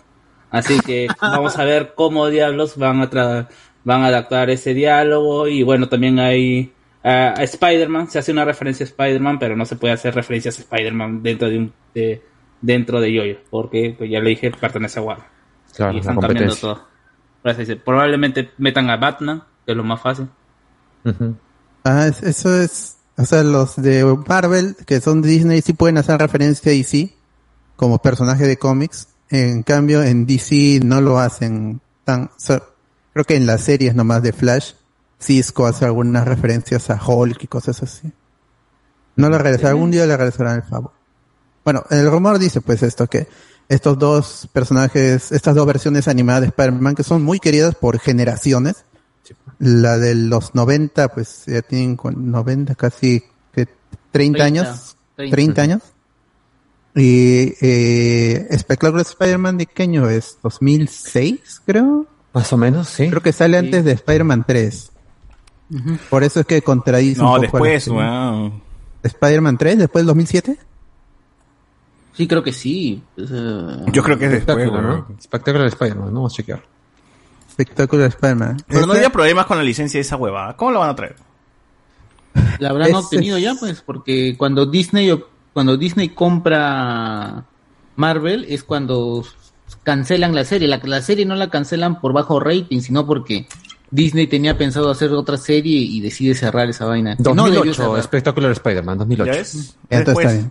F: Así que vamos a ver cómo diablos van a tra- van a adaptar ese diálogo y bueno, también hay a Spider-Man, se hace una referencia a Spider-Man, pero no se puede hacer referencias a Spider-Man dentro de un de, dentro de Yoyo, porque pues ya le dije, pertenece a Warner
C: Claro,
F: y están cambiando todo. Por eso dice, probablemente metan a Batman, que es lo más fácil.
A: Ah, es- eso es, o sea, los de Marvel, que son de Disney, sí pueden hacer referencia a DC como personaje de cómics. En cambio, en DC no lo hacen tan, o sea, creo que en las series nomás de Flash, Cisco hace algunas referencias a Hulk y cosas así. No le regresará, algún día le regresarán el favor. Bueno, el rumor dice pues esto, que estos dos personajes, estas dos versiones animadas de Spider-Man que son muy queridas por generaciones, la de los 90, pues ya tienen con 90, casi que 30 años,
E: 30.
A: 30 años. Y eh, Spectacular Spider-Man, ¿de qué año es? ¿2006, creo?
C: Más o menos, sí.
A: Creo que sale antes de Spider-Man 3. Por eso es que contradice un
B: No,
A: poco
B: después, weón.
A: ¿Spider-Man 3 después del 2007?
E: Sí creo que sí
B: Yo creo que es después,
C: Espectacular,
B: weón.
C: ¿no? Espectacular de Spider-Man, ¿no? Vamos a chequear.
A: Spectacular Spider-Man.
B: Pero no
A: Ese-
B: había problemas con la licencia de esa huevada. ¿Cómo lo van a traer?
E: la habrán
A: Ese-
E: obtenido ya pues porque cuando Disney cuando Disney compra Marvel es cuando cancelan la serie la, la serie no la cancelan por bajo rating sino porque Disney tenía pensado hacer otra serie y decide cerrar esa vaina Que no debió
C: 2008,
E: cerrar.
C: Espectacular Spider-Man, 2008.
B: ¿Ya
A: todo
B: Después.
A: está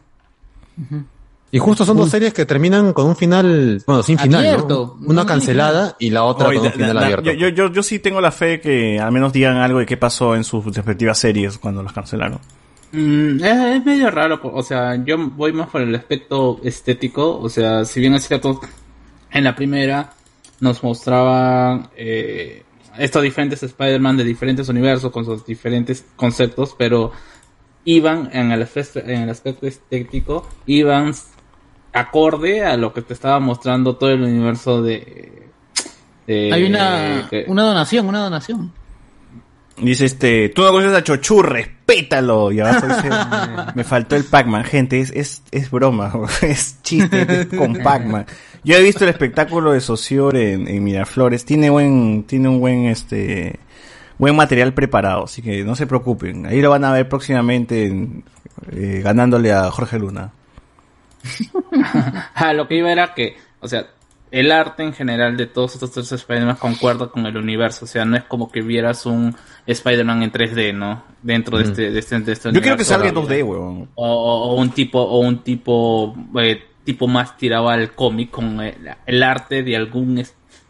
A: bien.
C: Y justo son dos series que terminan con un final, bueno, sin final, ¿no? Una
E: No,
C: cancelada y la otra
B: Oye,
C: con un final abierto.
B: Yo, yo, yo, sí tengo la fe que al menos digan algo de qué pasó en sus respectivas series cuando las cancelaron.
F: Mm, es, es medio raro, o sea, yo voy más por el aspecto estético, o sea, si bien es cierto, en la primera nos mostraban eh, estos diferentes Spider-Man de diferentes universos con sus diferentes conceptos, pero iban en el aspecto, en el aspecto estético, iban acorde a lo que te estaba mostrando todo el universo de... de-
E: Hay una, una donación, una donación.
B: Dice este, tú no conoces a Chochu, respétalo. Y abajo dice, me faltó el Pac-Man. Gente, es, es, es broma, es chiste es con Pac-Man. Yo he visto el espectáculo de Socior en, en Miraflores. Tiene buen, tiene un buen, este, buen material preparado. Así que no se preocupen. Ahí lo van a ver próximamente en- eh, ganándole a Jorge Luna.
F: Ah, lo que iba era que, o sea, el arte en general de todos estos tres Spider-Man concuerda con el universo. O sea, no es como que vieras un Spider-Man en 3D, ¿no? Dentro de este, de este, de este
B: Yo quiero que salga en 2D, weón.
F: O, un tipo, o un tipo, eh, tipo más tirado al cómic con el, el arte de algún,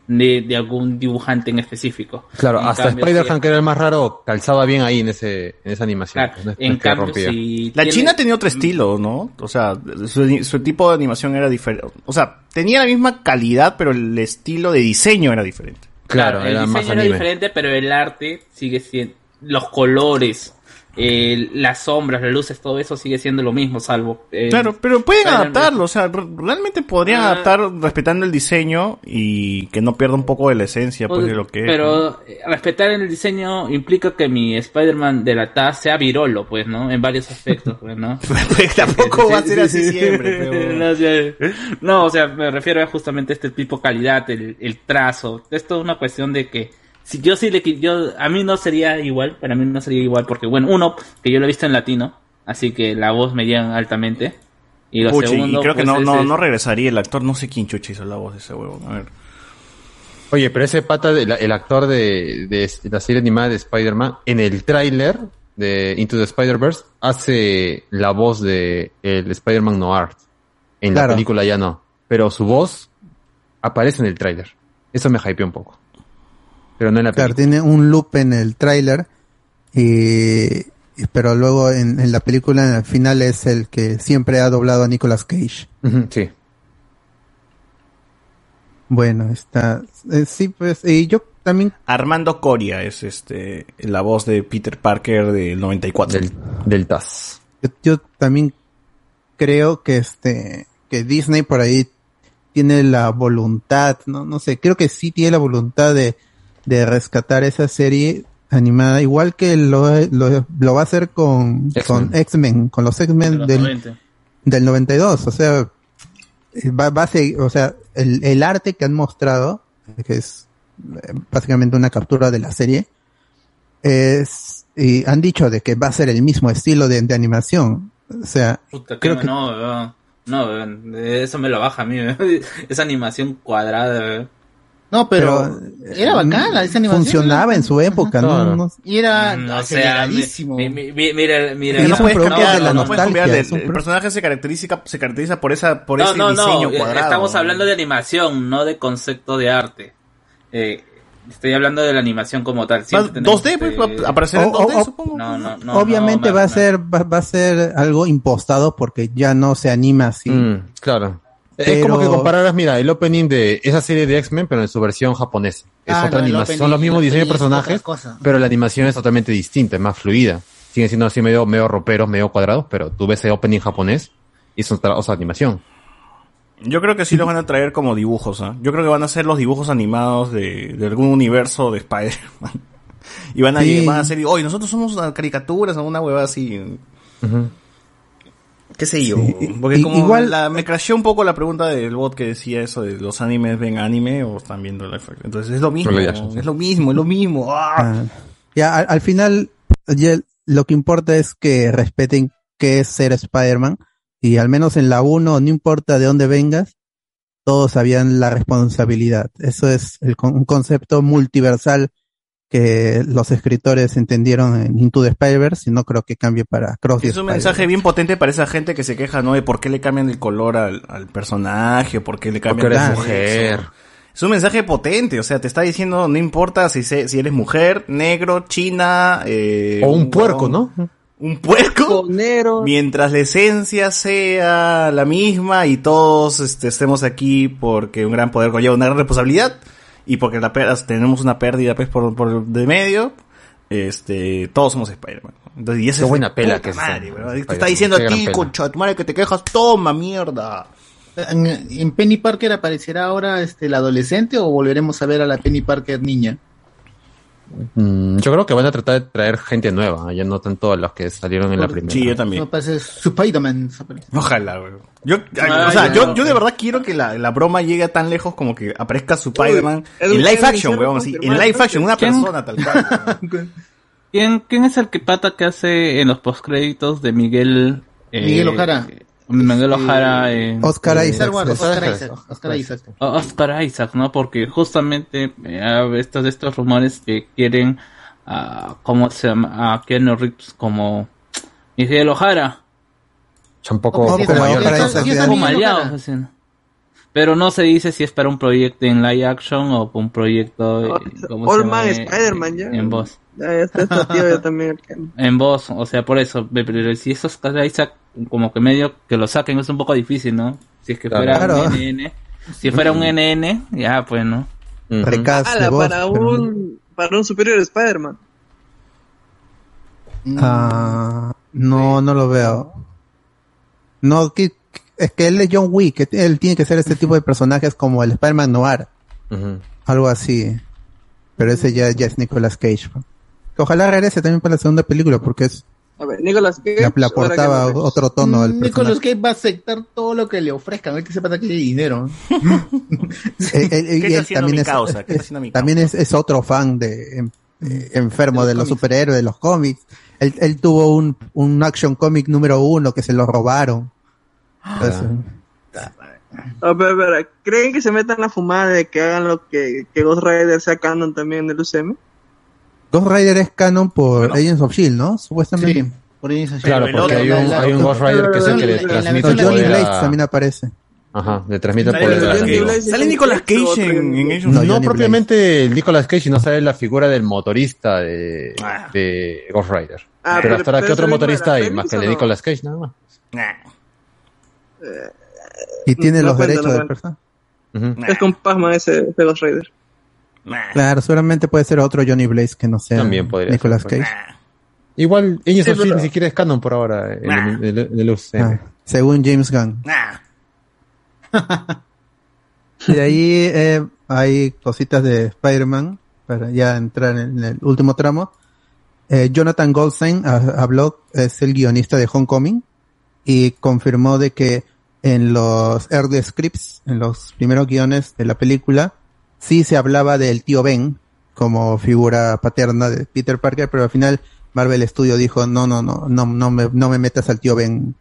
F: de, de algún dibujante en específico.
C: Claro,
F: En
C: hasta Spider-Man,
F: si-
C: que era el más raro, calzaba bien ahí en ese en esa animación.
F: claro, en cambio, si
B: La
F: tiene-
B: China tenía otro estilo, ¿no? O sea, su, su tipo de animación era diferente. O sea, tenía la misma calidad, pero el estilo de diseño era diferente.
C: Claro,
F: el
C: era
F: diseño
C: más
F: era
C: anime.
F: diferente, pero el arte sigue siendo, los colores, eh, las sombras, las luces, todo eso sigue siendo lo mismo, salvo. eh,
B: Claro, pero pueden adaptarlo, o sea, re- realmente podrían
F: Ah.
B: adaptar respetando el diseño y que no pierda un poco de la esencia pues, de lo que es. ¿no?
F: Pero eh, respetar el diseño implica que mi Spider-Man de la TAS sea virolo, pues, ¿no? En varios aspectos, pues, ¿no?
B: Pues tampoco va a ser así siempre, pero...
F: no, o sea, no, o sea, me refiero a justamente este tipo de calidad, el, el trazo. Esto es una cuestión de que si yo sí le yo a mí no sería igual, para mí no sería igual porque bueno, uno que yo lo he visto en latino, así que la voz me llega altamente. Y lo
B: Puchi,
F: segundo,
B: y creo que
F: pues,
B: no, no, no regresaría el actor, no sé quién chucha hizo la voz de ese huevo. A ver.
C: Oye, pero ese pata, de la- el actor de, de la serie animada de Spider-Man, en el tráiler de Into the Spider-Verse, hace la voz de el Spider-Man Noir. En
A: Claro.
C: la película ya no. Pero su voz aparece en el tráiler. Eso me hypeó un poco. Pero no en la
A: Claro,
C: película.
A: tiene un loop en el tráiler y, pero luego en, en la película al final es el que siempre ha doblado a Nicolas Cage.
C: Sí.
A: Bueno, está eh, sí pues y yo también
B: Armando Coria es este la voz de Peter Parker del 94.
C: Del, del TAS.
A: yo, yo también creo que este que Disney por ahí tiene la voluntad, no no sé, creo que sí tiene la voluntad de de rescatar esa serie animada igual que lo, lo, lo va a hacer con
C: X-Men.
A: con X-Men, con los X-Men del
F: 90.
A: del 92, o sea, va, va a seguir, o sea, el, el arte que han mostrado, que es eh, básicamente una captura de la serie, es, y han dicho de que va a ser el mismo estilo de, de animación, o sea,
F: Puta,
A: creo
F: que
A: que-
F: no, no, eso me lo baja a mí, esa animación cuadrada.
E: No, pero, era bacana esa animación.
A: funcionaba en su época, ¿no?
C: Claro.
A: No-
E: Y era
F: Mm, o sea,
E: aceleradísimo.
F: mi- mi- mi- mira, mira,
B: no puedes cambiar,
A: de la
B: no
A: nostalgia,
B: de- el personaje se caracteriza se caracteriza por esa por
F: no,
B: ese
F: no,
B: diseño
F: no, eh,
B: cuadrado.
F: estamos hablando de animación, no de concepto de arte. Eh, estoy hablando de la animación como tal.
B: Va-
F: Siempre tenemos,
B: 2D pues,
F: este,
B: va a aparecer en
A: O- o-
B: 2D,
A: o-
B: supongo.
F: No, no, no.
A: Obviamente
F: no,
A: va a ser, va, va a ser algo impostado porque ya no se anima así.
C: Mm, claro. Es como que compararas, mira, el opening de esa serie de X-Men, pero en su versión japonesa. Es
E: Ah,
C: otra
E: no,
C: animación, son los mismos diseños de personajes, pero la animación es totalmente distinta, es más fluida. Siguen siendo así medio, medio roperos, medio cuadrados, pero tú ves el opening japonés y es otra, otra animación.
B: Yo creo que sí los van a traer como dibujos, ¿ah? Yo creo que van a ser los dibujos animados de, de algún universo de Spider-Man. y van a,
A: Sí.
B: van a ser, oye, nosotros somos caricaturas o una hueva así. ¿Qué sé yo?
A: Sí.
B: Porque como
A: igual-
B: la- me crasheó un poco la pregunta del bot que decía eso de los animes ven anime o están viendo live action. Entonces es lo mismo, es lo mismo, es lo mismo. ¡Ah!
A: Ah, ya, al, al final, ya lo que importa es que respeten qué es ser Spider-Man. Y al menos en la 1, no importa de dónde vengas, todos sabían la responsabilidad. Eso es el con- un concepto multiversal que los escritores entendieron en Into the Spider-Verse y no creo que cambie para Cross
B: Es un mensaje bien potente para esa gente que se queja, ¿no? De por qué le cambian el color al, al personaje, por qué le cambian
C: Porque eres
B: el
C: mujer.
B: Es un mensaje potente, o sea, te está diciendo, no importa si, se- si eres mujer, negro, china, eh,
C: O un puerco, ¿no?
B: Un puerco,
D: blanco, negro.
B: Mientras la esencia sea la misma y todos este, estemos aquí porque un gran poder conlleva una gran responsabilidad y porque la per- tenemos una pérdida pues, por, por de medio, este, todos somos Spider-Man. Entonces, y esa
C: Qué
B: es
C: buena
B: la
C: pela que es
B: madre. Te está diciendo a ti, concha de tu madre, que te quejas, toma mierda.
E: ¿En, en Penny Parker aparecerá ahora este, la adolescente o volveremos a ver a la Penny Parker niña?
C: Mm, yo creo que van a tratar de traer gente nueva, ya no tanto a los que salieron en la primera.
B: Sí, yo también.
E: No su Spider-Man.
B: Ojalá, weón. Yo,
F: Ah,
B: o sea, yo, yo de verdad quiero que la, la broma llegue tan lejos como que aparezca su Spider-Man en live
D: ¿quién
B: action, weón, así, en live action, una
F: ¿Quién?
B: persona tal cual.
F: ¿Quién, ¿Quién es el que pata que hace en los postcréditos de Miguel? eh,
E: Miguel Ojara.
F: Miguel Ojara en
A: Oscar
F: eh,
A: Isaac. Oscar
E: Oscar
C: Isaac.
E: Oscar Isaac.
F: Oscar Isaac, ¿no? Porque justamente eh, estos estos rumores que quieren a ¿cómo se llama? a Keanu Reeves como Miguel Ojara,
A: No,
C: poco
F: así, ¿no? Pero no se dice si es para un proyecto en live action o para un proyecto eh, ¿cómo se
D: All
F: llama?
D: Man
F: En-
D: Spider-Man, ya.
F: en voz.
D: Ya, ya está, está tío, yo también.
F: En voz, o sea, por eso, pero si esos Isaac como que medio que lo saquen es un poco difícil, ¿no? Si es que
C: Claro.
F: fuera
A: Claro.
F: un NN, si fuera un NN, ya pues, ¿no?
D: Ala,
A: voz,
D: para
A: pero-
D: un, para un superior Spider-Man.
A: Ah, no, no lo veo. No, que, es que él es John Wick, que él tiene que ser este tipo de personajes como el Spider-Man Noir, algo así. Pero ese ya, ya es Nicolas Cage. ojalá regrese también para la segunda película, porque es
D: A ver, Nicolas Cage.
A: la, la portaba otro tono al
E: Mm, Nicolas
A: personaje.
E: Cage va a aceptar todo lo que le ofrezcan. A ver que se pasa que hay dinero.
A: Él- él- y
B: ¿Qué está
A: él
B: haciendo
A: también
B: mi
A: es,
B: causa? ¿Qué está haciendo mi
A: también es, es otro fan de em- eh, enfermo
E: De
A: de
E: los
A: superhéroes, de los cómics. Él, él tuvo un, un action comic número uno que se lo robaron. Entonces,
D: A ver, a ver, ¿creen que se metan la fumada de que hagan lo que, que Ghost Rider sea canon también del UCM?
A: Ghost Rider es canon por
B: Bueno.
A: Agents of Shield, ¿no? Supuestamente.
E: Sí, por ahí es así.
C: Claro, porque hay un, hay un Ghost Rider que es el que le transmite
A: No,
C: el
A: Johnny Blaze
C: a-
A: también aparece.
C: Ajá, le transmite el
B: Sale Nicolas. Cage. Sale Nicolas Cage en, en Agents
A: No,
B: of
C: No,
A: Johnny
C: propiamente el Nicolas Cage, sino sale la figura del motorista de,
B: Ah.
C: de Ghost Rider.
D: Ah,
C: pero
D: pero-
C: hasta ahora,
D: pero
C: ¿qué otro
D: ¿es el mismo de
C: motorista hay? Más que el de
D: no?
C: Nicolas Cage, nada más.
B: Nah,
A: Y tiene
D: No
A: los
D: cuenta,
A: derechos
D: no.
C: Ujú.
B: nah,
D: Es con Pasman ese, ese Ghost Rider.
B: nah,
A: Claro, seguramente puede ser otro Johnny Blaze que no sea
C: También podría
A: Nicolas
C: ser, pues.
A: Cage.
B: nah.
C: Igual, Agents
D: Sí, pero-
C: ni siquiera es canon por ahora
B: Nah.
C: el, en el- en el UCM.
A: Ah, según James Gunn.
B: Nah.
A: Y de ahí eh, hay cositas de Spider-Man, para ya entrar en el último tramo. Eh, Jonathan Goldstein habló, es el guionista de Homecoming, y confirmó de que en los early scripts, en los primeros guiones de la película, sí se hablaba del tío Ben como figura paterna de Peter Parker, pero al final Marvel Studio dijo, no, no, no, no, no me, no me metas al tío Ben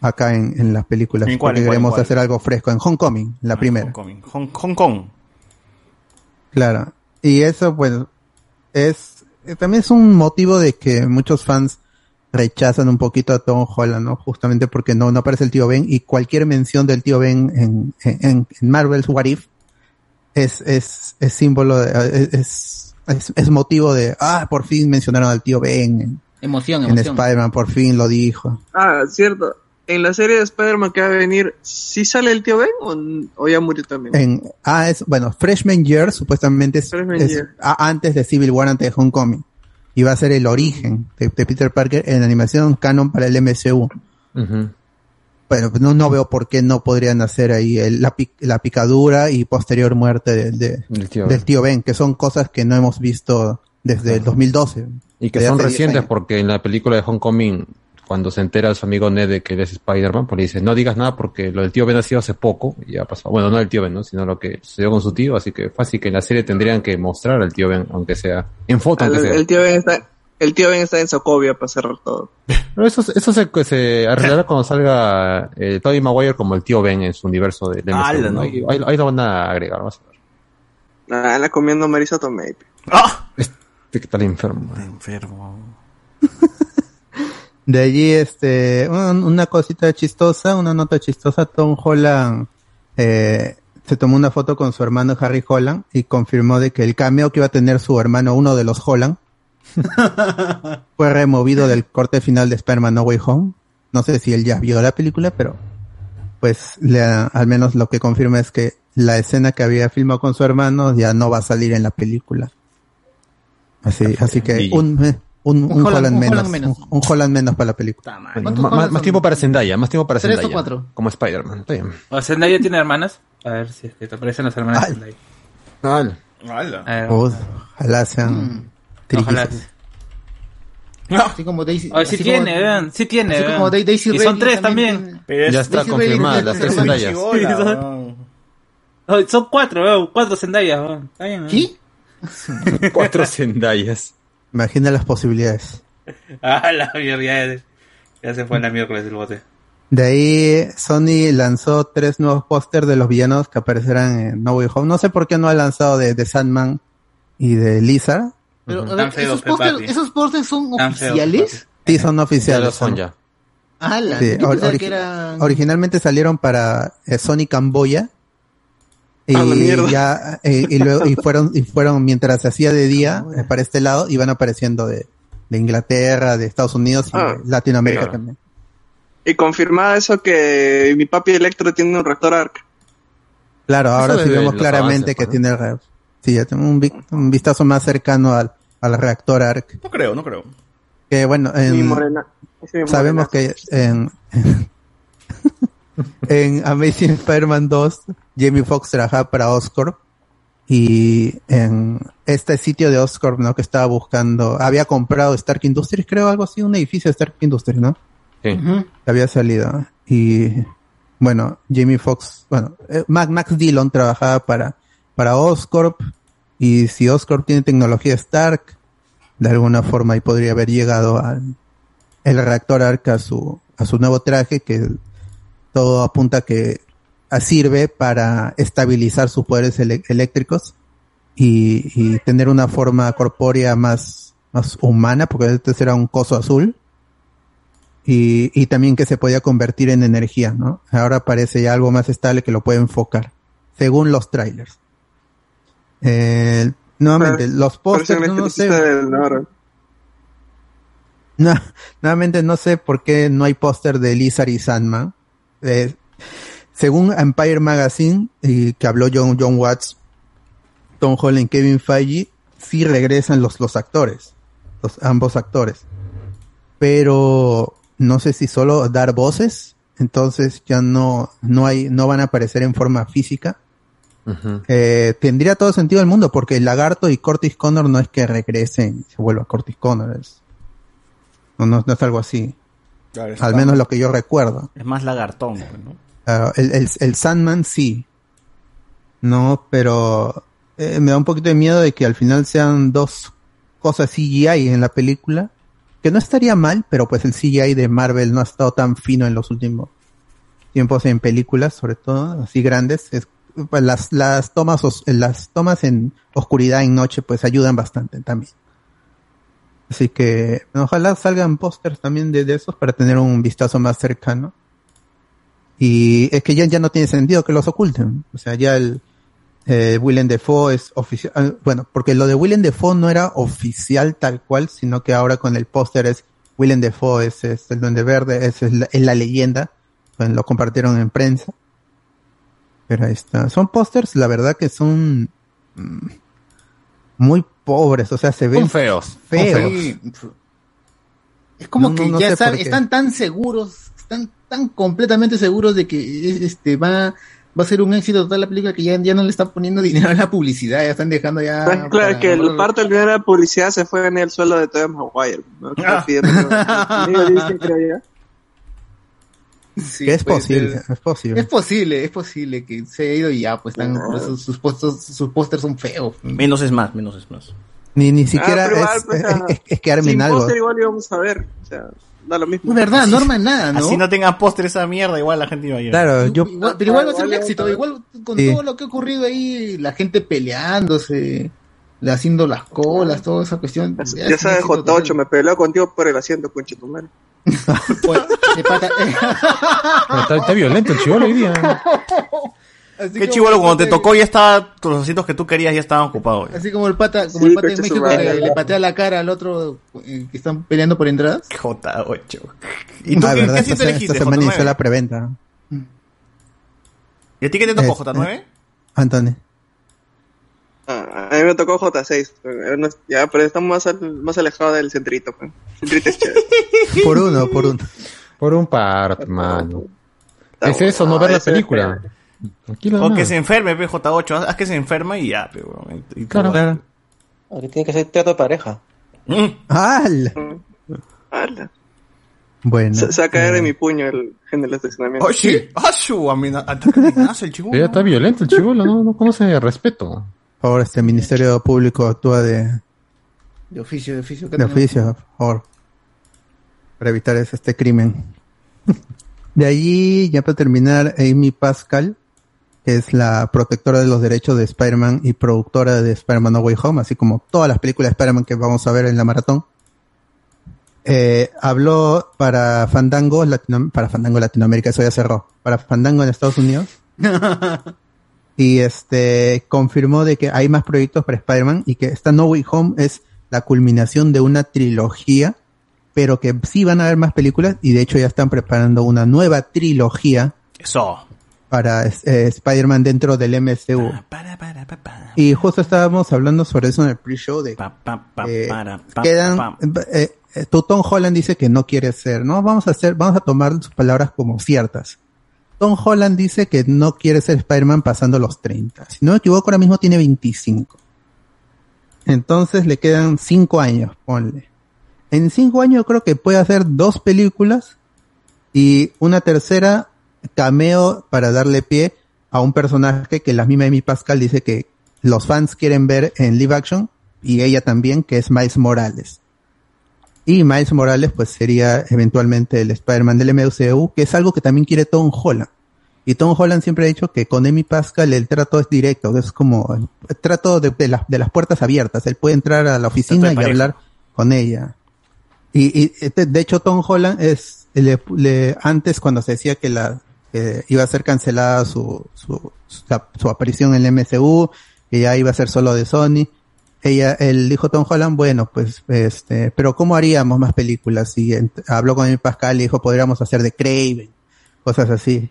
A: acá en, en las películas,
B: ¿En cuál,
A: porque
B: en cuál,
A: queremos
B: cuál?
A: hacer algo fresco en Homecoming, la primera.
B: Hong Kong. Hong, Hong Kong.
A: Claro. Y eso, pues, es, eh, también es un motivo de que muchos fans rechazan un poquito a Tom Holland, ¿no? Justamente porque no, no aparece el tío Ben y cualquier mención del tío Ben en, en, en Marvel's What If es, es, es símbolo de, es, es, es motivo de, ah, por fin mencionaron al tío Ben en,
E: Emoción,
A: en. Spider-Man, por fin lo dijo.
D: Ah, cierto. En la serie de Spider-Man que va a venir, ¿sí sale el tío Ben o, o ya murió también?
A: En, ah, es, bueno, Freshman Year supuestamente es,
D: Freshman
A: es
D: Year.
A: a- antes de Civil War, antes de Homecoming. Y va a ser el origen de, de Peter Parker en animación canon para el MCU. Bueno, pues no, no veo por qué no podrían hacer ahí el- la, pic- la picadura y posterior muerte de- de-
C: El tío
A: del tío Ben, que son cosas que no hemos visto desde el 2012.
C: Y que son
A: hace 10
C: recientes porque en la película de Homecoming, cuando se entera su amigo Ned de que él es Spider-Man, pues le dice, no digas nada porque lo del tío Ben ha sido hace poco y ha pasado. Bueno, no el tío Ben, ¿no? Sino lo que sucedió con su tío, así que fácil que en la serie tendrían que mostrar al tío Ben, aunque sea en foto,
D: el,
C: aunque sea.
D: el tío Ben está, el tío Ben está en Sokovia para cerrar todo.
C: Pero eso, eso se, se arreglará cuando salga eh, Tobey Maguire como el tío Ben en su universo de, de MCU,
B: Ala,
C: ¿no?
B: ¿no?
C: Ahí, ahí- ahí lo van a agregar, vas a ver.
D: Ah, la comiendo Marisa Tomei.
B: ¡Ah!
C: Este que tal enfermo. eh.
B: Enfermo.
A: De allí, este, un- una cosita chistosa, una nota chistosa, Tom Holland, eh, se tomó una foto con su hermano Harry Holland y confirmó de que el cameo que iba a tener su hermano, uno de los Holland, fue removido del corte final de Spider-Man No Way Home. No sé si él ya vio la película, pero pues le- al menos lo que confirma es que la escena que había filmado con su hermano ya no va a salir en la película. Así, así que un, eh, un, un
E: Un Holland-
A: menos,
E: Holland menos.
A: Un, un Holland menos para la película.
C: Bueno,
E: ¿Cuántos
C: ma-
E: juegos
C: más, tiempo para Zendaya, más tiempo para
E: ¿Tres o
C: Zendaya.
E: cuatro?
C: Como Spider-Man. Está bien.
F: ¿O Zendaya tiene hermanas? A ver si es que te parecen las hermanas de
A: Ay.
F: Zendaya.
C: Vale.
B: ¡Hala!
F: A ver,
A: Oh, ojalá sean
E: Mm.
F: ojalá.
E: Así como Daisy.
F: Sí
E: así
F: tiene,
E: como-
F: vean, sí tiene.
E: Así
F: vean.
E: como Dai- Daisy
F: y son tres también.
E: tiene-
B: Pero es-
C: Ya está
E: Daisy
C: confirmada, las tres Zendayas.
F: son- cuatro, cuatro Zendayas. weón. Está bien,
E: ¿Qué?
C: Cuatro Zendayas.
A: Imagina las posibilidades.
F: Ah, la mierda, ya, ya se fue la miércoles del bote.
A: De ahí Sony lanzó tres nuevos pósters de los villanos que aparecerán en No Way Home. No sé por qué no ha lanzado de, de Sandman y de Lizard.
E: Pero, a ver, ¿esos
F: papi.
E: ¿esos pósters son
F: Tan
E: oficiales?
A: Sí, son
C: Ya
A: oficiales.
C: lo son ya.
E: Ah, la,
A: Sí,
E: eran...
A: Originalmente salieron para eh, Sony Camboya. Y
D: Ah,
A: ya, eh, y luego, y fueron, y fueron mientras se hacía de día eh, para este lado, iban apareciendo de, de Inglaterra, de Estados Unidos y
D: Ah,
A: de Latinoamérica
C: claro.
A: también.
D: Y confirmada eso que mi papi Electro tiene un reactor ARC.
A: Claro, ahora sí vemos claramente
C: avances,
A: que tiene el re- sí, ya tengo un, vi- un vistazo más cercano al, al reactor ARC.
B: No creo, no creo.
A: Que bueno,
D: Mi
A: en,
D: morena. ese mi
A: sabemos
D: morena.
A: que en, en Amazing Spider-Man 2, Jamie Foxx trabajaba para Oscorp y en este sitio de Oscorp, ¿no? Que estaba buscando, había comprado Stark Industries, creo, algo así, un edificio de Stark Industries, ¿no?
C: Sí.
A: Había salido. Y bueno, Jamie Foxx, bueno, eh, Max, Max Dillon trabajaba para, para Oscorp y si Oscorp tiene tecnología Stark, de alguna forma ahí podría haber llegado al el reactor ARC a su, a su nuevo traje que todo apunta que a- sirve para estabilizar sus poderes eléctricos y, y tener una forma corpórea más, más humana, porque este será un coso azul y, y también que se podía convertir en energía, ¿no? Ahora parece ya algo más estable que lo puede enfocar, según los trailers. Eh, nuevamente,
D: Parece-
A: los pósters, no sé, no, nuevamente no sé por qué no hay póster de Lizard y Sandman. Eh, según Empire Magazine, y que habló John, John Watts, Tom Holland, Kevin Feige, sí regresan los, los actores, los ambos actores. Pero no sé si solo dar voces, entonces ya no, no hay, no van a aparecer en forma física. Eh, tendría todo sentido del mundo, porque el lagarto y Cortis Connor no es que regresen y se vuelva Cortis Connor, es, no, no, no es algo así.
B: Claro,
A: Al menos lo que yo recuerdo.
B: Es más lagartón, pues, ¿no?
A: El, el, el Sandman sí. No, pero eh, me da un poquito de miedo de que al final sean dos cosas CGI en la película. Que no estaría mal, pero pues el CGI de Marvel no ha estado tan fino en los últimos tiempos en películas, sobre todo así grandes. Es- pues, las, las tomas os- las tomas en oscuridad en noche pues ayudan bastante también. Así que ojalá salgan pósters también de, esos para tener un vistazo más cercano. Y es que ya, ya no tiene sentido que los oculten. O sea, ya el eh, Willem Dafoe es oficial. ah, Bueno, porque lo de Willem Dafoe no era oficial tal cual, sino que ahora con el póster es Willem Dafoe, es, es el Duende Verde, es, es la, leyenda. Lo compartieron en prensa. Pero ahí está. Son pósters, la verdad que son mm, muy pobres. O sea, se ven
C: Son feos.
A: feos.
E: Sí. Es como
A: No,
E: que
A: no
E: ya saben, están tan seguros, están tan completamente seguros de que este va, va a ser un éxito toda la película que ya, ya no le están poniendo dinero a la publicidad, ya están dejando ya.
D: Claro,
E: para-
D: que el parte del dinero de la publicidad se fue en el sueldo de Tobey Maguire. ¿no?
B: Ah.
D: pidiendo- Digo, dicen, creo yo.
E: Sí,
A: que es posible, es posible.
E: Es posible, es posible que se haya ido y ya, pues están, pues, sus, sus postos, sus pósters son feos.
B: Menos es más, menos es más.
A: Ni, ni siquiera
D: Ah, pero igual,
A: es,
D: pues,
A: es,
D: ah,
A: es- es quedarme
D: Sin
A: en algo.
D: póster igual íbamos a ver. O sea, da lo mismo.
E: Es verdad, no arman nada, ¿no?
B: Así no tengan póster esa mierda, igual la gente iba a ir.
A: Claro, yo,
E: Igual- pero igual va a ser un éxito,
D: igual.
E: con
A: Sí.
E: todo lo que ha ocurrido ahí, la gente peleándose, le haciendo las colas, toda esa cuestión.
D: Ya,
E: es
D: ya sabes,
E: éxito
D: J8,
E: total.
D: me peleó contigo por el asiento, conche tu madre.
E: Oye, de pata-
C: Está, está violento el chivolo hoy día.
E: Así
B: Qué chivolo, cuando te
E: pata-
B: tocó ya estaba, los asientos que tú querías ya estaban ocupados.
E: Así como el pata, como
G: Sí,
E: el pata en México que le patea la cara al otro eh, que están peleando por entradas.
B: J8. ¿Y tú
A: ah,
B: qué,
A: verdad,
B: qué
A: esta,
B: elegiste?
A: esta semana inició
B: ¿J9?
A: la preventa.
B: ¿Y a ti qué te tocó,
A: Es-
B: J9?
A: Anthony.
G: Ah, a mí me tocó J6. pero no- Ya, pero estamos más, al- más alejados del centrito. pues. Centrito es chévere.
A: Por uno, por uno.
C: Por un par.
G: Está
C: Es eso, no ver la
G: ese es
C: película. Tranquilo.
B: O que se enferme, pe, J8. Haz que se enferma y ya, pe, weón. Y- y-
C: Claro.
H: Ahora tiene que ser teatro de pareja.
B: Mm.
A: ¡Hala!
G: Ala.
A: Bueno.
G: Se, va a caer de
A: eh,
G: mi puño el gen del estacionamiento.
B: Oh, sí. Ah, de amenaza, el chivo.
C: Ya está violento el chivolo, no, no conoce respeto.
A: Favor, este Ministerio Público actúa de,
E: De oficio, de oficio.
A: de oficio, por favor. Para evitar ese- este crimen. De allí, ya para terminar, Amy Pascal, que es la protectora de los derechos de Spider-Man y productora de Spider-Man No Way Home, así como todas las películas de Spider-Man que vamos a ver en la maratón. Eh, habló para Fandango, Latino- para Fandango Latinoamérica, eso ya cerró, para Fandango en Estados Unidos. y este confirmó de que hay más proyectos para Spider-Man y que esta No Way Home es la culminación de una trilogía, pero que sí van a haber más películas y de hecho ya están preparando una nueva trilogía
B: Eso.
A: para eh, Spider-Man dentro del MCU.
B: Pa, pa.
A: Y justo estábamos hablando sobre eso en el pre-show de eh, quedan eh, eh, Tom Holland dice que no quiere ser, ¿no? Vamos a hacer, vamos a tomar sus palabras como ciertas. Tom Holland dice que no quiere ser Spider-Man pasando los 30. Si no me equivoco, ahora mismo tiene 25. Entonces le quedan 5 años, ponle. En 5 años creo que puede hacer dos películas y una tercera cameo para darle pie a un personaje que la misma Amy Pascal dice que los fans quieren ver en live action y ella también, que es Miles Morales. Y Miles Morales pues sería eventualmente el Spider-Man del MCU, que es algo que también quiere Tom Holland. Y Tom Holland siempre ha dicho que con Amy Pascal el trato es directo, es como el trato de, de las- de las puertas abiertas. Él puede entrar a la oficina y hablar con ella. Y, y este, de hecho Tom Holland es le- le- antes cuando se decía que la iba a ser cancelada su su, su, su aparición en el MCU, que ya iba a ser solo de Sony. Ella, él dijo Tom Holland, bueno, pues, este, pero ¿cómo haríamos más películas? Y habló con Pascal y dijo, podríamos hacer de Craven, cosas así.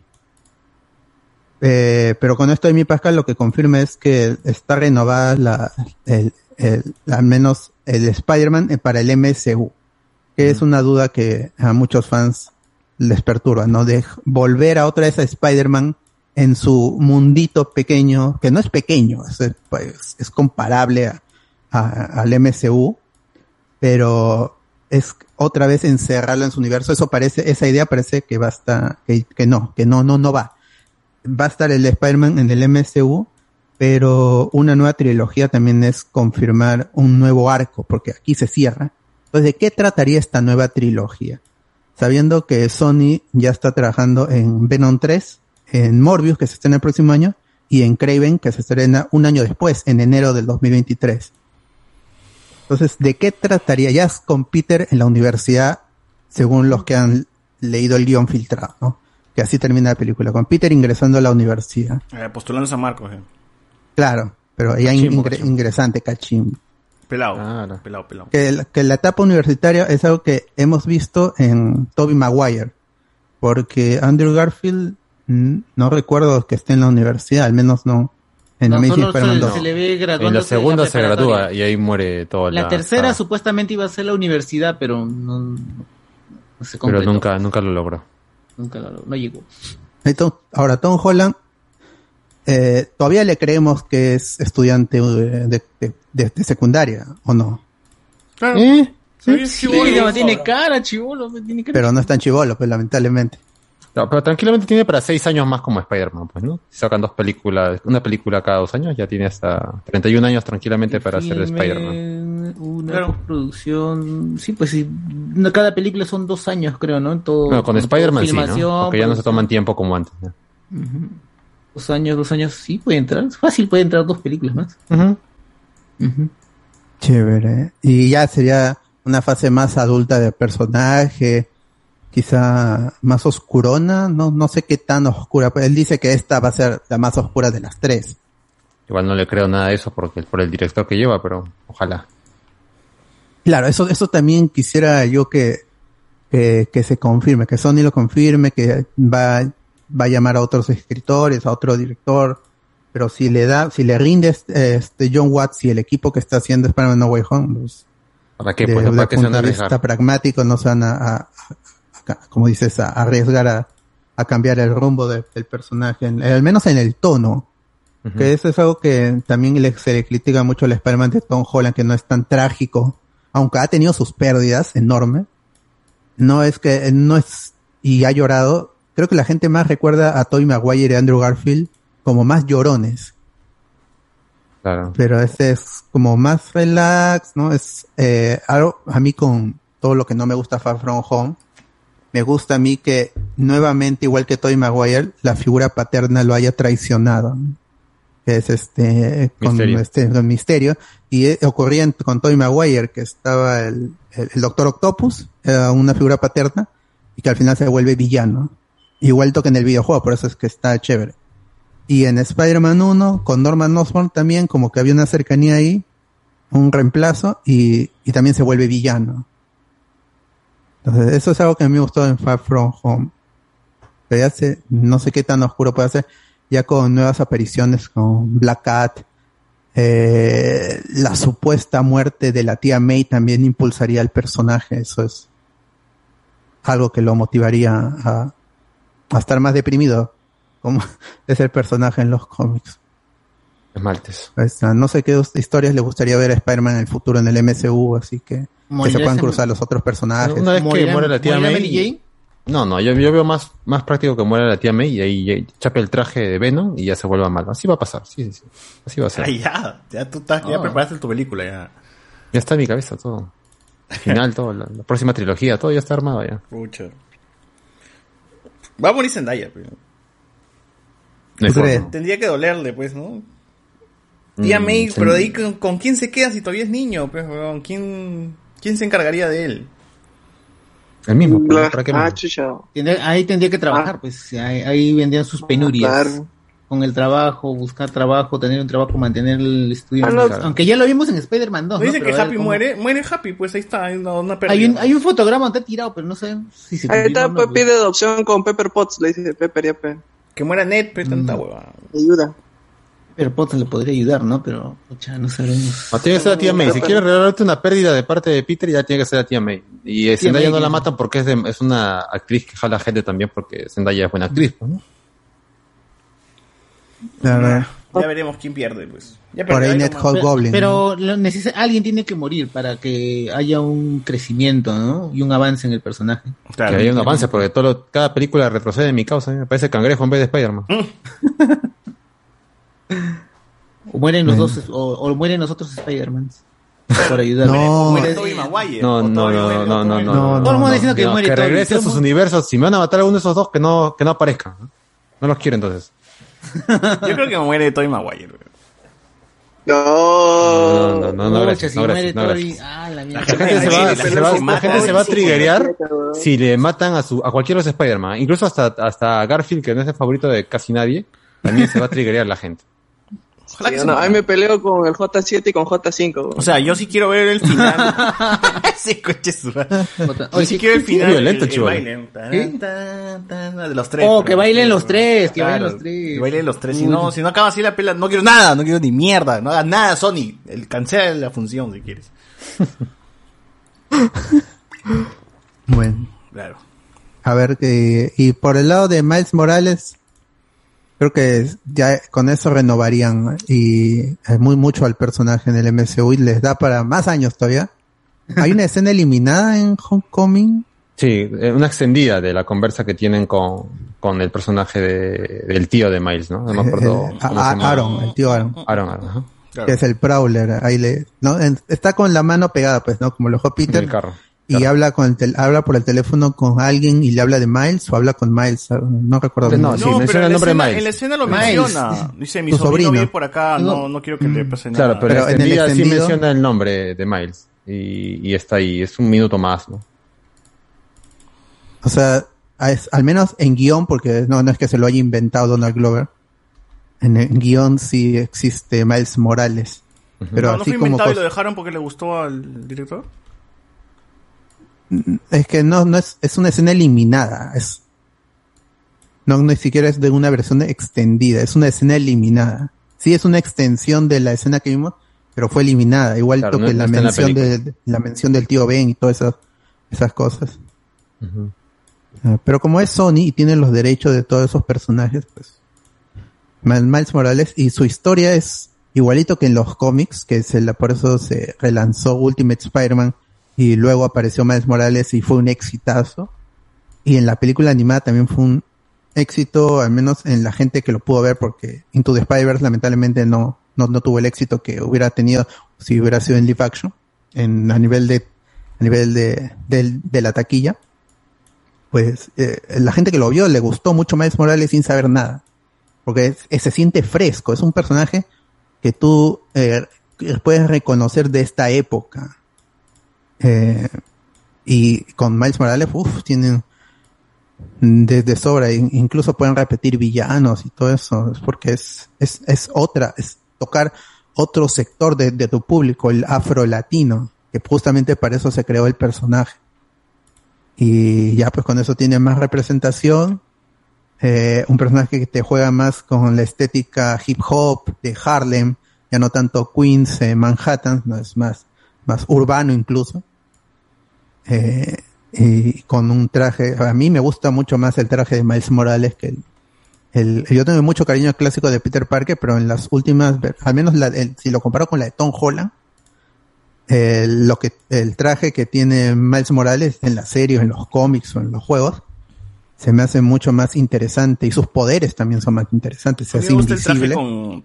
A: Eh, pero con esto de mi Pascal lo que confirma es que está renovada la, el, el- al menos el Spider-Man eh, para el MCU, que es una duda que a muchos fans les perturba, ¿no? De volver a otra vez a Spider-Man en su mundito pequeño, que no es pequeño, es, pues, es comparable a, al MCU, pero es otra vez encerrarlo en su universo. Eso parece, esa idea parece que va a estar, que, que no, que no, no, no va. Va a estar el Spider-Man en el MCU, pero una nueva trilogía también es confirmar un nuevo arco, porque aquí se cierra. Entonces, ¿de qué trataría esta nueva trilogía? Sabiendo que Sony ya está trabajando en Venom 3, en Morbius, que se estrena el próximo año, y en Craven, que se estrena un año después, en enero del 2023. Entonces, ¿de qué trataría? Ya es con Peter en la universidad, según los que han leído el guion filtrado, ¿no? Que así termina la película, con Peter ingresando a la universidad.
B: Eh, postulando a San Marcos, eh.
A: Claro, pero ya
B: Cachimbo,
A: ingre- ingresante, cachimbo.
B: Pelado. Pelado, pelado.
A: que, la- que la etapa universitaria es algo que hemos visto en Toby Maguire, porque Andrew Garfield no recuerdo que esté en la universidad, al menos no en
E: No, solo se,
A: 2.
E: se le ve
C: En
E: graduándose
C: la segunda se gradúa y ahí muere toda la...
E: La tercera
C: saga.
E: supuestamente iba a ser la universidad, pero no, no se
C: Pero
E: completó.
C: nunca, nunca lo logró.
E: Nunca lo- no llegó.
A: Ahora, Tom Holland, eh, todavía le creemos que es estudiante eh, de, de- de- de secundaria, ¿o no?
B: Claro.
C: ¿Eh?
B: Sí,
E: Sí,
B: chibolo.
E: no, tiene cara, chivolo, tiene cara.
A: Pero no es tan chivolo, pues lamentablemente.
C: No, pero tranquilamente tiene para seis años más como Spider-Man, pues, ¿no? Si sacan dos películas, una película cada dos años, ya tiene hasta 31 años tranquilamente para ser
E: Filme,
C: Spider-Man.
E: Una
B: Claro.
E: postproducción. Sí, pues sí. Cada película son dos años, creo, ¿no? En todo,
C: Bueno, con Spider-Man sí, ¿no? Porque ya no se
E: producción.
C: toman tiempo como antes. ¿no?
E: Dos años, dos años, sí puede entrar. Fácil puede entrar dos películas más.
C: Ujú.
E: Ujú.
A: Chévere. Y ya sería una fase más adulta del personaje. Quizá más oscurona, no, no sé qué tan oscura. Él dice que esta va a ser la más oscura de las tres.
C: Igual no le creo nada de eso porque por el director que lleva, pero ojalá.
A: Claro, eso, eso también quisiera yo que, que, que se confirme, que Sony lo confirme, que va, va a llamar a otros escritores, a otro director, pero si le da, si le rinde este, este John Watts y el equipo que está haciendo Spider-Man No Way Home, pues,
C: ¿Para qué?
A: de,
C: Pues,
A: de
C: ¿para qué se van a
A: de
C: arriesgar?
A: vista pragmático no se van a- a- como dices, a arriesgar a, a cambiar el rumbo de- del personaje, en- al menos en el tono. Que eso es algo que también le- se le critica mucho al Spider-Man de Tom Holland, que no es tan trágico, aunque ha tenido sus pérdidas enormes. No es que, no es, y ha llorado. Creo que la gente más recuerda a Tobey Maguire y Andrew Garfield como más llorones.
C: Claro.
A: Pero este es como más relax, ¿no? Es, eh, algo, a mí con todo lo que no me gusta Far From Home, me gusta a mí que nuevamente, igual que Tobey Maguire, la figura paterna lo haya traicionado. es este, con
C: Misterio.
A: este, con misterio. Y eh, ocurría en- con Tobey Maguire, que estaba el, el, el Doctor Octopus, era una figura paterna, y que al final se vuelve villano. Igual que en el videojuego, por eso es que está chévere. Y en Spider-Man 1, con Norman Osborn también, como que había una cercanía ahí, un reemplazo, y, y también se vuelve villano. Entonces, eso es algo que a mí me gustó en Far From Home. Pero ya sé, no sé qué tan oscuro puede ser, ya con nuevas apariciones con Black Cat, eh, la supuesta muerte de la tía May también impulsaría al personaje, eso es algo que lo motivaría a, a estar más deprimido, como es el personaje en los cómics.
C: Esmaltes.
A: Ahí está. No sé qué historias le gustaría ver a Spider-Man en el futuro en el MCU, así que que se puedan cruzar los otros personajes.
C: Una vez que
E: ¿Morirá-
C: muere la tía May.
E: Mary Jane?
C: No, no, yo, yo veo más, más práctico que muera la tía May y ahí chape el traje de Venom y ya se vuelva malo. Así va a pasar, sí, sí, sí. Así va a ser.
B: Ay, ya, ya tú estás, ya
E: Ah.
B: preparaste tu película, ya.
C: Ya está en mi cabeza todo. El final, todo, la, la próxima trilogía, todo ya está armado ya.
B: Pucha. Va a morir Zendaya, pero.
C: Forma.
B: Tendría que dolerle, pues, ¿no? Tía
C: Mm,
B: May, pero de ahí con, con quién se queda si todavía es niño, pues, weón? ¿Quién, quién se encargaría de él?
C: El mismo, pero
G: Bla-
C: ¿para qué
G: ah,
C: más?
G: chucha.
E: Tendría- ahí tendría que trabajar, pues ahí, ahí vendrían sus penurias.
G: Claro.
E: Con el trabajo, buscar trabajo, tener un trabajo, mantener el estudio.
G: Ah, no,
C: claro.
E: Aunque ya lo vimos en Spider-Man 2.
B: ¿No
E: ¿no?
B: dicen
E: Pero
B: que Happy
E: cómo-
B: muere? Muere Happy, pues ahí está, hay una, una.
E: Hay un, hay un fotograma donde está tirado, pero no sé si se
G: Ahí está, pues
E: no,
G: pide adopción con Pepper Potts, le dice Pepper, ya pe.
B: Que muera Ned, pero tanta
E: Mm.
B: hueva.
G: Ayuda.
E: Pero Potts le podría ayudar, ¿no? Pero, pucha, no sabemos.
C: No, tiene que ser la tía May. Si quieres regalarte una pérdida de parte de Peter, ya tiene que ser la tía May. Y eh, Zendaya
E: May,
C: no la matan porque es, de- es una actriz que jala gente también porque Zendaya es buena actriz. ¿no?
A: A ver,
B: Ya veremos quién pierde, pues. Ya
A: por ahí Ned
B: Man.
A: Hobgoblin.
E: Pero alguien tiene que morir para que haya un crecimiento, ¿no? Y un avance en el personaje.
B: Claro.
C: Que haya un avance porque todo lo- cada película retrocede en mi causa. ¿eh? Me parece cangrejo en vez de Spider-Man.
E: O mueren los
A: Bueno.
E: dos, o, o mueren los otros Spider-Mans. Por ayudar.
A: No.
B: Muere Tobey Maguire,
C: No,
B: o
C: no, no, no, no, no,
E: Todo el mundo
A: no,
E: diciendo que
C: No,
E: muere
C: que regrese a sus universos. Si me van a matar a alguno de esos dos, que no, que no aparezcan. ¿no? No los quiero entonces.
B: Yo creo que muere Tobey Maguire.
G: No.
C: No, no, no, no, gracias, no, gracias, no,
E: Tobey,
C: gracias.
E: ah, la
C: gente se va, se la gente se va a triggerear si le matan a su a cualquiera de los Spider-Man. Incluso hasta, hasta Garfield, que no es el favorito de casi nadie, también se va a triggerear la gente.
B: Ojalá
G: Sí,
B: se
G: no,
B: muera.
G: ahí me peleo con el J7 y con J5.
B: O sea, yo sí quiero ver el final. sí, coche Yo
E: Oye,
B: sí
E: ¿qué-
B: quiero el final.
C: violento,
B: el, el
C: chivolo.
B: baile. Tan,
E: ¿Qué?
B: tan, tan, de los tres.
E: Oh, que bailen los tres, que bailen los tres.
B: Que bailen los tres. Si no, si no acaba así la pela, no quiero nada, no quiero ni mierda. No hagas nada, Sony. El cancela la función si quieres.
A: Bueno,
B: Claro.
A: a ver, eh, y por el lado de Miles Morales, creo que ya con eso renovarían y es muy mucho al personaje en el MCU y les da para más años todavía. Hay una escena eliminada en Homecoming.
C: Sí, eh, una extendida de la conversa que tienen con, con el personaje de, del tío de Miles, ¿no? No me acuerdo.
A: Eh,
C: cómo
A: a-
C: se llama.
A: Aaron, el tío Aaron,
C: Aaron, Aaron, ajá.
B: claro.
A: que es el Prowler. Ahí le, ¿no? En- está con la mano pegada, pues, ¿no? Como lo dejó
C: En
A: Peter.
C: el carro.
A: Y
C: Claro.
A: habla con el tel- habla por el teléfono con alguien y le habla de Miles o habla con Miles, no recuerdo.
C: No, sí,
B: No,
C: menciona
B: pero
C: el
B: en
C: nombre de Miles.
B: En la escena lo
E: Miles.
B: menciona. Dice, mi
A: Tu
B: sobrino,
A: sobrino.
B: vive por acá, no,
E: No.
B: no quiero que le pase
C: Claro,
B: nada.
C: pero,
A: Pero
C: la
A: en el
C: extendida sí
A: extendido-
C: menciona el nombre de Miles. Y, y está ahí, es un minuto más, ¿no?
A: O sea, es- al menos en guion, porque no, no es que se lo haya inventado Donald Glover. En el guion sí existe Miles Morales. Pero
B: no, no
A: así
B: fue
A: como
B: inventado y lo dejaron porque le gustó al director.
A: Es que no, no es, es una escena eliminada. Es, no, ni siquiera es de una versión extendida, es una escena eliminada. Sí es una extensión de la escena que vimos, pero fue eliminada. Igual
C: Claro, no-
A: que la mención de, la mención del tío Ben y todas esas, esas cosas. Ah, Pero como es Sony y tiene los derechos de todos esos personajes, pues Miles Miles Morales y su historia es igualito que en los cómics, que se la, por eso se relanzó Ultimate Spider-Man y luego apareció Miles Morales y fue un exitazo. Y en la película animada también fue un éxito, al menos en la gente que lo pudo ver, porque Into the Spider-Verse lamentablemente no, no, no tuvo el éxito que hubiera tenido si hubiera sido en live action, en, a nivel de, a nivel de, del- de la taquilla pues eh, la gente que lo vio le gustó mucho Miles Morales sin saber nada. Porque se siente fresco, es un personaje que tú eh, puedes reconocer de esta época. Eh, y con Miles Morales, uff, tienen desde sobra, in- incluso pueden repetir villanos y todo eso, es porque es, es, es otra, es tocar otro sector de, de tu público, el afro-latino, que justamente para eso se creó el personaje y ya pues con eso tiene más representación. Eh, un personaje que te juega más con la estética hip hop de Harlem, ya no tanto Queens, eh, Manhattan, no es más, más urbano incluso. Eh, y con un traje, a mí me gusta mucho más el traje de Miles Morales que el, el- yo tengo mucho cariño al clásico de Peter Parker, pero en las últimas, al menos la- el- si lo comparo con la de Tom Holland, el, lo que, el traje que tiene Miles Morales en la serie, o en los cómics o en los juegos, se me hace mucho más interesante y sus poderes también son más interesantes. Se hace
B: gusta el traje
A: invisible.
B: con,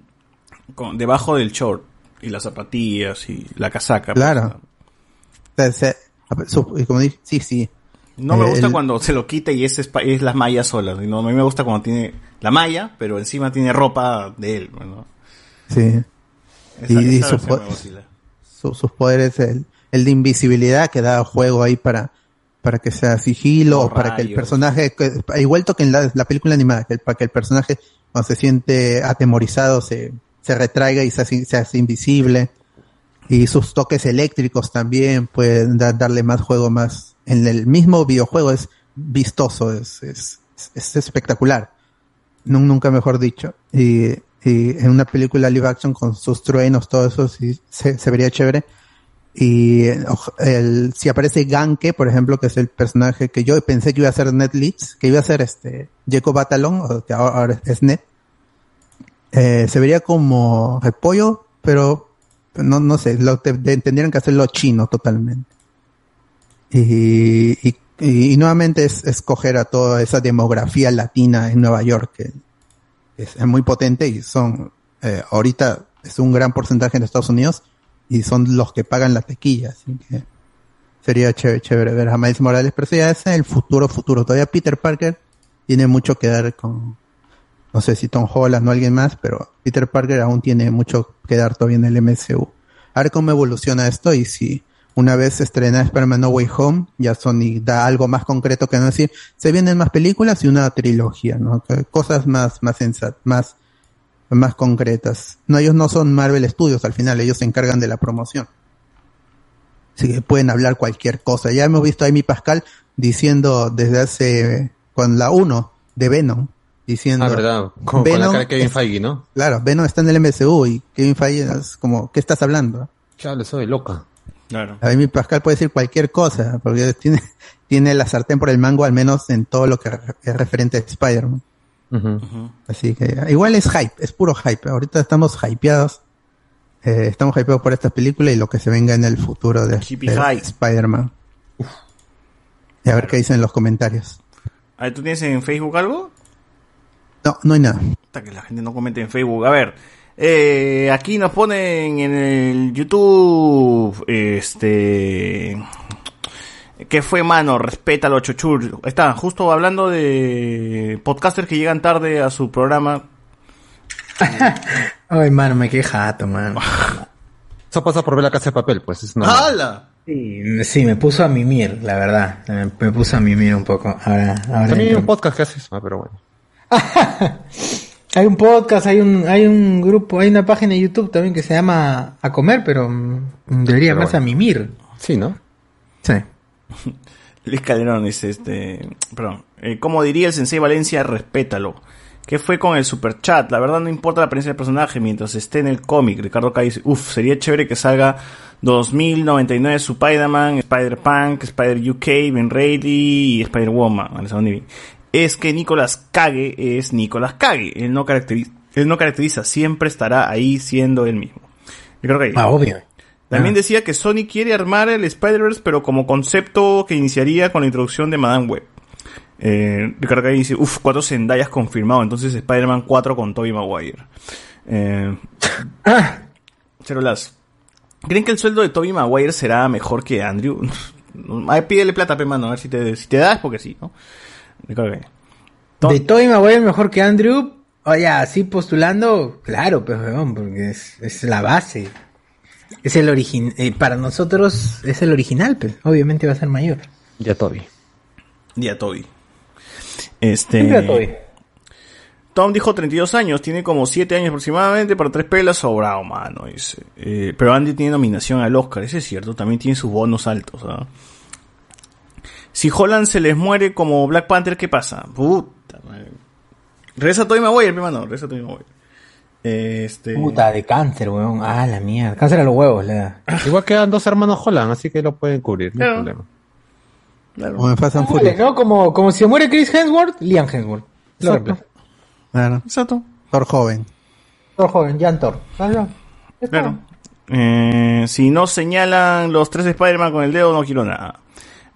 B: con debajo del short y las zapatillas y la casaca. pues,
A: Claro. O sea, como dije, sí, sí.
B: No me
A: Eh,
B: gusta
A: el-
B: cuando se lo quita y es, es las mallas solas. sino a mí me gusta cuando tiene la malla, pero encima tiene ropa de él. ¿no?
A: Sí.
B: Esa-
A: y y
B: esa
A: su po-
B: vacila.
A: su- sus poderes, el, el de invisibilidad que da juego ahí para, para que sea sigilo, o para que el personaje, igual que en la, la película animada, que el- para que el personaje cuando se siente atemorizado se, se retraiga y se se hace invisible. Y sus toques eléctricos también pueden da- darle más juego más. En el mismo videojuego es vistoso, es, es, es espectacular. Nun- nunca mejor dicho. Y, y en una película live action con sus truenos, todo eso, sí, se, vería chévere. Y el, si aparece Ganke, por ejemplo, que es el personaje que yo pensé que iba a ser Ned Leeds, que iba a ser este Jacob Batalon, o que ahora ahora es Ned, eh, se vería como repollo, pero no, no sé, lo, te- te- tendrían que hacerlo chino totalmente. Y, y, y- nuevamente es escoger a toda esa demografía latina en Nueva York, que es, muy potente y son, eh, ahorita es un gran porcentaje en Estados Unidos y son los que pagan la tequilla, así que sería chévere, chévere ver a Miles Morales, pero eso ya es el futuro, futuro. Todavía Peter Parker tiene mucho que dar con, no sé si Tom Holland o alguien más, pero Peter Parker aún tiene mucho que dar todavía en el MCU. A ver cómo evoluciona esto y si una vez estrena Spider-Man No Way Home, ya Sony da algo más concreto que no decir, se vienen más películas y una trilogía, ¿no? Cosas más, más sensat, más, más concretas. No, ellos no son Marvel Studios al final, ellos se encargan de la promoción. Así que pueden hablar cualquier cosa. Ya hemos visto a Amy Pascal diciendo desde hace, con la 1 de Venom, diciendo...
C: Ah, verdad. Con, con la
A: Venom
C: cara de Kevin Feige, ¿no?
A: Claro, Venom está en el MCU y Kevin Feige es como, ¿qué estás hablando?
C: Chale, soy loca.
B: Claro.
A: A mí Pascal puede decir cualquier cosa, porque tiene, tiene la sartén por el mango, al menos en todo lo que es referente a Spider-Man. Así que igual es hype, es puro hype. Ahorita estamos hypeados. eh, estamos hypeados por esta película y lo que se venga en el futuro de, de. Spider-Man. Y a ver qué dicen en los comentarios.
B: A ver, ¿tú tienes en Facebook algo?
A: No, no hay nada.
B: Puta, que la gente no comente en Facebook. A ver, eh, aquí nos ponen en el YouTube, este, ¿qué fue, mano? Respeta los chochur. Está, justo hablando de podcasters que llegan tarde a su programa.
I: Ay, mano, me quedé jato, mano.
C: Eso pasa por ver la casa de papel, pues es normal.
B: ¡Hala!
I: Sí, sí, me puso a mimir, la verdad. Me, puso a mimir un poco. Ahora, ahora
C: También hay un podcast que hace eso, ah, pero bueno.
I: Hay un podcast, hay un, hay un grupo, hay una página de YouTube también que se llama A Comer, pero debería
C: Pero
I: llamarse a mimir.
C: Sí, ¿no?
I: Sí.
B: Luis Calderón dice, este, perdón, eh, como diría el Sensei Valencia, respétalo. ¿Qué fue con el super chat? La verdad no importa la apariencia del personaje mientras esté en el cómic. Ricardo K dice, uff, sería chévere que salga 2099 Spider-Man, Spider-Punk, Spider-UK, Ben Reilly y Spider-Woman. Es que Nicolas Cage es Nicolas Cage. Él no caracteriza, él no caracteriza, siempre estará ahí siendo él mismo. Ricardo K.
I: Ah, obvio.
B: También
I: Ah.
B: decía que Sony quiere armar el Spider-Verse, pero como concepto que iniciaría con la introducción de Madame Web. Eh, Ricardo Calle dice, uff, cuatro Zendayas confirmado, entonces Spider-Man 4 con Tobey Maguire. Eh, Cherolas, ¿creen que el sueldo de Tobey Maguire será mejor que Andrew? Ay, pídele plata, pe mano, a ver si te, si te da es porque sí, ¿no? Ricardo Calle.
I: De Tobey Maguire mejor que Andrew, oye, así postulando, claro, pues, weón, porque es, es la base. Es el original, para nosotros es el original, pues, obviamente va a ser mayor.
C: Ya Toby.
B: Día Toby. Este...
I: Siempre Toby.
B: Tom dijo 32 años, tiene como 7 años aproximadamente, para tres pelas sobrado, mano, dice. Eh, pero Andy tiene nominación al Oscar, ese es cierto, también tiene sus bonos altos, ¿ah? Si Holland se les muere como Black Panther, ¿qué pasa? Puta madre. Regresa Tobey Maguire, mi mano, regresa Tobey Maguire. Este...
I: Puta, de cáncer, weón. Ah, la mierda. Cáncer a los huevos, le da.
C: Igual quedan dos hermanos Holland, así que lo pueden cubrir, no hay
B: Claro.
C: problema.
B: Claro.
A: Como
I: Vale,
A: Furious.
I: ¿no? Como, como si se muere Chris Hemsworth, Liam Hemsworth.
B: Exacto.
A: Claro.
B: Exacto.
A: Thor joven.
I: Thor joven, Jan Thor. Claro.
B: Claro. Eh, si no señalan los tres Spider-Man con el dedo, no quiero nada.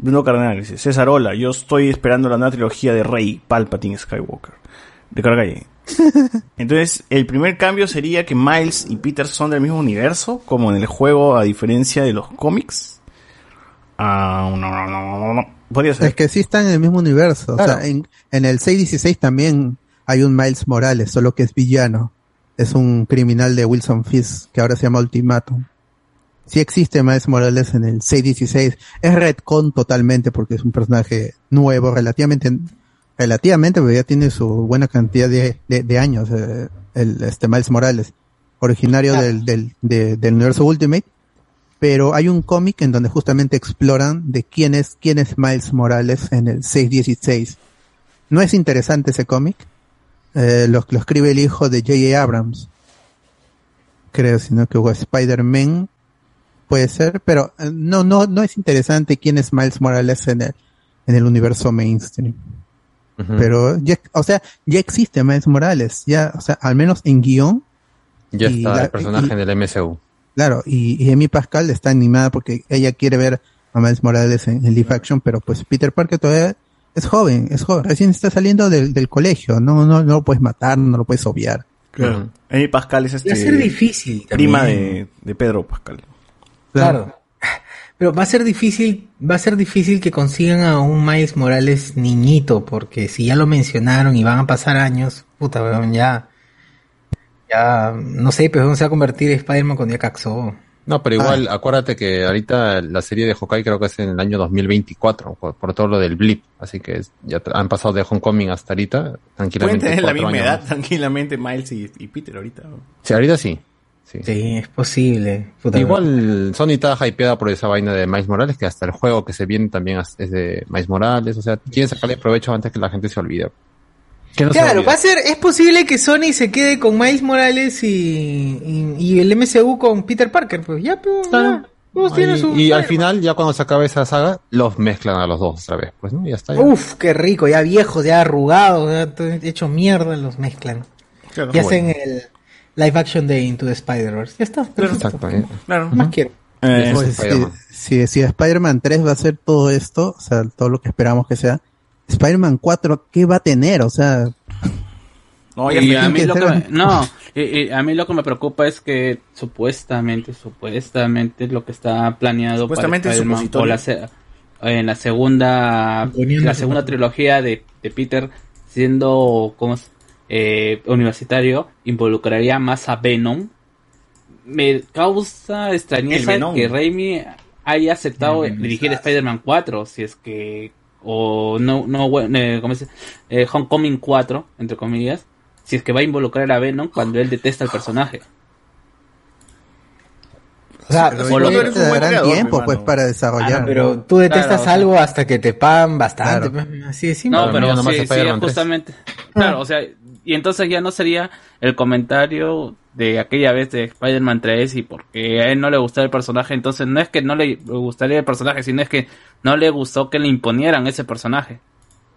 B: Bruno Cardenal dice, César, hola, yo estoy esperando la nueva trilogía de Rey, Palpatine, Skywalker. Ricardo Calle. Entonces, el primer cambio sería que Miles y Peter son del mismo universo, como en el juego, a diferencia de los cómics. Ah, no, no, no, no, no. Podría ser.
A: Es que sí están en el mismo universo. O sea, en, en el 616 también hay un Miles Morales, solo que es villano. Es un criminal de Wilson Fisk, que ahora se llama Ultimatum. Sí existe Miles Morales en el 616. Es Redcon totalmente porque es un personaje nuevo, relativamente, relativamente, pero ya tiene su buena cantidad de, de, de años, eh, el, este Miles Morales. Originario del, del, de- del universo Ultimate pero hay un cómic en donde justamente exploran de quién es, quién es Miles Morales en el 616. No es interesante ese cómic, eh, lo, lo escribe el hijo de J.A. Abrams, creo, sino que hubo Spider-Man, puede ser, pero eh, no, no, no es interesante quién es Miles Morales en el, en el universo mainstream. Pero, ya, o sea, ya existe Miles Morales, ya, o sea, al menos en guion,
C: ya está
A: la-
C: el personaje
A: y-
C: en el MCU.
A: Claro, y, y Amy Pascal está animada porque ella quiere ver a Miles Morales en, en live action, pero pues Peter Parker todavía es joven, es joven, recién está saliendo del, del colegio, no, no, no lo puedes matar, no lo puedes obviar.
B: Claro. Amy Pascal es
I: Va a
B: este,
I: ser difícil.
B: prima de, de Pedro Pascal.
I: Claro. Pero va a ser difícil, va a ser difícil que consigan a un Miles Morales niñito, porque si ya lo mencionaron y van a pasar años, puta, weón, ya, ya, no sé, pero se va a convertir Spider-Man cuando ya caxó.
C: No, pero igual, acuérdate que ahorita la serie de Hawkeye creo que es en el año 2024, por, por todo lo del blip. Así que ya han pasado de Homecoming hasta ahorita,
B: Pueden
C: tranquilamente.
B: tener la misma edad
C: más.
B: tranquilamente Miles y, y Peter ahorita.
C: Sí, ahorita sí. Sí.
I: Sí, es posible. Puta,
C: Igual Sony está hypeada por esa vaina de Miles Morales, que hasta el juego que se viene también es de Miles Morales. O sea, quieren sacarle provecho antes que la gente se olvide. Que no se
I: Claro, va a ser, es posible que Sony se quede con Miles Morales y, y, y el MCU con Peter Parker, pues ya, pues, ya, todos tienen
C: Ahí-
I: su
C: y al final, ya cuando se acabe esa saga, los mezclan a los dos otra vez, pues, ¿no? Ya está. ya.
I: Uf, qué rico, ya viejos, ya arrugados, ya hecho mierda, los mezclan.
B: Claro,
I: y hacen
B: bueno.
I: el live action de Into the Spider-Verse. Ya está, perfecto.
C: Exacto. eh.
B: Claro.
I: Más quiero.
B: Eh,
A: Pues, si, si, si Spider-Man 3 va a ser todo esto, o sea, todo lo que esperamos que sea, Spider-Man 4, ¿qué va a tener? O sea,
B: No,
F: y a mí lo que me, no, y- y a mí lo que me preocupa es que supuestamente, supuestamente lo que está planeado
B: Supuestamente
F: para Spider-Man o la en la segunda
I: Poniendo
F: la segunda trilogía de, de Peter siendo como es, eh, universitario involucraría más a Venom me causa extrañeza que Raimi haya aceptado
E: Venom
F: dirigir Spider-Man 4, si es que o no no bueno, eh, ¿cómo se dice? Eh, Homecoming 4 entre comillas, si es que va a involucrar a Venom cuando él detesta al personaje.
I: O sea,
B: Pero
F: lo-
B: un
A: te darán
B: creador,
A: tiempo pues para desarrollar.
F: Ah,
I: pero tú detestas
F: Claro, o sea-
I: algo hasta que te pagan bastante.
F: Claro.
I: pues, Así de simple.
F: No, pero
C: nomás
F: sí, sí,
C: Spider-Man 3.
F: justamente. Claro, o sea, y entonces ya no sería el comentario de aquella vez de Spider-Man 3 y porque a él no le gustaba el personaje, entonces no es que no le gustaría el personaje, sino es que no le gustó que le imponieran ese personaje.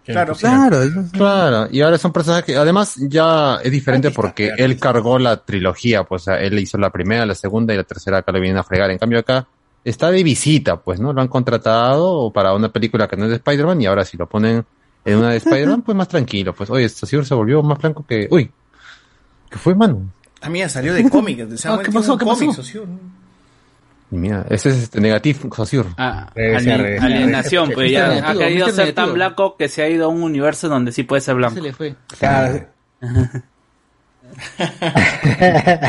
B: Claro,
A: Claro.
C: Claro, y ahora es un personaje que además ya es diferente porque él cargó la trilogía, pues o sea, él hizo la primera, la segunda y la tercera acá le vienen a fregar. En cambio acá está de visita, pues, ¿no? Lo han contratado para una película que no es de Spider-Man y ahora si lo ponen en una de Spider-Man, pues más tranquilo. Pues, oye, Saussure se volvió más blanco que... Uy, ¿qué fue, mano?
B: Ah, mira, salió de cómic. Se
F: Ah, ¿qué pasó? ¿Qué pasó?
C: Y mira, ese es este negativo, Saussure.
F: Ah, alien- alienación, pues ya ha querido ser tan blanco que se ha ido a un universo donde sí puede ser
E: Se
F: blanco.
E: le fue.
I: Claro.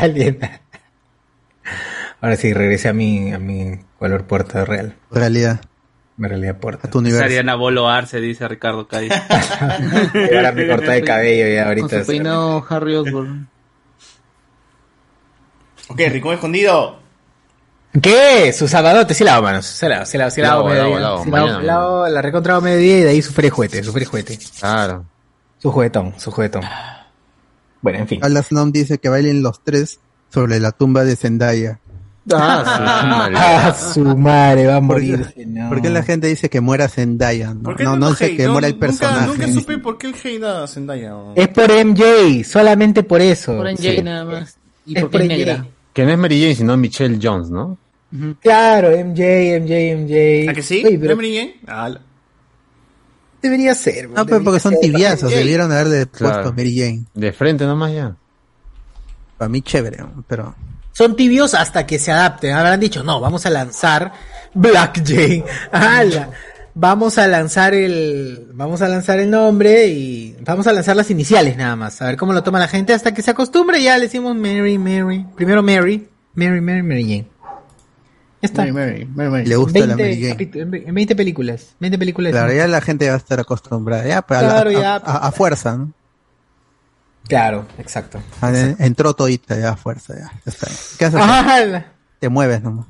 I: Alien. Ahora sí, regresé a mi, a mi color puerta real.
A: realidad,
I: Mi realidad
A: a
I: puerta.
A: tu universo.
F: Bolo Arce, dice Ricardo Calle.
I: Ahora me corté el cabello ya
E: Con
I: ahorita.
E: su peinado Harry Osborn.
B: Ok, Rincón Escondido.
I: ¿Qué? Su sabadote, sí lavo, manos. Sí lavo, sí lavo, sí lavo, la recontraba mediodía y de ahí sufrí juguete, sufrí juguete.
C: Claro.
I: Su juguetón, su juguetón. Bueno, en fin.
A: Alas Nom dice que bailen los tres sobre la tumba de Zendaya.
I: Ah, su madre, va a
A: ¿Por qué,
I: morir. No.
A: por qué la gente dice que muera Zendaya? No,
B: ¿Por qué
A: no,
B: hate?
A: que
B: No,
A: muera el
B: nunca-
A: personaje.
B: Nunca, supe por qué el hate a Zendaya.
I: Es por MJ, solamente por eso.
E: Por
I: Sí.
E: NJ nada más. Y
I: Es por
E: es
I: NJ.
E: negra.
C: Que no es Mary Jane, sino Michelle Jones, ¿no?
I: Claro, MJ, MJ, MJ.
B: ¿A que sí?
I: Oye, pero
B: ¿No me Jane? Ah, la-
I: debería ser.
A: No, pero porque son tibiazos, debieron haberle puesto
C: Claro.
A: Mary Jane.
C: De frente nomás ya.
A: Para mí chévere, pero...
I: Son tibios hasta que se adapten. Habrán dicho, no, vamos a lanzar Black Jane. ¡Hala! Vamos a lanzar el, vamos a lanzar el nombre y vamos a lanzar las iniciales nada más. A ver cómo lo toma la gente hasta que se acostumbre. Ya le decimos Mary, Mary. Primero Mary, Mary, Mary, Mary Jane. Ya está.
A: Le gusta la
I: 20
A: Mary Jane.
I: en 20 películas. 20 películas.
A: Claro, ya la gente va a estar acostumbrada. Ya, pues, a,
I: Claro,
A: a-
I: ya.
A: a- a fuerza, ¿no?
I: Claro, exacto.
A: Ah, Entró todita ya a fuerza, ya. ya está. ¿Qué haces? Te mueves nomás.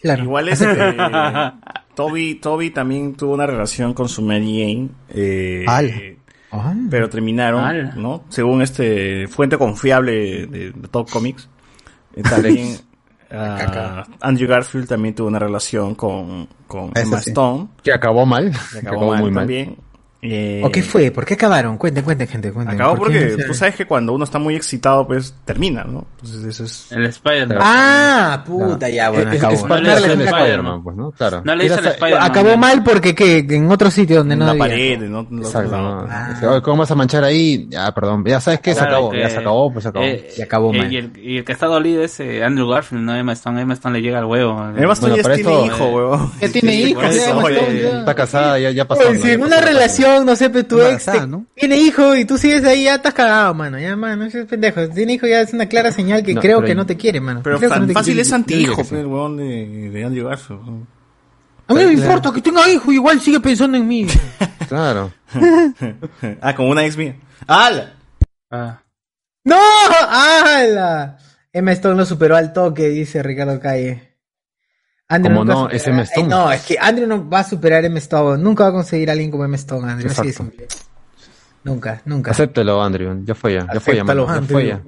I: Claro.
B: Igual este, Toby, Toby también tuvo una relación con su Mary Jane. eh.
I: Ah.
B: pero terminaron,
F: Ala.
B: ¿no? Según este fuente confiable de, de Top Comics. eh, también ah, Andrew Garfield también tuvo una relación con, Emma
A: sí.
B: Stone.
C: Que acabó mal.
B: que
C: Que
B: acabó, mal
C: muy mal.
B: Eh,
I: ¿O qué fue? ¿Por qué acabaron? Cuenten, cuenten, gente. Cuenten.
B: Acabó
I: ¿Por qué
B: porque
I: se-
B: tú sabes que cuando uno está muy excitado, pues termina, ¿no? Entonces eso es...
F: El Spider-Man.
I: Ah, puta, ya, bueno,
C: Es- es-
I: acabó.
C: es parte
F: No le dicen
C: ser
F: Spider-Man.
C: Pues, ¿no? Claro.
F: No le dicen
C: sa-
F: Spider-Man.
I: Acabó mal porque que en otro sitio donde no
B: una
I: debía.
B: pared, ¿no? No-
C: Exacto.
B: no-
C: ¿no?
I: Ah.
C: Dice, "Oye, ¿Cómo vas a manchar ahí? Ya, perdón. Ya sabes que se
F: Claro
C: acabó.
F: que-
C: Ya se acabó, pues se acabó.
F: eh,
I: Se acabó
F: eh,
I: mal.
F: y, el, y el que está dolido es eh, Andrew Garfield, no Emma Stone. Emma Stone le llega al huevo.
B: Emma Stone ya tiene
C: esto-
B: hijo, huevón.
E: Ya tiene ya.
C: Está casada, ya, pasó.
I: Si en una
C: la
I: no sé, pero tu ex
A: Embarazada,
I: te-
A: ¿no?
I: tiene hijo y tú sigues ahí, ya estás cagado, mano. Ya, mano, ese es pendejo. Tiene hijo ya es una clara señal que
C: No,
I: creo que no te quiere, mano.
B: Pero
I: Creo
B: tan
I: no te
B: fácil
I: quiere.
B: es antihijo, pues.
I: A mí no me importa que tenga hijo, igual sigue pensando en mí.
C: Claro.
B: ah, como una ex mía. ¡Hala!
F: Ah.
I: ¡No! ¡Hala! Emma Stone lo superó al toque, dice Ricardo Calle. Andrew
C: Como no, es Emma Stone.
I: No, es que Andrew no va a superar a Emma Stone. Nunca va a conseguir a alguien como Emma Stone, Andrew. Así simple. Nunca, nunca.
C: Acéptalo, Andrew. Ya fue ya. Ya fue ya,
I: Acéptalo,
C: mano, ya
I: Andrew.
C: fue ya.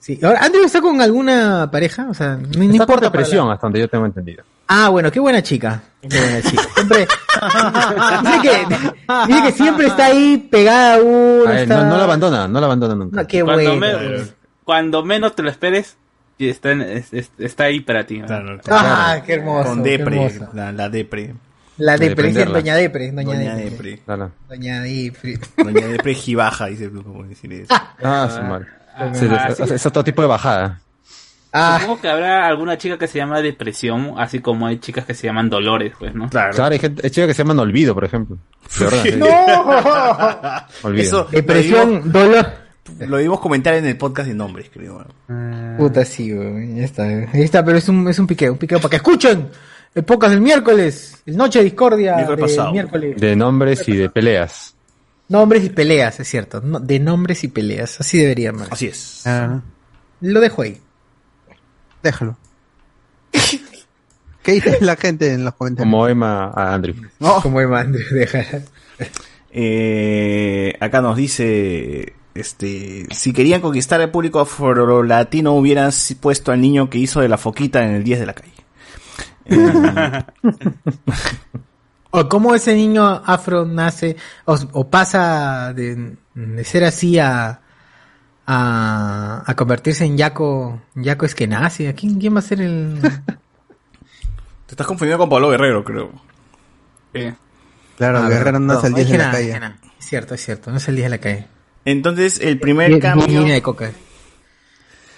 I: Sí. Ahora, ¿Andrew está con alguna pareja? O sea, no,
C: Está
I: importa. la-
C: hasta donde yo tengo entendido.
I: Ah, bueno, qué buena chica. Qué buena chica. Siempre. dice, que, dice que siempre está ahí pegada a uno.
C: A él,
I: está-
C: no, no la abandona, no la abandona nunca.
I: No, qué
F: Cuando,
I: bueno.
F: me- cuando menos te lo esperes, y está, en- es- es- está ahí para ti. ¿no?
B: Claro,
I: Ah, qué hermoso.
B: Con
I: qué
B: depre,
I: hermoso.
B: la, la depre.
I: La
C: De
I: Depre, dice. Doña Depre. Doña,
B: Doña
I: Depre.
B: depre.
C: Claro.
I: Doña Depre.
B: Doña depre gibaja, dice como decir eso.
C: Ah, su madre.
F: ah,
C: Sí,
F: ah,
C: es,
F: sí.
C: es- es otro tipo de bajada.
I: Ah,
F: Supongo que habrá alguna chica que se llama depresión, así como hay chicas que se llaman dolores, pues, ¿no?
B: Claro.
C: Claro, hay, gente, hay chicas que se llaman Olvido, por ejemplo. De verdad, sí.
I: ¡No!
C: Olvido.
B: Eso,
I: Depresión, dolor.
B: Lo debimos comentar en el podcast de nombres, creo.
I: Puta, sí, weón. Ya está. Ahí está, pero es un, es un piqueo, un piqueo para que escuchen el podcast del miércoles, el Noche de Discordia
B: Miércoles
I: miércoles.
C: De nombres y de peleas.
I: Nombres y peleas, es cierto. No- de nombres y peleas, así debería más.
B: Así es.
A: Ah,
I: Lo dejo ahí.
A: déjalo. ¿Qué dice la gente en los comentarios?
C: Como Emma a Andrew.
I: Como Emma Andrew, deja.
B: Eh, acá nos dice, este, si querían conquistar al público afro-latino hubieran puesto al niño que hizo de la foquita en el 10 de la calle.
I: O cómo ese niño afro nace o, o pasa de, de ser así a, a, a convertirse en Yaco, Yaco Eskenazi. ¿A quién, quién va a ser el...?
B: Te estás confundiendo con Pablo Guerrero, creo.
A: Claro,
I: Ah,
A: Guerrero no es el 10 de la
I: nada,
A: calle.
I: nada. Es cierto, es cierto, no es el 10 de la calle.
B: Entonces, el primer cambio,
I: de coca.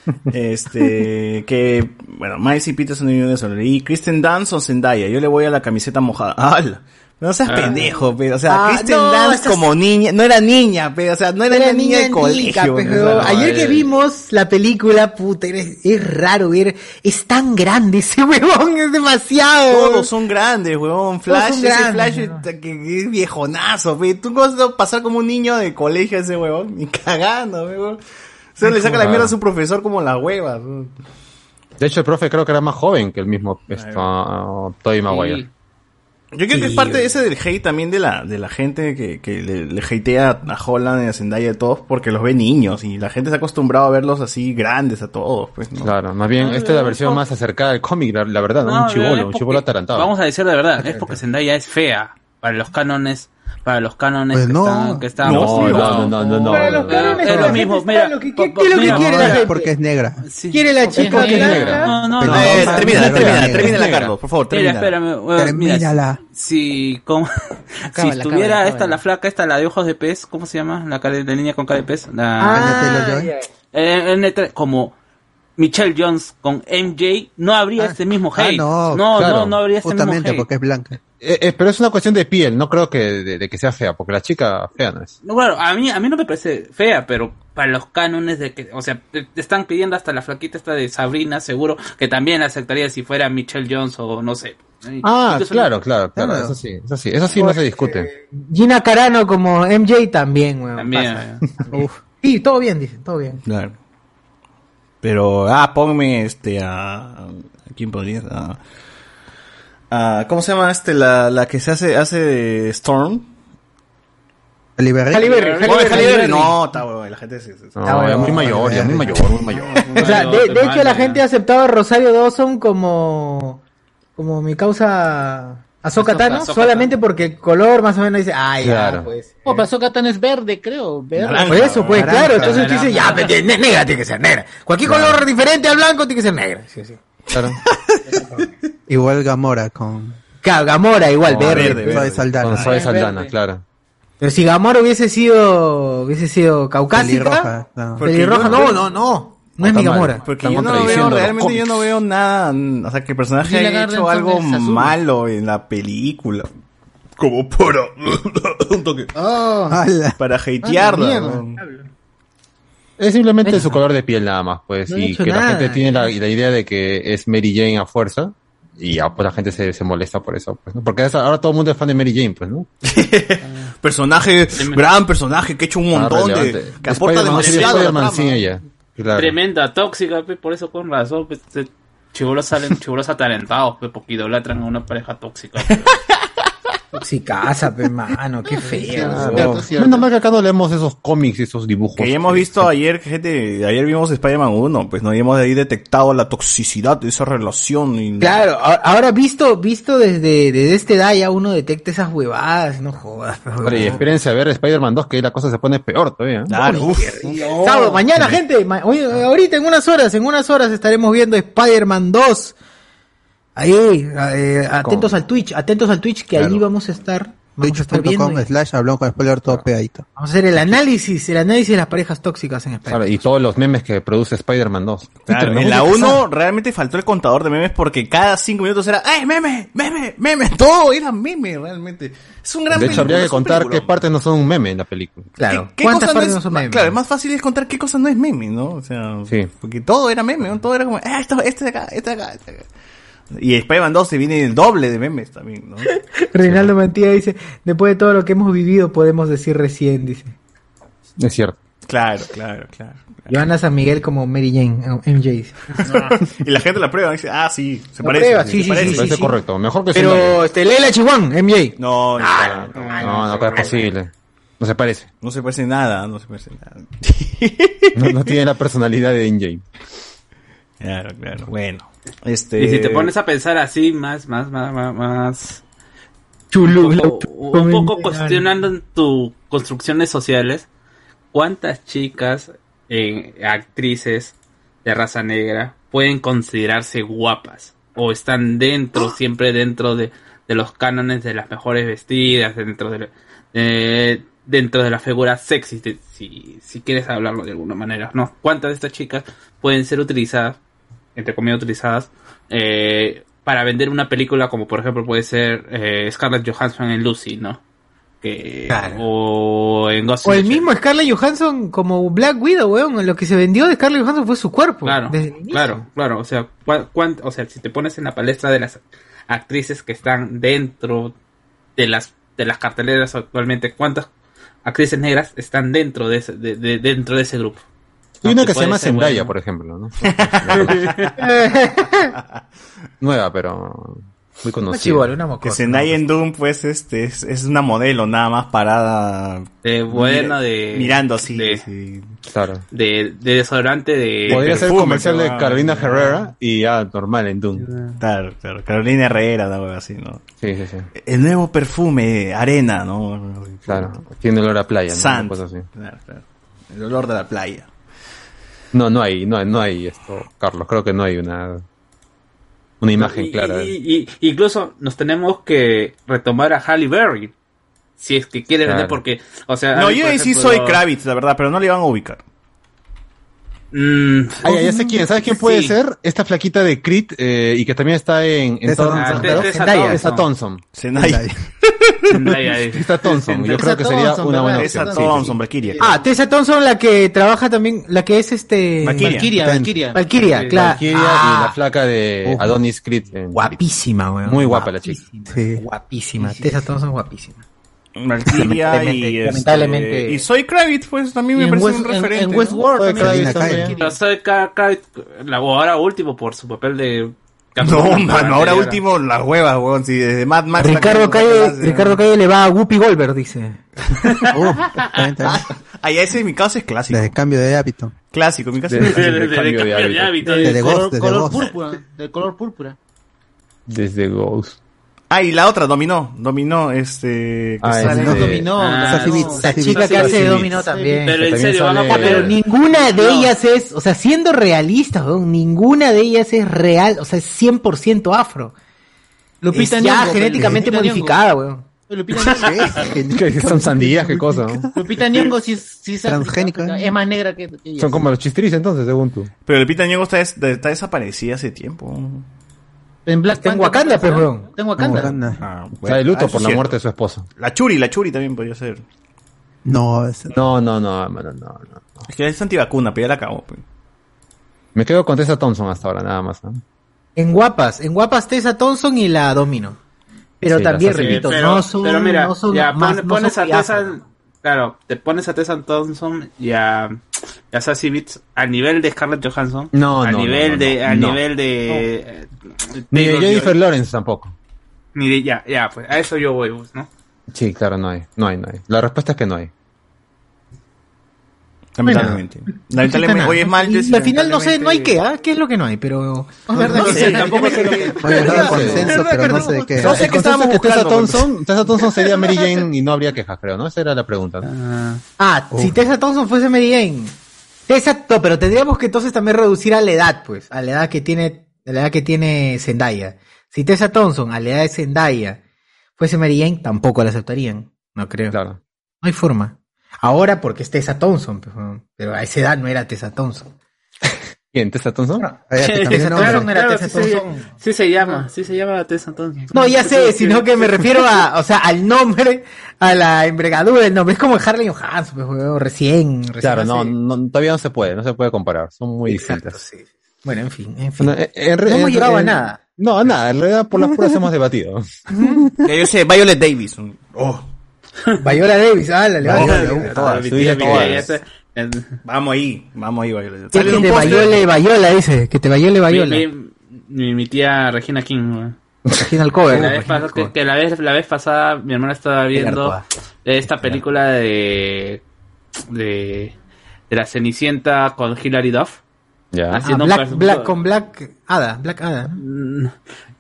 B: este, que, bueno, Miles y Peterson y Kristen Dunst o Zendaya, yo le voy a la camiseta mojada. ¡Hala! No seas
F: Ah.
B: pendejo, pero, o sea,
I: Ah,
B: Kristen
I: no, estás-
B: como niña, no era niña, pero, o sea, no era,
I: Era
B: una niña, de colegio. o sea,
I: weón.
B: no,
I: Ayer que vimos la película, puta, es, es raro ver, es tan grande ese huevón, es demasiado.
B: Todos son grandes, weón. Flash, ese
I: grandes,
B: Flash que es viejonazo, pe. Tú no vas a pasar como un niño de colegio a ese huevón, ni cagando, weón. O sea, le saca la mierda a su profesor como las huevas. weón.
C: De hecho, el profe creo que era más joven que el mismo esto, uh, Tobey Maguire.
B: Yo creo que es parte de ese del hate también de la, de la gente que, que le, le hatea a Holland y a Zendaya y todos porque los ve niños y la gente se ha acostumbrado a verlos así grandes a todos, pues, ¿no?
C: Claro, más bien, esta es la versión más acercada al cómic, la, la verdad, un chivolo, un chivolo atarantado.
F: Vamos a decir de verdad, es porque Zendaya es fea para los cánones, para los cánones
A: Pues
F: que
A: no.
F: están, que están
B: No,
C: no, no, no, no,
I: Para
C: no,
I: los
C: no.
I: cánones,
F: Es
I: la
F: lo mismo, mira,
I: lo que-
F: po-
I: ¿qué- es lo que
F: mira,
I: quiere la
A: porque es negra.
F: Sí.
I: Quiere la
F: Porque
I: chica
F: es
I: que
F: negra.
I: negra.
F: No, no, no.
A: no,
B: Eh,
A: no,
B: termina,
A: no,
B: termina,
A: no,
B: termina,
C: negra.
B: Carlos, por favor,
F: Mira,
B: termina.
F: espérame, weón, mira,
A: Termínala.
F: si, como, si estuviera
E: acábala,
F: esta,
E: acábala.
F: la flaca, esta, la de ojos de pez, ¿cómo se llama? La cara de niña con cara de pez. La,
I: Ah.
F: Eh, en el tra- como Michelle Jones con MJ, no habría este mismo
A: Ah,
F: hate.
A: no,
F: no,
C: claro,
F: no, no habría este mismo
A: Justamente
F: hate.
A: porque es blanca.
C: Eh, eh, pero es una cuestión de piel, no creo que de, de que sea fea, porque la chica fea no es.
F: No, claro, a mí, a mí no me parece fea, pero para los cánones de que, o sea, te, te están pidiendo hasta la flaquita esta de Sabrina, seguro que también la aceptaría si fuera Michelle Jones o no sé.
C: Ah,
F: Entonces,
C: claro, claro, claro,
A: Claro.
C: eso sí, eso sí, eso sí no se discute.
I: Gina Carano como MJ también, weón.
F: También.
I: pasa. Uf. Sí, todo bien, dicen, todo bien.
B: Claro. Pero, ah, ponme este a. ¿A quién podría? A, a- ¿Cómo se llama este? La, la que se hace, hace de Storm.
A: Halle Berry.
I: Halle Berry, Halle
B: Ponme
I: Berry,
B: Halle
I: Halle
B: Berry.
I: Berry.
B: No, está bueno, la gente se. se-
C: No,
I: Ah, bueno,
C: ya muy mayor, ya muy mayor, muy mayor.
I: O sea, de, de hecho la gente ha aceptado a Rosario Dawson como como mi causa Tano
F: Ahsoka
I: solamente porque el color más o menos dice, ah, ya,
C: Claro.
I: pues.
E: Oh, pero Ahsoka Tano es verde, creo. Verde.
B: Naranja.
I: Por eso, pues,
A: naranja,
I: claro, entonces tú
F: naranja.
I: dices, ya, ne- negra tiene que ser negra. Cualquier color diferente al blanco tiene que ser negra. Sí, sí.
C: Claro.
A: Igual Gamora con
I: Claro, Gamora igual, verde.
B: verde,
I: pues.
B: verde.
A: Zoe Saldana.
C: Con Zoe Saldana,
E: verde.
C: claro.
I: Pero si Gamora hubiese sido hubiese sido caucásica,
A: Pelirroja, no.
I: Pelirroja, no, no, no. No es mi. Gamora.
B: Porque yo no veo, realmente yo no veo nada, o sea, que el personaje haya hecho algo malo en la película. Como para, un toque,
E: Oh,
B: para hatearla.
C: Es simplemente su color de piel nada más, pues,
I: No
C: y que la gente tiene la, la idea de que es Mary Jane a fuerza, y ya, pues la gente se, se molesta por eso, pues, ¿no? Porque ahora todo el mundo es fan de Mary Jane, pues, ¿no?
B: Personaje, gran personaje que ha hecho un
C: Ah,
B: montón de, que aporta
C: Spider-Man,
B: demasiado
C: Spider-Man ella. Claro.
F: Tremenda, tóxica, por eso con razón, chibolos salen, chibolos atalentados, porque idolatran a una pareja tóxica.
I: Sí, casa, pe, mano, qué feo.
C: Claro. Menos mal que acá no leemos esos cómics y esos dibujos.
B: Que ya hemos visto ayer, gente, ayer vimos Spider-Man 1, pues no habíamos ahí detectado la toxicidad de esa relación. Y...
I: Claro, ahora visto, visto desde, desde este Daya uno detecta esas huevadas, no jodas. pe,
C: Hombre, y espérense a ver Spider-Man 2, que ahí la cosa se pone peor todavía. ¿eh?
B: Claro, uf.
I: Sábado, mañana, gente, ma- ahorita en unas horas, en unas horas estaremos viendo Spider-Man 2. Ahí, eh, atentos al Twitch, atentos al Twitch, que
C: Claro.
I: allí vamos a estar
A: Twitch.com slash hablamos con spoiler todo pegadito.
I: Vamos a hacer el análisis, el análisis de las parejas tóxicas en España.
C: Claro, y todos los memes que produce Spider-Man 2.
B: Claro, en la
C: gusta
B: 1 realmente faltó el contador de memes porque cada 5 minutos era ¡ay, meme! ¡meme! ¡meme! Todo era meme realmente. Es un gran
C: De hecho,
B: película,
C: habría que contar qué partes no son un meme en la película.
I: Claro.
B: ¿Qué
I: ¿Cuántas
B: cosa no
I: partes
B: es,
I: no son memes?
B: Claro, es más fácil es contar qué cosa no es meme, ¿no? O sea,
C: Sí.
B: porque todo era meme, ¿no? Todo era como, ah, esto, este de acá, este de acá, este de acá. Y Spider-Man 2 se viene el doble de memes también, ¿no?
I: Reinaldo Mantilla dice, después de todo lo que hemos vivido podemos decir recién, dice.
C: Es cierto.
B: Claro, claro, claro.
I: Joana San Miguel como Mary Jane, eh, MJ. dice.
B: Y la gente la prueba dice, ah, sí, se
I: La
B: parece.
I: prueba,
B: se
I: sí, sí,
B: parece.
I: sí,
C: Parece
I: sí.
C: correcto. Mejor que
I: Pero, este, Leila Chihuán, MJ.
B: No, no,
I: Ah,
B: no,
C: No, no, no es posible. No se parece.
B: no se parece nada, no se parece nada.
C: No, no tiene la personalidad de NJ.
B: Claro, claro, bueno. Este...
F: Y si te pones a pensar así, más, más, más, más, más
I: Chulu.
F: un poco, un poco cuestionando en tus construcciones sociales, ¿cuántas chicas, eh, actrices de raza negra pueden considerarse guapas? O están dentro, siempre dentro de, de los cánones de las mejores vestidas, dentro de, de- dentro de la figura sexy, de- si, si quieres hablarlo de alguna manera, ¿no? ¿Cuántas de estas chicas pueden ser utilizadas, entre comillas utilizadas, eh, para vender una película como por ejemplo puede ser eh, Scarlett Johansson en Lucy, ¿no? Que,
I: Claro.
F: O en Ghost
I: O el
F: Shell.
I: mismo Scarlett Johansson como Black Widow, weón. Lo que se vendió de Scarlett Johansson fue su cuerpo.
F: Claro,
I: desde el inicio.
F: claro, claro. O sea, cuán- cuán- o sea, si te pones en la palestra de las actrices que están dentro de las de las carteleras actualmente, ¿cuántas actrices negras están dentro de ese, de, de- dentro de ese grupo?
C: Hay una que se llama Zendaya,
F: bueno.
C: por ejemplo, ¿no? Nueva, pero muy
I: Una
C: conocida.
I: chibola, una
B: Que
I: mocosa.
B: Zendaya en Doom, pues, este, es, es una modelo nada más parada.
F: De bueno,
B: mira-
F: de
B: Mirando así.
F: de,
B: sí.
C: Claro.
F: de, de desodorante de
C: Podría ser comercial de
B: que
C: Carolina Herrera y ya normal en Doom.
B: Claro, claro. Carolina Herrera, algo así, ¿no?
C: Sí, sí, sí.
B: El nuevo perfume, arena, ¿no?
C: Claro. Tiene olor a playa, ¿no?
B: Sand.
C: Una así.
B: Claro, claro. El olor de la playa.
C: No, no hay, no, no hay esto, Carlos. Creo que no hay una una imagen
F: y,
C: clara.
F: y- y- incluso nos tenemos que retomar a Halle Berry. Si es que quiere
C: Claro.
F: vender porque, o sea,
B: No,
F: hay,
B: yo ahí sí
F: ejemplo,
B: soy Kravitz, la verdad, pero no le van a ubicar.
F: Mm,
C: Ah, ya, ya sé quién. ¿Sabes quién puede
F: Sí.
C: ser? Esta flaquita de Creed eh, y que también está en, en
A: Tessa Thompson.
F: Ah,
C: Claro,
F: Tessa
C: Zendaya,
F: Thompson.
C: Tessa Thompson.
B: Zendaya.
F: Zendaya.
C: Tessa Thompson. Yo creo que sería
I: Thompson,
C: una buena.
B: Esa
C: opción. Sí, sí, sí.
B: Thompson, Valkyria.
I: Ah, Tessa Thompson, la que trabaja también, la que es este...
B: Valkyria.
E: Valkyria, Valkyria.
I: Claro.
C: Valkyria
I: Ah,
C: y la flaca de. Adonis Creed. en-
I: Guapísima, weón.
C: Muy guapa la chica.
I: Guapísima. Tessa Thompson, guapísima.
B: Valkyria y,
I: Lamentablemente-
B: este,
I: lamentablemente-
B: y soy Kravitz, pues también me parece
E: West-
B: un
E: en-
B: referente.
E: en. Westworld
F: soy Ka- la ahora último por su papel de
B: No, mano, ahora último las huevas, weón. Si desde Mad Max.
I: Ricardo Calle, Ricardo Calle le va a Whoopi Goldberg, dice.
A: Uh.
B: Ah, ya ese en mi caso es clásico.
A: Desde cambio de hábito.
B: Clásico, mi caso es clásico.
F: de- de
C: cambio de hábito.
F: hábito.
A: De
E: De
A: Ghost,
E: color, púrpura. De color púrpura.
C: Desde Ghost.
B: Ah, y la otra, Dominó. Dominó, este. que
C: Ah,
B: sale-
C: este-
E: Dominó.
F: Ah,
E: no.
I: La chica que hace dominó también.
F: Pero en serio, van a
C: sale-
F: poner.
I: Pero ninguna de
F: No.
I: ellas es, o sea, siendo realistas, weón, ninguna de ellas es real, o sea, es 100% afro.
E: Lupita
I: es ya
E: Nyong'o,
I: genéticamente
E: Lupita
I: modificada, weón.
E: Nyong'o. Lupita Nyong'o.
C: Son sandías, qué cosa, ¿no?
E: Lupita Nyong'o sí, es- sí es
A: Transgénica.
E: Es más negra que, que ella.
C: Son como los chistrices entonces, según tú.
B: Pero el Pita Ñongo está, des- está desaparecida hace tiempo.
E: En Black
I: Está en
E: Panther,
I: Wakanda, pues, weón.
E: Está en Wakanda.
A: Wakanda.
B: Ah,
C: Está de luto
B: ah,
C: por la
B: cierto.
C: muerte de su esposo.
B: La Churi, la Churi también podría ser.
A: No, es-
C: No, no, no, mano, no, no.
B: Es que es antivacuna, pero ya la acabó. pues.
C: Me quedo con Tessa Thompson hasta ahora, nada más. ¿no?
I: En guapas, en guapas Tessa Thompson y la Domino. Pero
C: Sí,
I: también, repito,
F: pero,
I: no son,
F: pero mira,
I: no son
F: ya,
I: más,
F: pon-
I: no
F: pones
I: son
F: a Tessa. Claro, te pones a Tessa Thompson y a, y a Sassy Beats a nivel de Scarlett Johansson.
C: No,
F: a
C: no,
F: nivel
C: no, no,
F: de, a
C: no.
F: nivel de, eh,
C: Ni de Jennifer. Lawrence tampoco.
F: Ni de, ya, ya, pues, a eso yo voy, pues, ¿no?
C: Sí, claro, no hay, no hay, no hay. La respuesta es que no hay.
B: Lamentablemente. Lamentablemente.
I: Nada.
B: Oye, es mal.
I: Al final no sé, no hay qué, ¿ah? ¿Qué es lo que no hay? Pero...
E: Verdad
F: No
E: que
F: sé, tampoco sé
A: no consenso, pero no qué.
B: No sé qué estábamos
C: que Tessa Thompson, Tessa Thompson sería Mary Jane y no habría quejas, creo, ¿no? Esa era la pregunta. ¿no?
F: Ah,
I: Ah, si Tessa Thompson fuese Mary Jane. Tessa, no, pero tendríamos que entonces también reducir a la edad, pues, a la edad que tiene, a la edad que tiene Zendaya. Si Tessa Thompson, a la edad de Zendaya, fuese Mary Jane, tampoco la aceptarían. No creo.
C: Claro.
I: No hay forma. Ahora porque es Tessa Thompson, pero, pero a esa edad no era Tessa Thompson.
C: ¿Quién? ¿Tessa Thompson?
I: Tessa
A: el nombre.
I: Thompson era
F: Claro,
I: Tessa
F: sí, se,
I: Thompson.
F: sí se llama, sí se llama Tessa Thompson.
I: No, ya sé, sino que me refiero a, o sea, al nombre, a la envergadura del nombre. Es como Harley Johansson, pues, recién, recién.
C: Claro, no,
I: hace-
C: no, todavía no se puede, no se puede comparar. Son muy
I: Exacto,
C: distintas.
I: sí. Bueno, en fin, en fin.
C: Bueno, en- en
I: no hemos
C: en-
I: llegado a
C: en-
I: nada.
C: No, a nada. En realidad, por las puras hemos debatido.
B: Yo sé, Violet Davis. Oh,
I: Viola Davis,
B: Viola Vamos ahí, vamos ahí, Violet.
I: Que te. Viola, Viola, dice, que te Viola,
F: Mi,
I: Viola.
F: mi- mi- mi tía Regina King, weón.
I: Final cover.
F: La vez, pas- que, que la vez la vez pasada mi hermana estaba viendo esta película de de de la Cenicienta con Hilary Duff
C: Ya.
I: Ah,
F: haciendo un
I: Black, Black, con Black Ada, Black Ada. ¿no?
F: Mm,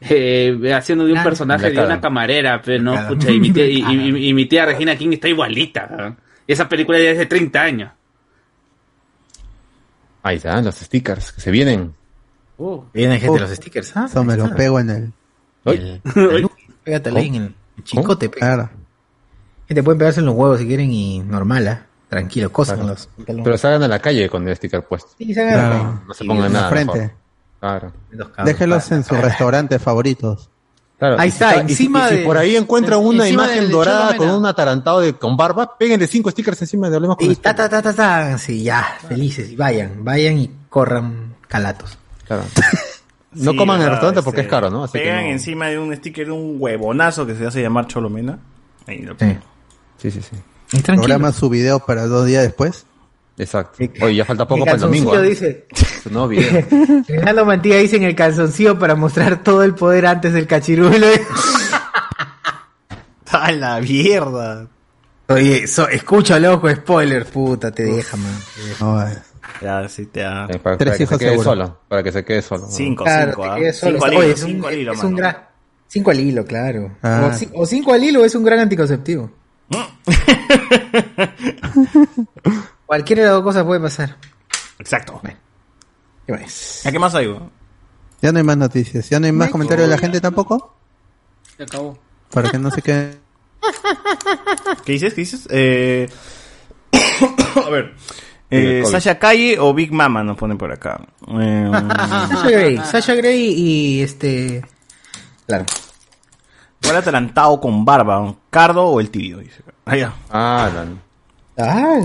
F: eh, haciendo de un
I: Black-
F: personaje
C: Black
F: de una
C: Adam.
F: camarera, pero no,
I: Black Adam.
F: pucha, y mi tía, y, y- y mi tía Regina King está igualita. Esa película ya es de 30 años.
C: Ahí están los stickers que se vienen.
I: Viene gente
A: Uf.
I: los stickers, ¿ah?
A: Eso me lo pego en el.
I: El- Pégatelo ahí en el chicote.
A: Claro.
I: Gente, pueden pegarse en los huevos si quieren y normal, ¿ah? Tranquilo, cosas. los-
C: Pero salgan a la calle con el sticker puesto.
I: Sí, se hagan
A: Claro.
C: No se pongan
A: la
C: nada.
A: frente.
C: Claro.
I: los cabros.
A: Déjelos en sus restaurantes favoritos.
C: Claro,
I: Ahí
C: y si
I: está,
C: y si-
I: encima
C: y si por ahí encuentran
E: en-
C: una imagen dorada con un atarantado de, con barba, péguenle cinco stickers encima de Hablemos con
I: Y ta, ta, ta, ta, ta. Sí, ya, felices. Y vayan, vayan y corran calatos.
C: Claro. No
B: Sí,
C: coman en el restaurante porque
B: Este,
C: es caro, ¿no? Así que
B: pegan
C: no-
B: encima de un sticker de un huevonazo que se hace llamar Cholomena. Ahí lo
I: Sí.
C: Sí, sí, sí.
I: Y tranquilo.
A: Programa su video para dos días después.
C: Exacto. Oye, ya falta poco
I: El
C: para el domingo. ¿eh?
I: dice.
C: Su nuevo video.
I: Fernando Mantilla dice en el calzoncillo para mostrar todo el poder antes del cachirulo.
B: ¡A la mierda!
I: Oye, so, escucha, loco, spoiler, puta, te deja, man. te deja.
A: No, eh.
B: Ya, sí te ha...
C: Eh, para,
A: Tres
C: para que se
A: hijos
C: quede solo. Para que se quede solo.
B: Cinco,
I: Claro,
B: cinco, ¿ah?
I: solo.
B: Cinco al
I: Oye,
B: hilo,
I: es un,
B: cinco al hilo,
I: es un gran... Cinco al hilo, claro.
A: Ah.
I: O cinco al hilo es un gran anticonceptivo. Cualquiera de las dos cosas puede pasar.
B: Exacto.
I: ¿Qué más?
B: ¿Ya qué más hay?
A: Ya no hay más noticias. Ya no hay más comentarios de la gente tampoco.
E: Se acabó.
A: Para que no se queden.
B: ¿Qué dices? ¿Qué dices? Eh... a ver.
C: Eh,
B: Eh. Sasha Calle o Big Mama nos ponen por acá. Eh,
I: Sasha Grey, Sasha Grey y este... Claro.
B: ¿Cuál atalantado con barba? ¿Cardo o el tibio? Dice. Ah, ya.
C: Ah, no.
I: Ah,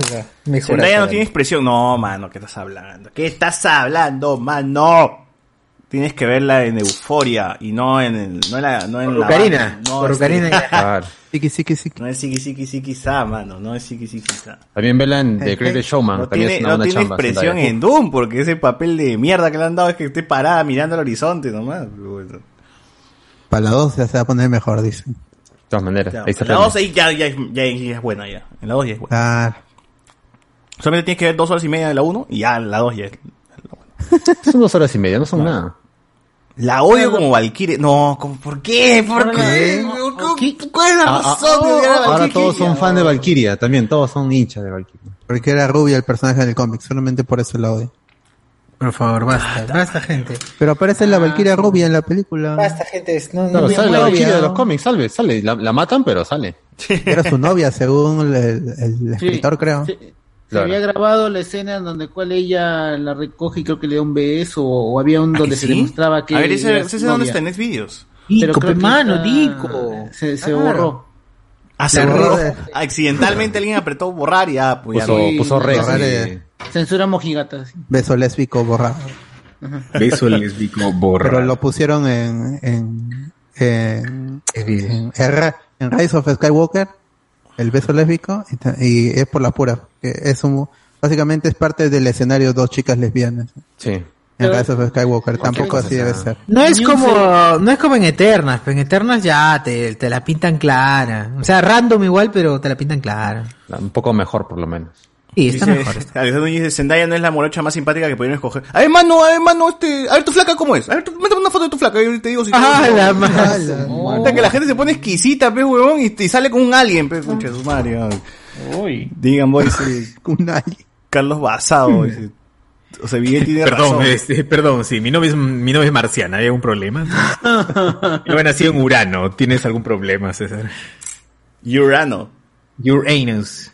I: mejor.
B: Zendaya no tiene expresión. No, mano, ¿qué estás hablando? ¿Qué estás hablando, mano? Tienes que verla en Euforia y no en el, no en la, no en la
I: Rucarina.
B: no,
I: Por
B: este,
I: Rucarina.
A: Siki, siki, siki.
B: no es Siki Siki Siki Sa, mano, no es Siki Siki Sa.
C: También vela en The Greatest Showman.
B: No
C: también
B: tiene,
C: es una
B: no tiene
C: chamba,
B: expresión
C: Zendaya.
B: en Doom, porque ese papel de mierda que le han dado es que esté parada mirando al horizonte nomás. Bueno.
A: Para la dos ya se va a poner mejor, dicen.
C: De todas maneras.
B: Ya,
C: ahí
B: la
C: aprende.
B: 2 ahí ya, ya, ya, ya es buena ya. En la 2 ya es buena.
A: Claro.
B: Solamente tienes que ver dos horas y media de la 1 y ya en la 2 ya es
C: Son dos horas y media, no son nada.
B: La odio como Valkyrie. No, ¿cómo- ¿por qué? ¿Por qué? ¿Cuál es la
C: Ah, ah,
B: razón de odiar a
C: Ahora todos son fan de Valkyria, también, todos son hinchas de Valkyria.
A: Porque era rubia el personaje del cómic. Solamente por eso la odio.
I: Por favor, basta, basta, gente.
A: Pero aparece la Valkyria rubia en la película.
I: Basta, gente. es- No, no,
C: Claro,
I: no,
C: sale la Valkyria de los cómics, salve, sale. La, la matan, pero sale.
A: Era su novia, según el, el escritor, creo.
E: Se, se
C: Claro.
E: había grabado la escena en donde cual ella la recoge y creo que le da un beso o, o había un
B: ¿Ah,
E: donde se
B: sí?
E: demostraba que
B: A ver, ese, ese dónde
E: novia.
B: está en.
E: Pero
I: Dico,
E: creo
I: pe
E: que
I: mano,
E: está-
I: Dico.
E: Se, se
I: Claro.
E: borró.
B: Ah, se
A: La
B: borró. Accidentalmente alguien apretó borrar y ya, pues ya
C: Puso.
E: Sí,
C: puso
E: no, Censura mojigata. sí.
A: Beso lésbico borrado.
I: Beso lésbico borra.
A: Pero lo pusieron en, en, en, en, Rise of Skywalker, el beso lésbico, y, es por la pura. que es un, básicamente es parte del escenario dos chicas lesbianas.
C: Sí.
A: En Rise of Skywalker, tampoco así debe ser.
I: No es como, no es como en Eternas, pero en Eternas ya te, te la pintan clara. O sea, random igual, pero te la pintan clara.
C: Un poco mejor, por lo menos.
I: Sí, está
B: Dice-
I: mejor. está.
B: Alexander Núñez dice, Zendaya no es la morocha más simpática que pudieron escoger. A ver, mano, a ver, mano, este... A ver, tu flaca, ¿cómo es? A ver, tú, mándame una foto de tu flaca y te digo si...
I: Ah,
B: te-
I: la masa.
B: Puta, que la gente se pone exquisita, pe, huevón, y, y sale con un alien, pe, escucha su madre. ay.
E: Uy.
B: Digan, boy,
A: Un alien.
B: Carlos Basado, dice. O sea, Miguel tiene
J: Perdón,
B: razón.
J: este, perdón, sí, mi novia es, mi novia es marciana, ¿hay algún problema? Yo he nacido en Urano, ¿tienes algún problema, César?
B: Urano.
J: Uranus.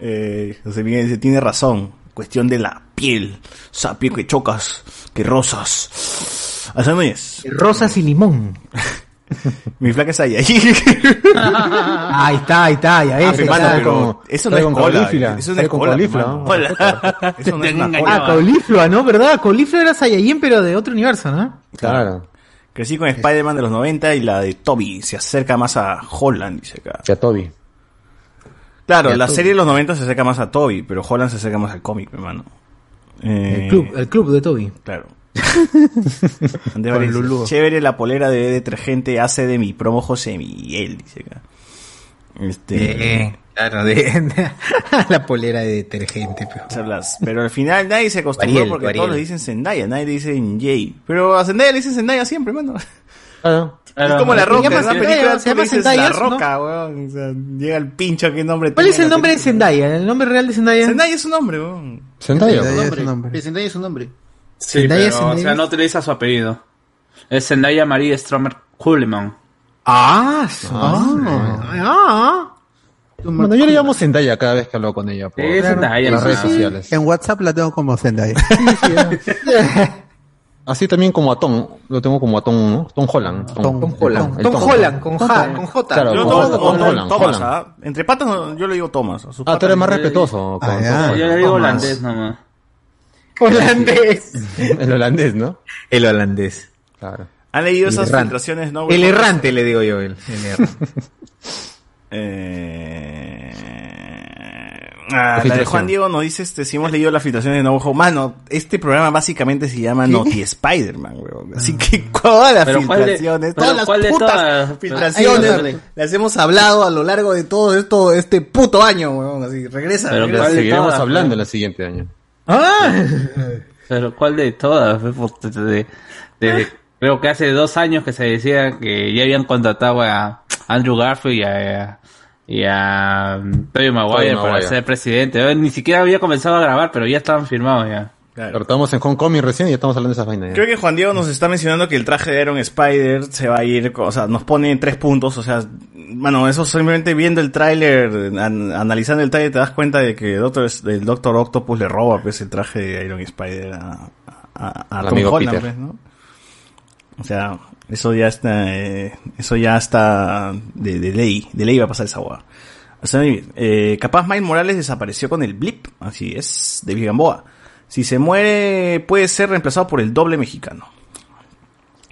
B: Eh, José Miguel dice, tiene razón. Cuestión de la piel. O sea, piel que chocas, que rosas. Alzán Núñez.
I: Rosas y limón.
B: Mi flaca está ahí.
I: ahí está, ahí está, ya ves.
B: Ah,
I: ahí
B: mano,
I: está.
B: pero eso no es
C: con
B: cola.
C: caulifla,
B: Eso no es cola.
C: caulifla,
B: mano.
C: ¿no?
B: Cola. Eso no es una
I: Ah,
B: cola.
I: Caulifla, ¿no? ¿Verdad? Caulifla era Saiyajin, pero de otro universo, ¿no?
C: Claro.
B: Crecí con Spider-Man de los 90 y la de Toby. Se acerca más a Holland, dice acá.
C: Ya Toby.
B: Claro, la
I: Toby.
B: serie de los 90 se acerca más a Toby, pero Holland se acerca más al cómic, hermano. Eh,
I: El club, el club de Toby.
B: Claro. Andrés dice, Chévere la polera de detergente hace de mi promo José Miguel, dice acá. Este,
I: Eh, claro, de, la polera de detergente. Pero.
B: Pero al final nadie se acostumbró porque
I: Ariel.
B: todos le dicen Zendaya, nadie le dicen Jay. Pero a Zendaya le dicen Zendaya siempre, mano.
C: Claro.
B: es como la roca, en una película
I: se llama Zendaya,
B: la
I: ¿no?
B: roca, weón. O sea, llega el pincho, ¿qué nombre
I: ¿Cuál
B: tiene
I: es el nombre de? Zendaya? ¿El nombre real de Zendaya?
B: Zendaya es su nombre, weón.
C: Zendaya.
A: Zendaya es
E: Nombre.
A: su nombre.
E: Zendaya es su nombre.
F: Sí,
I: Zendaya,
F: pero, o
I: Zendaya.
F: sea, no utiliza su apellido. Es Zendaya María Stromer Coleman.
I: Ah, su- ah,
C: Bueno, yo le llamo Zendaya cada vez que hablo con ella por
F: Sí, Zendaya,
C: las
F: sí,
C: redes
F: sí.
C: sociales.
A: En WhatsApp la tengo como Zendaya.
C: Así también como a Tom, lo tengo como a Tom, ¿no? Tom Holland.
A: Tom-
I: Tom Holland. Tom Holland, con J, con J.
C: Claro,
B: Yo
C: con
B: como
C: Tom Holland,
B: Thomas,
C: Holland.
B: ¿ah? Entre patas yo le digo Thomas. a
C: Ah, tú eres más
B: le-
C: respetuoso. con
A: Ah,
C: Tom
A: ya.
F: Yo le digo
A: Thomas.
F: holandés nomás.
I: Holandés.
C: El holandés, ¿no?
J: El holandés.
C: Claro.
B: ¿Han leído
I: El
B: esas
I: errante.
B: filtraciones? No,
J: El errante, le digo yo. El, el errante.
B: Eh... Ah, la de
C: filtración.
B: Juan Diego nos dice este, si hemos leído las filtraciones de juego. Mano, este programa básicamente se llama Naughty Spider-Man, weón. Así que todas las
F: Pero ¿cuál de-
B: filtraciones, todas las putas
F: todas?
B: filtraciones las hemos hablado a lo largo de todo esto, este puto año, weón. Así, regresa,
F: Pero
B: regresa.
F: ¿cuál de
C: Seguiremos
F: todas,
C: hablando el siguiente año.
I: Ah,
F: Pero ¿cuál de todas? Pues, de- de- creo que hace dos años que se decía que ya habían contratado a Andrew Garfield y a, y a Tobey Maguire para
C: Maguire.
F: ser presidente. Ni siquiera había comenzado a grabar, pero ya estaban firmados ya.
B: Claro.
C: Pero estamos en Homecoming recién y ya estamos hablando de esas vainas. ya.
B: Creo que Juan Diego nos está mencionando que el traje de Iron Spider se va a ir, o sea, nos pone en tres puntos, o sea, bueno, eso simplemente viendo el tráiler, an- analizando el tráiler te das cuenta de que Doctor, el Doctor Octopus le roba pues el traje de Iron Spider a, a, a Tom
C: amigo
B: Holland,
C: Peter.
B: pues, ¿no? O sea, eso ya está, eh, eso ya está de, de ley, de ley va a pasar esa hueá. O sea, eh, capaz Miles Morales desapareció con el blip, así es, de Gamboa. Si se muere, puede ser reemplazado por el doble mexicano.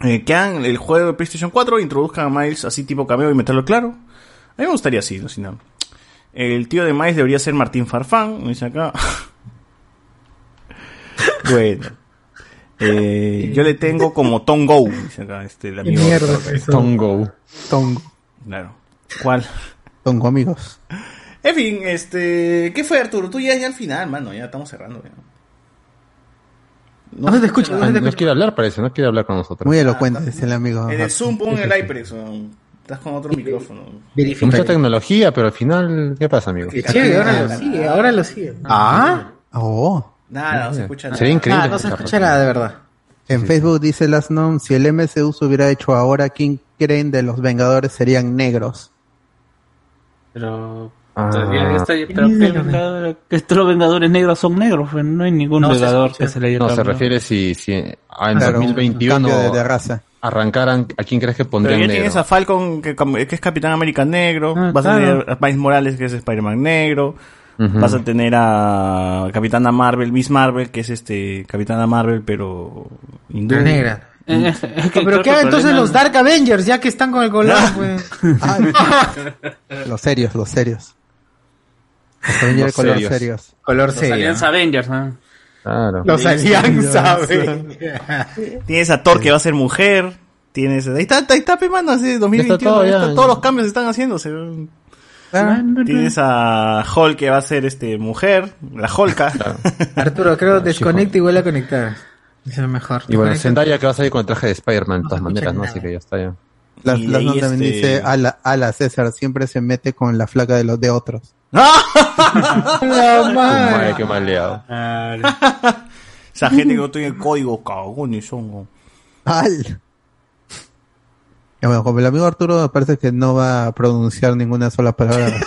B: Eh, que hagan el juego de PlayStation 4, introduzcan a Miles así tipo cameo y meterlo claro. A mí me gustaría así, no, si no. El tío de Miles debería ser Martín Farfán, me dice acá. bueno. Eh, yo le tengo como Tongo, dice acá este, el amigo.
I: mierda.
C: Tongo.
A: Tongo.
B: Claro. ¿Cuál?
A: Tongo, amigos.
B: En fin, este, ¿qué fue Arturo? Tú ya, ya al final, mano, ya estamos cerrando. ya.
I: No se te escucha, no
C: Ah,
I: se te
C: no quiere hablar, parece, no quiere hablar con nosotros.
A: Muy elocuente es el amigo.
B: En el Zoom pon el weón. estás con otro micrófono.
C: Mucha tecnología, pero al final, ¿qué pasa, amigo?
I: Chévere, ahora lo sigue, ahora lo sigue. Ah,
A: Oh.
B: Nada, no se escucha nada.
C: Sería increíble.
I: ah no se escucha nada, de verdad.
A: En Facebook dice Last Known, si el MCU se hubiera hecho ahora, ¿quién creen de los Vengadores serían negros?
F: Pero.
C: Ah.
F: todavía está- pero ¿qué vengadores- que estos los vengadores negros son negros, pues, no hay ningún
A: No
F: vengador que se le haya
C: No, se refiere si, si en
A: Claro, un
C: 2021
A: cambio de- de raza.
C: arrancaran, ¿a quién crees que pondrían negro?
B: tienes a Falcon, que, que es Capitán América negro.
F: Ah,
B: vas
F: claro.
B: a tener a Miles Morales, que es Spider-Man negro. Vas a tener a Capitana Marvel, Miss Marvel, que es este Capitana Marvel, pero
I: negra.
F: Eh, que creo
I: Pero
F: que
I: ¿qué hagan entonces los Dark Avengers, ya que están con el color, pues?
A: Los serios, los serios. Los Avengers
C: Los
A: color
C: serios.
A: serios.
I: Color
F: Los
I: serio.
F: Alianza Avengers, ¿no?
C: Claro.
I: Los Alianza, Avengers.
B: Tienes a Thor que va a ser mujer. Tienes, ahí está, ahí está, pe, mano, así 2021.
C: todo,
B: ahí
C: ya,
B: está,
C: ya.
B: todos los cambios están haciéndose. Tienes a Hulk que va a ser este mujer, la Hulka.
I: Arturo, creo desconecta y vuelve a conectar. Es lo mejor.
C: Y bueno. Zendaya que va a salir con el traje de Spider-Man de
I: No
C: todas
I: se
C: maneras, ¿no? Así que ya está ya.
A: Las,
B: Y
A: las
B: ahí,
A: no también
B: este-
A: dice Ala, Ala César, siempre se mete con la flaca de los de otros.
I: La
C: mal, qué mal liado.
B: Esa gente que no tiene código, cagones son.
A: ¡Al! Ya, bueno, como el amigo Arturo me parece que no va a pronunciar ninguna sola palabra.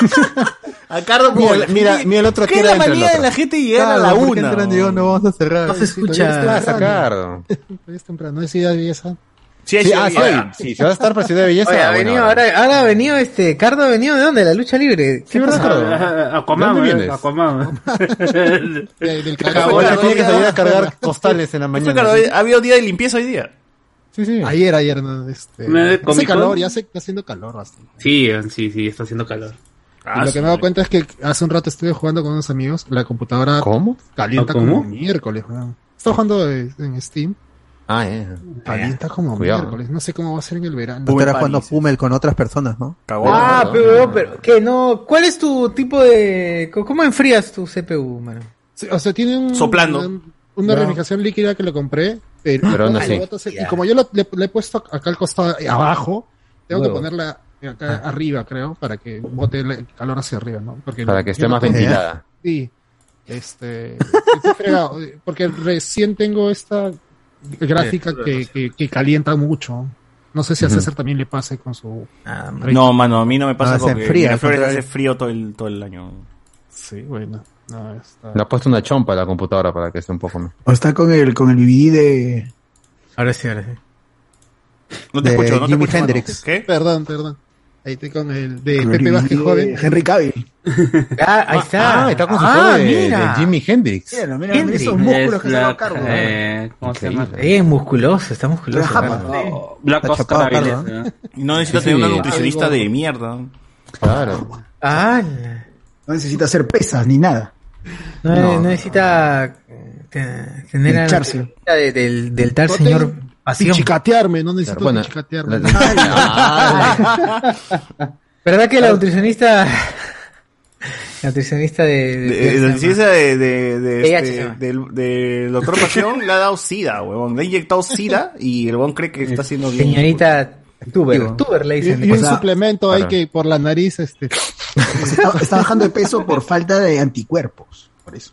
B: A Cardo,
C: Mira, mira, mira el otro
B: ¿Qué es la manía de la gente llegar a la
A: ¿por qué
B: una?
A: entran? Digo, no vamos a cerrar.
E: No se escucha.
C: Ah, sacardo.
K: Todavía es temprano. ¿Es idea de belleza?
B: Sí,
C: Sí,
B: sí,
C: ah,
B: sí,
C: sí, si vas a estar por Ciudad de Belleza.
I: Oye, ha
C: bueno,
I: venido, ahora, ahora ha venido este, Cardo ha venido de dónde? La lucha libre.
C: Sí, ¿verdad, Cardo?
F: Aquaman,
C: ¿Dónde
F: eh,
C: vienes?
F: Aquaman.
K: De- del
C: tiene que salir a cargar postales en la mañana.
B: Cardo, ha habido día de limpieza hoy día.
C: Sí, sí.
K: Ayer, ayer, no, este, hace calor, ya hace- está haciendo calor bastante.
F: Sí, sí, sí, está haciendo calor.
K: y lo que me he dado cuenta es que hace un rato estuve jugando con unos amigos, la computadora
C: ¿Cómo?
K: calienta
F: ¿Ah, cómo?
K: como miércoles. weón. Estaba jugando eh, en Steam,
C: Ah, eh.
K: calienta como
C: Cuidado.
K: miércoles. No sé cómo va a ser en el verano.
A: Tú estarás
B: París.
A: jugando Pumel con otras personas, ¿no?
I: Ah,
C: no,
I: pero,
C: no.
I: pero, ¿qué? No, ¿cuál es tu tipo de, cómo enfrías tu CPU, mano?
K: Sí, o sea, tiene un,
B: Soplando.
K: una, una
A: No.
K: refrigeración líquida que lo compré, pero,
C: Pero aún
K: no,
C: así.
K: y como yo lo- le, le he puesto acá al costado eh, abajo, tengo que ponerla acá arriba, creo, para que bote el calor hacia arriba, ¿no? Porque
C: Para que esté más
K: tengo-
C: ventilada.
K: Sí. Este, fregado, eh, porque recién tengo esta gráfica que, que, que calienta mucho. No sé si a. César también le pase con su...
I: Ah,
B: No, mano, a mí no me pasa
A: Ah, se
B: porque
A: enfría,
B: Miraflores
A: al contrario.
B: hace frío todo el, todo el año.
K: Sí, bueno. No, está...
C: Le ha puesto una chompa a la computadora para que esté un poco más.
L: O está con el, con el DVD de...
I: Ahora sí, ahora sí.
B: No te
A: De
B: escucho, no te
A: Jimi
B: escucho. mano.
A: Hendrix.
B: ¿Qué?
K: Perdón, perdón. Ahí estoy con el de
L: con el
K: Pepe Vázquez
L: DVD
K: joven.
L: Henry Cavill.
I: Ah, ahí está.
C: Ah, está con su
I: Ah,
C: de,
I: mira.
C: de Jimi Hendrix.
L: Mira, mira,
I: Hendrix.
L: esos músculos
F: Es
L: que se
F: la-
L: lo cargo.
F: eh, ¿Cómo se llama?
I: Eh, musculoso, está musculoso.
L: Ajá,
I: Cardo.
F: Oh, Black
A: Está
F: Oscar
A: chapado, Cardo,
F: ¿no?
B: Y no necesitas
C: Sí,
B: tener una
C: sí.
B: nutricionista
K: Algo.
B: de mierda.
C: Claro.
I: Ah,
L: No necesita hacer pesas ni nada.
I: No, no necesita eh, te- tener a-
L: Hincharse.
I: de- del, del tal señor pasión.
K: Pichicatearme, no necesito
C: bueno,
K: pichicatearme.
C: la-
I: ¿Verdad que la nutricionista, la nutricionista de, de-
B: De, de,
I: de-
B: la ciencia de, de, este, del doctor Pasión le ha dado SIDA, huevón. Le ha inyectado SIDA y el huevón cree que está haciendo bien.
I: señorita Tuber, Tuber le dicen.
K: y un
L: O sea,
K: suplemento hay
C: claro.
K: que por la nariz, este,
L: Está, está bajando de peso por falta de anticuerpos. Por eso.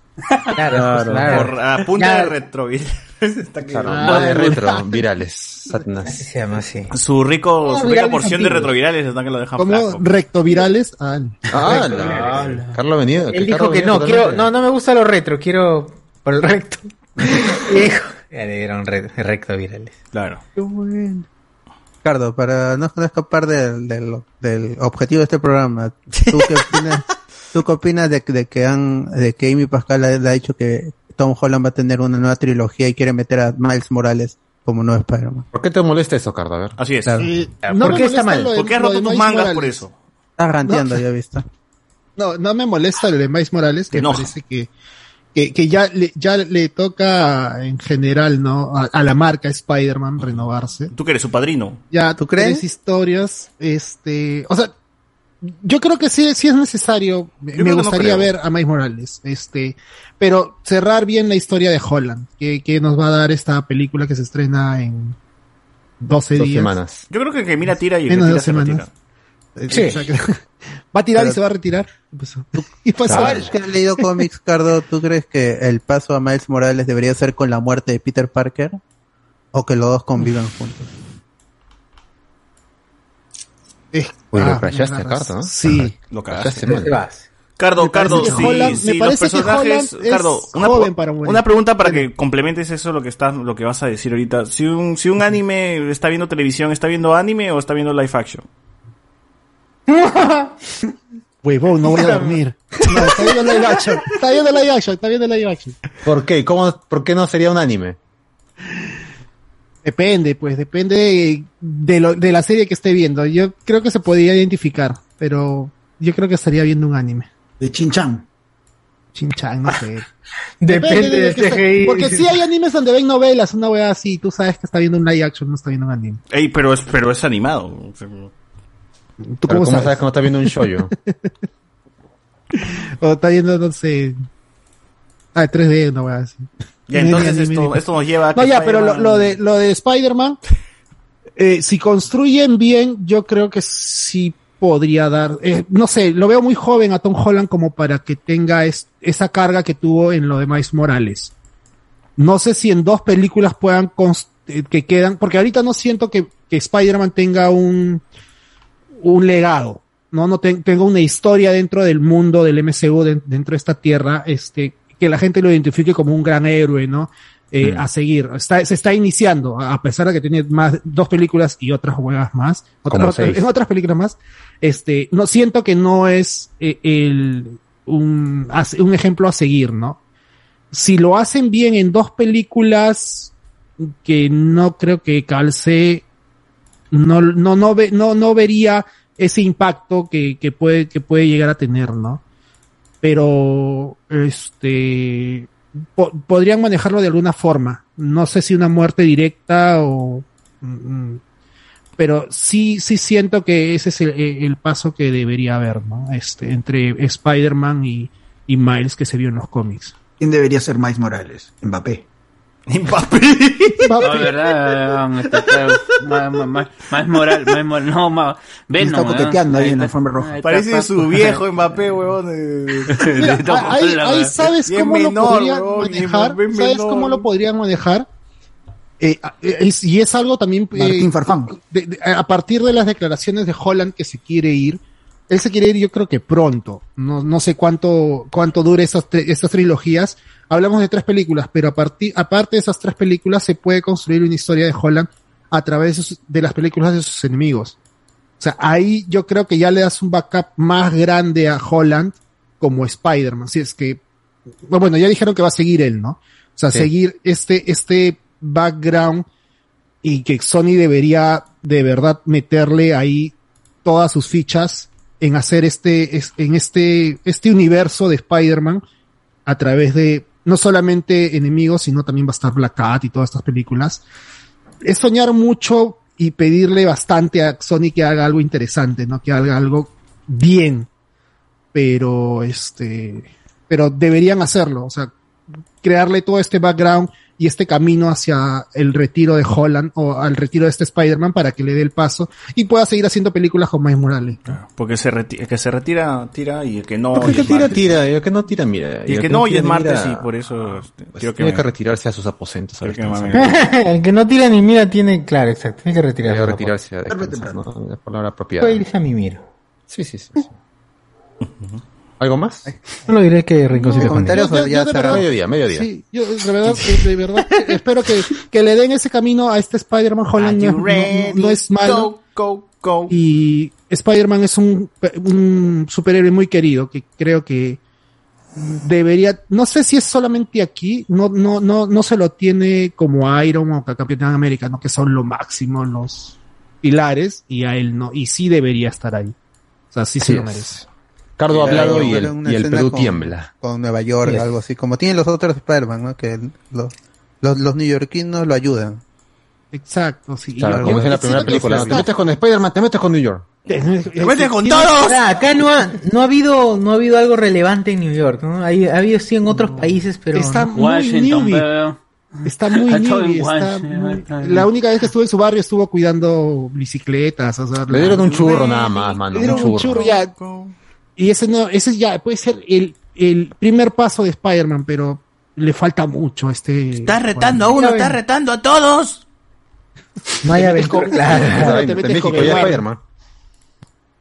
I: Claro, claro.
B: Por a punta de retrovirus. Está
C: Claro,
B: claro.
C: de retro, virales.
I: Así
C: Satanás.
I: se llama así.
B: Su rico,
I: No,
B: su rica porción de retrovirales está que lo dejan
K: como
B: flaco.
K: rectovirales. Ah,
C: Ah, la- Carlos ha venido.
I: Él dijo que no, quiero, no, no me gusta lo retro, quiero por el recto. Y dijo, ya le dieron re- recto virales.
B: Claro.
A: Ricardo, para no, no escapar del, del, del objetivo de este programa, ¿tú qué opinas, ¿tú qué opinas de, que- de que han, de que Amy Pascal ha, dicho que Tom Holland va a tener una nueva trilogía y quiere meter a Miles Morales como nuevo Spider-Man?
C: ¿Por qué te molesta eso, Carlos? A ver.
B: Así es.
A: Claro.
K: eh,
I: ¿Por
K: no
I: qué
K: me
I: está
K: molesta
I: mal?
K: lo de-
B: ¿Por qué has
K: lo
B: roto tus
K: Miles
B: mangas
K: Morales.
B: por eso?
A: Estás ranteando, ya viste.
K: No, no me molesta el de Miles Morales, que parece que, que, que ya, le, ya le toca en general, ¿no? A, a la marca Spider-Man renovarse.
B: Tú que eres su padrino.
K: Ya,
A: ¿Tú crees?
K: tres historias, este, o sea, yo creo que sí, sí es necesario, me
B: Yo creo
K: me
B: que no
K: gustaría ver a Miles Morales, este, pero cerrar bien la historia de Holland, que, que nos va a dar esta película que se estrena en 12
C: Dos
K: días.
C: semanas.
B: Yo creo que el que mira tira y el que
K: Menos de
B: tira
K: dos
B: se
K: semanas.
B: retira.
K: O sea que- va a tirar
A: Pero-
K: y se va a retirar. ¿Qué pasó? ¿Qué pasó?
A: Que has leído cómics, Cardo, ¿tú crees que el paso a Miles Morales debería ser con la muerte de Peter Parker? ¿O que los dos convivan juntos?
K: Es-
C: Uy, lo
K: ah.
C: Cardo, ¿no?
K: Sí.
B: Lo
C: Cagaste mal.
I: Te vas.
B: Cardo, Cardo,
K: Holland-
B: sí,
K: me
B: los
K: parece que
B: personajes. Cardo, una,
K: para
B: una pregunta para que complementes eso lo que estás, lo que vas a decir ahorita. Si un, si un anime está viendo televisión, ¿está viendo anime o está viendo live action?
K: Huevón, no voy a dormir. No, está viendo live action. Está viendo live action, está viendo live action.
C: ¿Por qué? ¿Cómo, ¿Por qué no sería un anime?
K: Depende, pues, depende de, lo, de la serie que esté viendo. Yo creo que se podría identificar, pero yo creo que estaría viendo un anime.
L: De Chin-Chan.
K: Chinchan, no sé.
I: Depende
K: de
I: del
K: lo que
I: CGI.
K: Porque sí hay animes donde ven novelas, una wea así, tú sabes que está viendo un live action, no está viendo un anime.
B: Ey, pero es, pero es animado. O sea,
K: ¿Tú
C: Pero
K: cómo,
C: ¿Cómo
K: sabes?
C: sabes que no está viendo un shoyo?
K: O está viendo, no sé... Ah, 3D, una wea así. Ni-
B: entonces esto, esto nos lleva a
K: No,
B: que
K: ya, pero lo, de, lo de Spider-Man, eh, si construyen bien, yo creo que sí podría dar, eh, no sé, lo veo muy joven a Tom Holland como para que tenga es- esa carga que tuvo en lo de Miles Morales. No sé si en dos películas puedan eh, que quedan, porque ahorita no siento que, que Spider-Man tenga un, un legado, no, no ten- tenga una historia dentro del mundo del MCU, de- dentro de esta tierra, este, que la gente lo identifique como un gran héroe, ¿no? Eh,
C: Mm.
K: A seguir. Está, se está iniciando, a pesar de que tiene más, dos películas y otras juegas más, otras, en otras películas más, este, no siento que no es eh, el, un, un ejemplo a seguir, ¿no? Si lo hacen bien en dos películas, que no creo que calce, no, no, no, ve, no, no vería ese impacto que, que puede, que puede llegar a tener, ¿no? Pero, este, po- podrían manejarlo de alguna forma. No sé si una muerte directa o, mm, pero sí, sí siento que ese es el, el paso que debería haber, ¿no? Este, entre Spider-Man y, y Miles que se vio en los cómics.
L: ¿Quién debería ser Miles Morales? Mbappé.
F: No, verdad, weón, este, más, más, más, más moral, más moral, no, más, Venom,
L: está coqueteando ahí en la alfombra roja.
B: Parece su viejo Mbappé, huevón.
K: ahí, ahí sabes cómo lo podrían manejar. ¿Sabes
B: menor.
K: cómo lo podrían manejar? Eh, eh, es- y es algo también eh,
L: Martín Farfán.
K: de- de- a partir de las declaraciones de Holland que se quiere ir. Él se quiere ir, yo creo que pronto. No, no sé cuánto, cuánto dure esas, estas trilogías. Hablamos de tres películas, pero a partir, aparte de esas tres películas se puede construir una historia de Holland a través de, sus- de las películas de sus enemigos. O sea, ahí yo creo que ya le das un backup más grande a Holland como Spider-Man. Si es que, bueno, ya dijeron que va a seguir él, ¿no? O sea,
C: Sí.
K: seguir este, este background y que Sony debería de verdad meterle ahí todas sus fichas en hacer este, es- en este, este universo de Spider-Man a través de no solamente enemigos, sino también va a estar Black Cat y todas estas películas. Es soñar mucho y pedirle bastante a Sony que haga algo interesante, ¿no? Que haga algo bien. Pero este, pero deberían hacerlo, o sea, crearle todo este background y este camino hacia el retiro de Holland o al retiro de este Spider-Man para que le dé el paso y pueda seguir haciendo películas con Miles Morales.
B: Porque se reti- el que se retira, tira, y el que no.
C: Porque el
B: y
C: que tira,
B: martes.
C: tira, y el que no tira, mira.
B: Y el que no, y es
C: tira,
B: martes,
C: mira,
B: y por eso. este,
C: pues
B: quiero que
C: tiene
B: me-
C: que retirarse a sus aposentos. ahorita,
B: que
E: el que no tira ni mira tiene, claro, exacto, tiene que retirarse.
C: Debe retirarse a descansar, ¿no? La palabra apropiada.
E: Puede irse a mimir.
C: Sí, sí, sí. sí. ¿Algo más?
E: Solo diré que Rinconcito con
A: comentarios
K: Yo-
A: ya
K: yo de verdad-
C: Mediodía, mediodía.
K: Sí, yo de verdad, de verdad espero que, que le den ese camino a este Spider-Man Holland. No, no- no- no es malo.
B: Go, go, go.
K: Y Spider-Man es un, un superhéroe muy querido que creo que debería, no sé si es solamente aquí, no, no, no, no se lo tiene como Iron o Capitán América, ¿no? que son lo máximo, los pilares, y a él no, y sí debería estar ahí. O sea, sí se lo
C: es. Cardo ha hablado y el, y el Perú
A: con-
C: tiembla.
A: Con Nueva York,
C: Sí.
A: algo así, como tienen los otros Spider-Man, ¿no? Que los, los, los neoyorquinos lo ayudan.
K: Exacto, sí.
C: Claro, como es en la primera película. Te metes con Spider-Man, te metes con New York.
K: Te
B: metes con todos!
E: Acá no ha, no ha habido, no ha habido algo relevante en New York, ¿no? Hay- ha habido sí en otros países, pero
K: Está
E: no.
K: muy
F: Washington,
K: Está muy newbie, está muy-. La única vez que estuve en su barrio estuvo cuidando bicicletas, o sea,
C: Le dieron un churro nada más, mano.
K: le dieron
C: Un
K: un
C: churro.
K: churro ya. Y ese no, ese ya puede ser el, el primer paso de Spider-Man, pero le falta mucho a este.
B: Estás retando a uno, estás retando a todos.
E: No hay aventura, claro.
K: Claro, te metes con.
C: Spider-Man.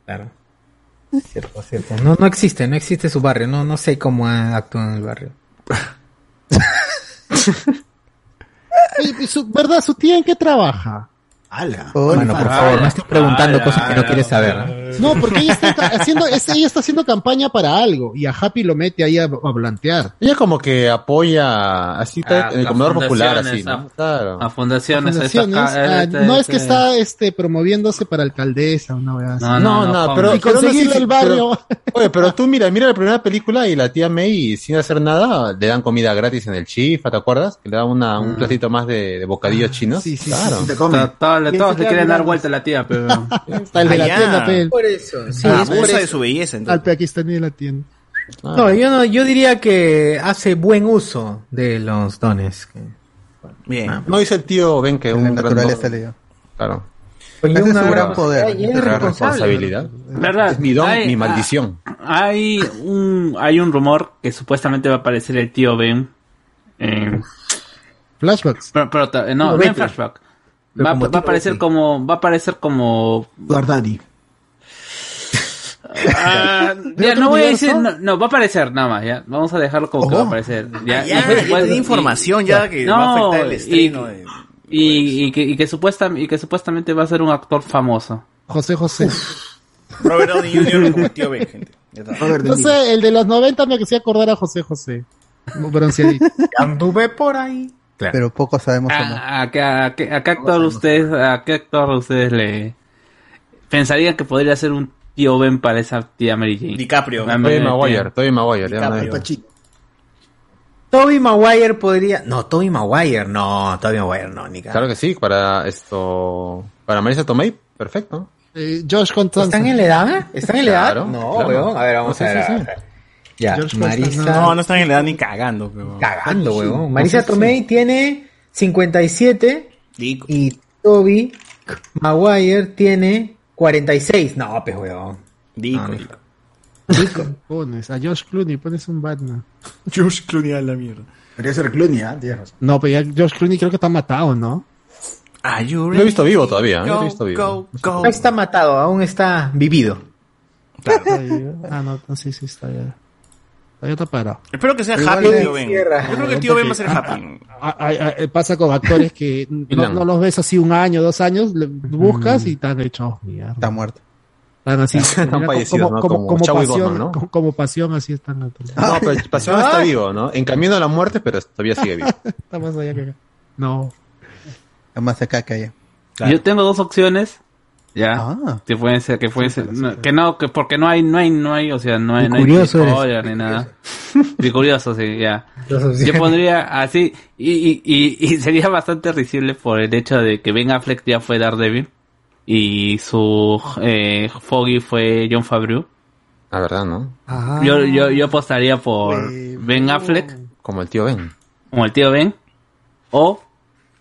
E: Claro. Cierto, cierto. No, no existe, no existe su barrio, no, no sé cómo actúa en el barrio.
K: Oye, y su- ¿Verdad? ¿Su tía en qué trabaja?
L: ¡Hala!
E: Bueno, por favor, no estoy preguntando cosas que no quieres saber.
K: No, porque ella está haciendo, ella está haciendo campaña para algo y a Happy lo mete ahí a, a blantear.
C: Ella como que apoya, así está
F: Ah,
C: en el comedor popular, así, ¿no? Claro.
F: A fundaciones, a
K: Fundaciones,
F: ca-
K: ah,
F: este-
K: no es que está este promoviéndose para alcaldesa, una vez así.
F: No,
C: No, no, pero,
K: Y
C: pero no,
K: conseguirle
C: sí,
K: el barrio.
C: pero- oye, pero tú mira, mira la primera película y la tía May, sin hacer nada, le dan comida gratis en el chifa, ¿te acuerdas? Que le dan una, un platito más de, de bocadillos chinos.
K: sí, sí,
C: claro.
L: Te come.
F: To- Todos le- todos le quieren dar vuelta a la tía, pero...
K: Está el de la tienda, pe,
E: Por eso, sí,
B: Ah,
E: es por
B: abusa
E: eso.
B: de su belleza,
K: al
B: entonces.
K: pakistaní de la tienda.
E: No, yo no, yo diría que hace buen uso de los dones. que-
B: Bien.
C: No dice el tío Ben que un
A: naturaleza le dio.
C: Claro.
E: Oye,
A: Ese es su gran poder.
E: Es
C: Gran responsabilidad.
F: ¿Verdad?
C: Es mi don,
F: Hay-
C: mi maldición.
F: Hay un, hay un rumor que supuestamente va a aparecer el tío Ben en,
K: Flashbacks.
F: Pero, pero no, no en
L: Novelas.
F: flashback. Va,
L: como
F: va a aparecer
L: Betty.
F: como, va a aparecer como
L: Guardadi.
F: Ah,
K: ¿De
F: ya, no voy a decir, no, no, va a aparecer nada más, ya. Vamos a dejarlo como que va a aparecer. Ya,
B: Ah, ya,
F: Y-
B: ya tiene información ya que va a afectar el estreno
F: y,
B: de-
F: y, y que, y que supuesta, y que supuestamente va a ser un actor famoso.
K: José José.
B: Robert Downey Jr. como el tío Ben, gente.
K: No sé, el de los 90 me hacía acordar a José José. Muy bronceadito.
J: Anduve por ahí.
A: Pero poco sabemos cómo.
F: ¿A, a, qué- a qué- a qué actor ustedes, a qué actor ustedes le pensarían que podría ser un tío Ben para esa tía Mary Jane?
B: DiCaprio.
F: Ah,
C: Tobey Maguire, Tobey Maguire. ya
B: DiCaprio.
C: no
J: Toby Maguire podría. No, Toby Maguire, no, Toby Maguire no, ni
C: Claro que sí, para esto. Para Marisa Tomei, perfecto.
K: Eh, Josh Constanza.
I: ¿Están en la edad? ¿Están en la edad?
C: Claro,
I: no,
C: claro.
I: weón. A ver, vamos
C: No,
I: a ver.
C: sí,
I: a
C: sí.
I: Ya,
K: George
I: Marisa.
B: No, no están en la edad ni cagando. Pero...
I: Cagando, weón.
K: No
I: Marisa Tomei tiene 57
B: Dico.
I: y Toby Maguire tiene 46. No, pues, weón.
B: Dico.
I: Ah,
B: Dico.
K: Pones a Josh Clooney, pones un Batman.
B: George Clooney a la mierda.
L: Debería ser Clooney, ¿ah? Razón.
K: No, pero ya Josh Clooney creo que está matado, ¿no?
C: Lo he visto vivo todavía,
B: Go,
C: lo he visto vivo.
B: go, go.
I: No está matado, aún está vivido.
K: ah, no, no, sí, sí, está ya. Está está parado.
B: Espero que sea Happy tío Ben. Yo creo que el tío Ben va a ser Happy.
K: Ah, ah, ah, pasa con actores que no, no los ves así un año, dos años, le buscas y están hechos mierda.
A: Está muerto.
K: Están así,
C: Están
K: como,
C: fallecidos,
K: como,
C: ¿no?
K: como,
C: Como
K: como pasión,
C: ¿no?
K: como, como pasión, así están.
C: No, pero Pasión está vivo, ¿no? En camino a la muerte, pero todavía sigue vivo.
K: Está más allá que acá. No.
A: Es más acá que allá.
F: Yo tengo dos opciones. Ya.
A: Ah.
F: Que pueden ser, que pueden ser, no, que no, que porque no hay, no hay, no hay, o sea, no hay, no hay spoiler ni nada. Y curioso, sí, ya. Yo pondría así, y, y, y, y sería bastante risible por el hecho de que Ben Affleck ya fue Daredevil y su eh, Foggy fue John Favreau.
C: La verdad, ¿no?
K: Ah,
F: Yo, yo, yo apostaría por Ben Affleck
C: Como el tío Ben.
F: como el tío Ben o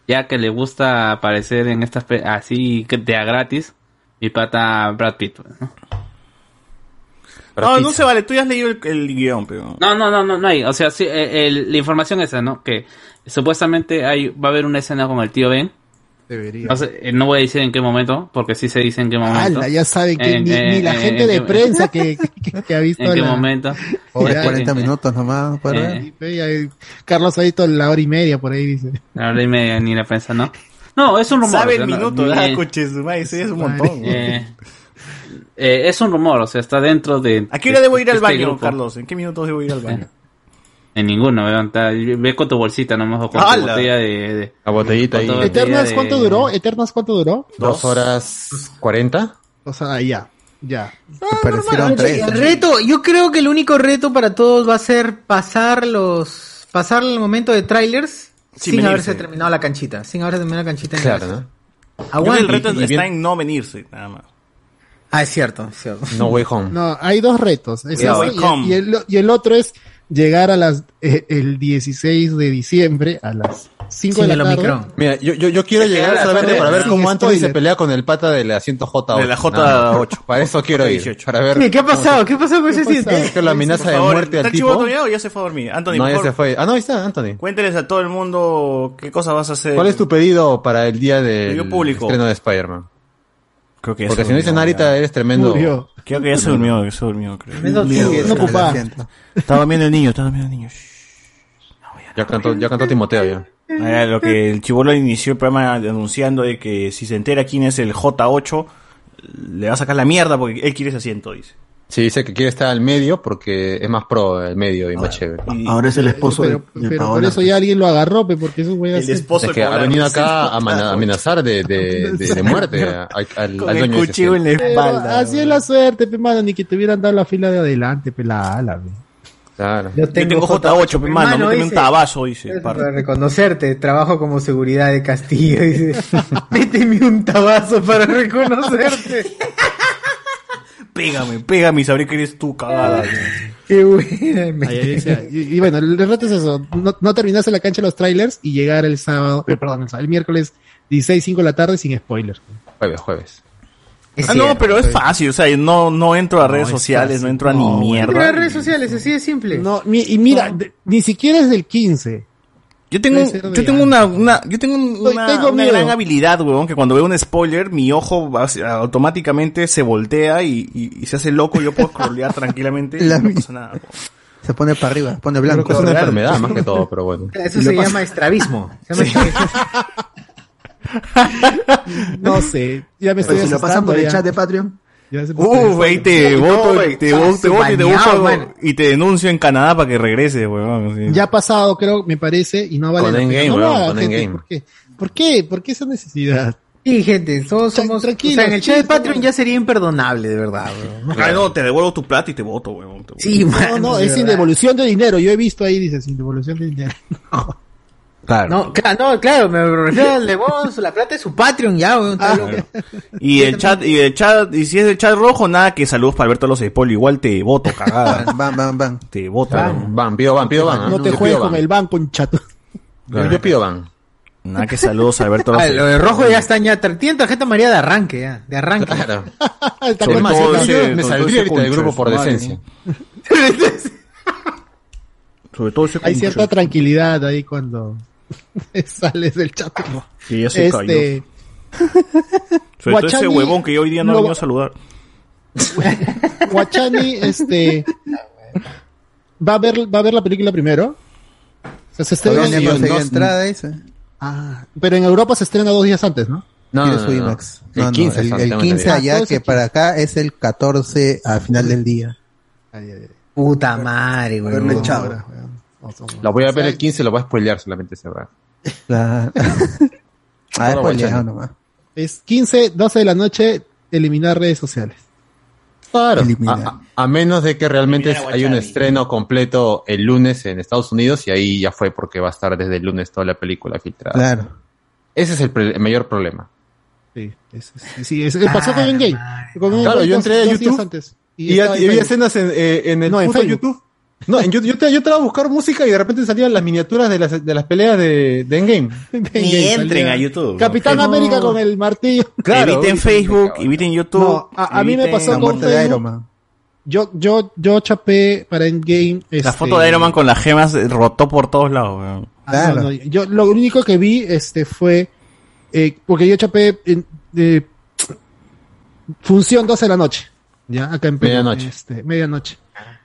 F: ya que le gusta aparecer en estas así que de a gratis mi pata Brad Pitt. ¿no?
B: No, no se vale. Tú ya has leído el, el guion, pero...
F: No, no, no, no, no hay. O sea, sí, eh, el- la información esa, ¿no? Que supuestamente hay, va a haber una escena con el tío Ben.
K: Debería.
F: No, sé, eh, no voy a decir en qué momento, porque sí se dice en qué momento.
K: Ala, ya saben que
F: En-
K: ni,
F: en-
K: ni la
F: en-
K: gente
F: en
K: de prensa que, que, que ha visto
F: ¿En qué
K: la-
F: momento? Ya,
A: 40
F: eh,
A: minutos nomás. para
F: eh,
K: Carlos ha visto la hora y media por ahí, dice.
F: La hora y media ni la prensa, ¿no? No, es un rumor.
B: Sabe
F: o sea,
B: el
F: no-
B: minuto,
F: eh,
B: ah, madre, ese es un montón.
F: eh, eh, es un rumor, o sea, está dentro de...
B: ¿A qué hora debo ir al
F: este
B: baño,
F: grupo.
B: Carlos? ¿En qué minutos debo ir al baño?
F: En ninguno, está- Ve con tu bolsita nomás o con tu
B: ¡Hala!
F: botella de... de-
C: La botellita ahí.
K: ¿Eternas
F: de-
K: cuánto duró? ¿Eternas cuánto duró?
C: Dos horas cuarenta.
K: O sea, ya, ya.
A: Me parecieron tres.
I: El reto, yo creo que el único reto para todos va a ser pasar los, pasar el momento de trailers
B: Sin
I: haberse terminado la canchita, sin haberse terminado la canchita. en
C: Claro,
I: la-
C: ¿no?
I: Aguante.
B: el reto
C: y
B: está
C: bien-
B: en no venirse, nada más.
I: Ah, es cierto, es cierto.
C: No Way Home.
K: No, hay dos retos. Es
B: Cuidado,
K: ese y,
B: welcome.
K: y el, y el otro es llegar a las eh, el 16 de diciembre a las 5
I: Sin
K: de
I: el
K: la tarde.
I: Omicron.
C: Mira, yo, yo, yo quiero llegar solamente para ver cómo Anthony se pelea con el pata del asiento J8.
B: De la J8.
C: Nada más. Para eso quiero ir.
B: 18.
C: Para ver.
I: ¿Qué ha pasado? ¿Qué pasó con ese
K: pasó?
C: Es que la amenaza de muerte
B: ¿está
C: al tipo.
B: todavía o ya se fue a dormir? Anthony,
C: No,
B: por
C: ya se fue. Ah, no, ahí está, Anthony.
B: cuénteles a todo el mundo qué cosas vas a hacer.
C: ¿Cuál es tu pedido para el día del
B: público.
C: estreno de Spider-Man?
B: Creo que ya
C: Porque si no dicen
B: ya.
C: eres tremendo.
K: Murió.
B: Creo que ya se durmió, que se durmió, creo.
I: Tremendo
K: No
I: tuyo.
K: ocupada.
B: Estaba durmiendo el niño, estaba durmiendo el niño.
C: Ya cantó, ya cantó Timoteo ya.
B: Ah, Lo que el chivolo inició el programa anunciando de que si se entera quién es el J8, le va a sacar la mierda porque él quiere ese asiento, dice.
C: Sí, dice que quiere estar al medio porque es más pro el medio y más chévere.
B: Y
L: Ahora es el esposo
K: Pero,
L: de, de
K: pero por eso ya alguien lo agarró, porque eso voy a
B: el esposo
C: Es que ha venido acá a amenazar de, de, de, de muerte a- al, al,
B: con
C: al dueño
B: cuchillo en la
K: Pero
B: espalda.
K: así es la suerte, pe, mano, ni que te hubieran dado la fila de adelante, pe, la ala, pe.
C: Claro.
B: Yo tengo J8, pe, mano, méteme un tabazo, dice. par-
I: Para reconocerte, trabajo como seguridad de Castillo. Dice, méteme un tabazo para reconocerte.
B: Pégame, pégame y sabré que eres tú, cagada.
I: Qué buena.
K: Ahí, ahí decía. y, y bueno, el reto es eso, no, no terminarse la cancha de los trailers y llegar el sábado, eh, perdón, el, sábado, el miércoles 16, 5 de la tarde sin spoilers.
C: Jueves, jueves.
I: Es
B: Ah, no, pero es fácil, o sea, no, no entro a redes
K: es
B: sociales, no entro a
K: No,
B: ni mierda.
I: las redes sociales, así de simple.
K: No, mi- y mira, de- ni siquiera es del 15.
B: Yo tengo, yo tengo una, una, yo tengo una,
K: tengo
B: una
K: miedo.
B: gran habilidad, weón, que cuando veo un spoiler, mi ojo va automáticamente se voltea y, y- y se hace loco, yo puedo scrollear tranquilamente y
A: La
B: no
A: mi-
B: pasa nada. weón.
A: Se pone para arriba, pone
C: Creo
A: blanco.
C: que es una
B: real.
C: enfermedad más que todo, pero bueno.
I: Eso se llama estrabismo. Se llama estrabismo.
K: No sé, ya me estoy
L: Pues si lo pasan por el chat de Patreon.
B: Uh, ahí te voto, te,
I: está
B: voto, voto y te
I: mano.
B: y te denuncio en Canadá para que regrese, weón.
K: Ya ha pasado, creo, me parece, y no vale
C: Con
K: la pena. No
C: weón,
K: gente. ¿por qué? ¿Por qué? ¿Por qué esa necesidad?
I: Sí, gente, todos somos.
K: tranquilos,
I: o sea, en el chat de Patreon ya sería imperdonable, de verdad, weón.
B: Ah, no, te devuelvo tu plata y te voto, weón. Te voto.
I: Sí,
K: No, no, es sin devolución de dinero. Yo he visto ahí, dice, sin devolución de dinero.
B: Claro.
I: No, claro, no, claro, me refiero al de vos, la plata es su Patreon ya, weón. está loco.
B: Y el chat, y el chat, y si es el chat rojo, nada que saludos para Alberto Los Spoil, igual te voto, cagada.
A: Van, van, van.
B: te voto. weón.
C: Van, pido van, pido van. ¿ah?
K: No te juegues con
C: van.
K: el banco, un chato.
C: Yo, yo pido van.
B: Nada que saludos a Alberto Los
I: Ah, lo de rojo ya están ya, tienen tarjeta María de arranque ya, de arranque.
C: Claro.
K: Está
B: Sobre
K: con-
B: todo ese-
C: me
B: sobre
C: saldría
B: todo ese
C: ahorita del grupo por decencia.
B: Sobre todo ese
K: Hay cierta tranquilidad ahí cuando sales del chat. ¿no?
B: Que ya se
K: Este,
B: cayó. Sobre todo ese huevón que hoy día no
K: lo-
B: vino a saludar.
K: Guachani, este, va a ver, va a ver la película primero. O sea, se estrena,
A: Todavía no
C: yo no-
A: entrada, dice.
K: Ah, pero en Europa se estrena dos días antes, ¿no?
C: No, no.
A: IMAX.
C: El
A: No, no,
C: 15
A: el, el
C: tengo
A: 15
C: entendido.
A: allá,
K: Ah, todo
A: que para acá es el 14 al final del día.
I: Puta madre,
L: echado.
C: Lo voy a ver el 15, lo voy a spoilear solamente.
A: Claro. ah, spoileado nomás.
K: Es 15, 12 de la noche, eliminar redes sociales.
C: Claro. A, menos de que realmente
M: Eliminar
C: hay un estreno completo el lunes en Estados Unidos y ahí ya fue porque va a estar desde el lunes toda la película filtrada.
A: Claro.
C: Ese es el, mayor problema.
K: Sí, es, es- sí, es- pasó con Endgame.
C: Claro, yo entré a YouTube
K: antes.
C: Y, ya-
K: estaba
C: y había
K: en
C: escenas en, eh, en el
K: No, en Facebook.
C: YouTube. No, en YouTube, yo, te, yo te iba a buscar música y de repente salían las miniaturas de las, de las peleas de, de Endgame.
K: Facebook.
M: Ni
K: Endgame,
M: entren
K: salía
M: a YouTube.
K: Capitán
C: No.
K: América con el martillo.
B: eviten Facebook, eviten YouTube.
K: No, a- a mí me pasó
A: La
K: con
A: muerte de
K: Facebook.
A: Iron Man.
K: Yo, yo, yo chapé para Endgame.
B: La
K: este,
B: foto de Iron Man con las gemas eh, rotó por todos lados, weón.
K: Ah,
A: Claro.
K: no, no, yo lo único que vi este fue eh, porque yo chapé en, eh, función 12 de la noche ya acá en Perú,
C: Medianoche.
K: este, medianoche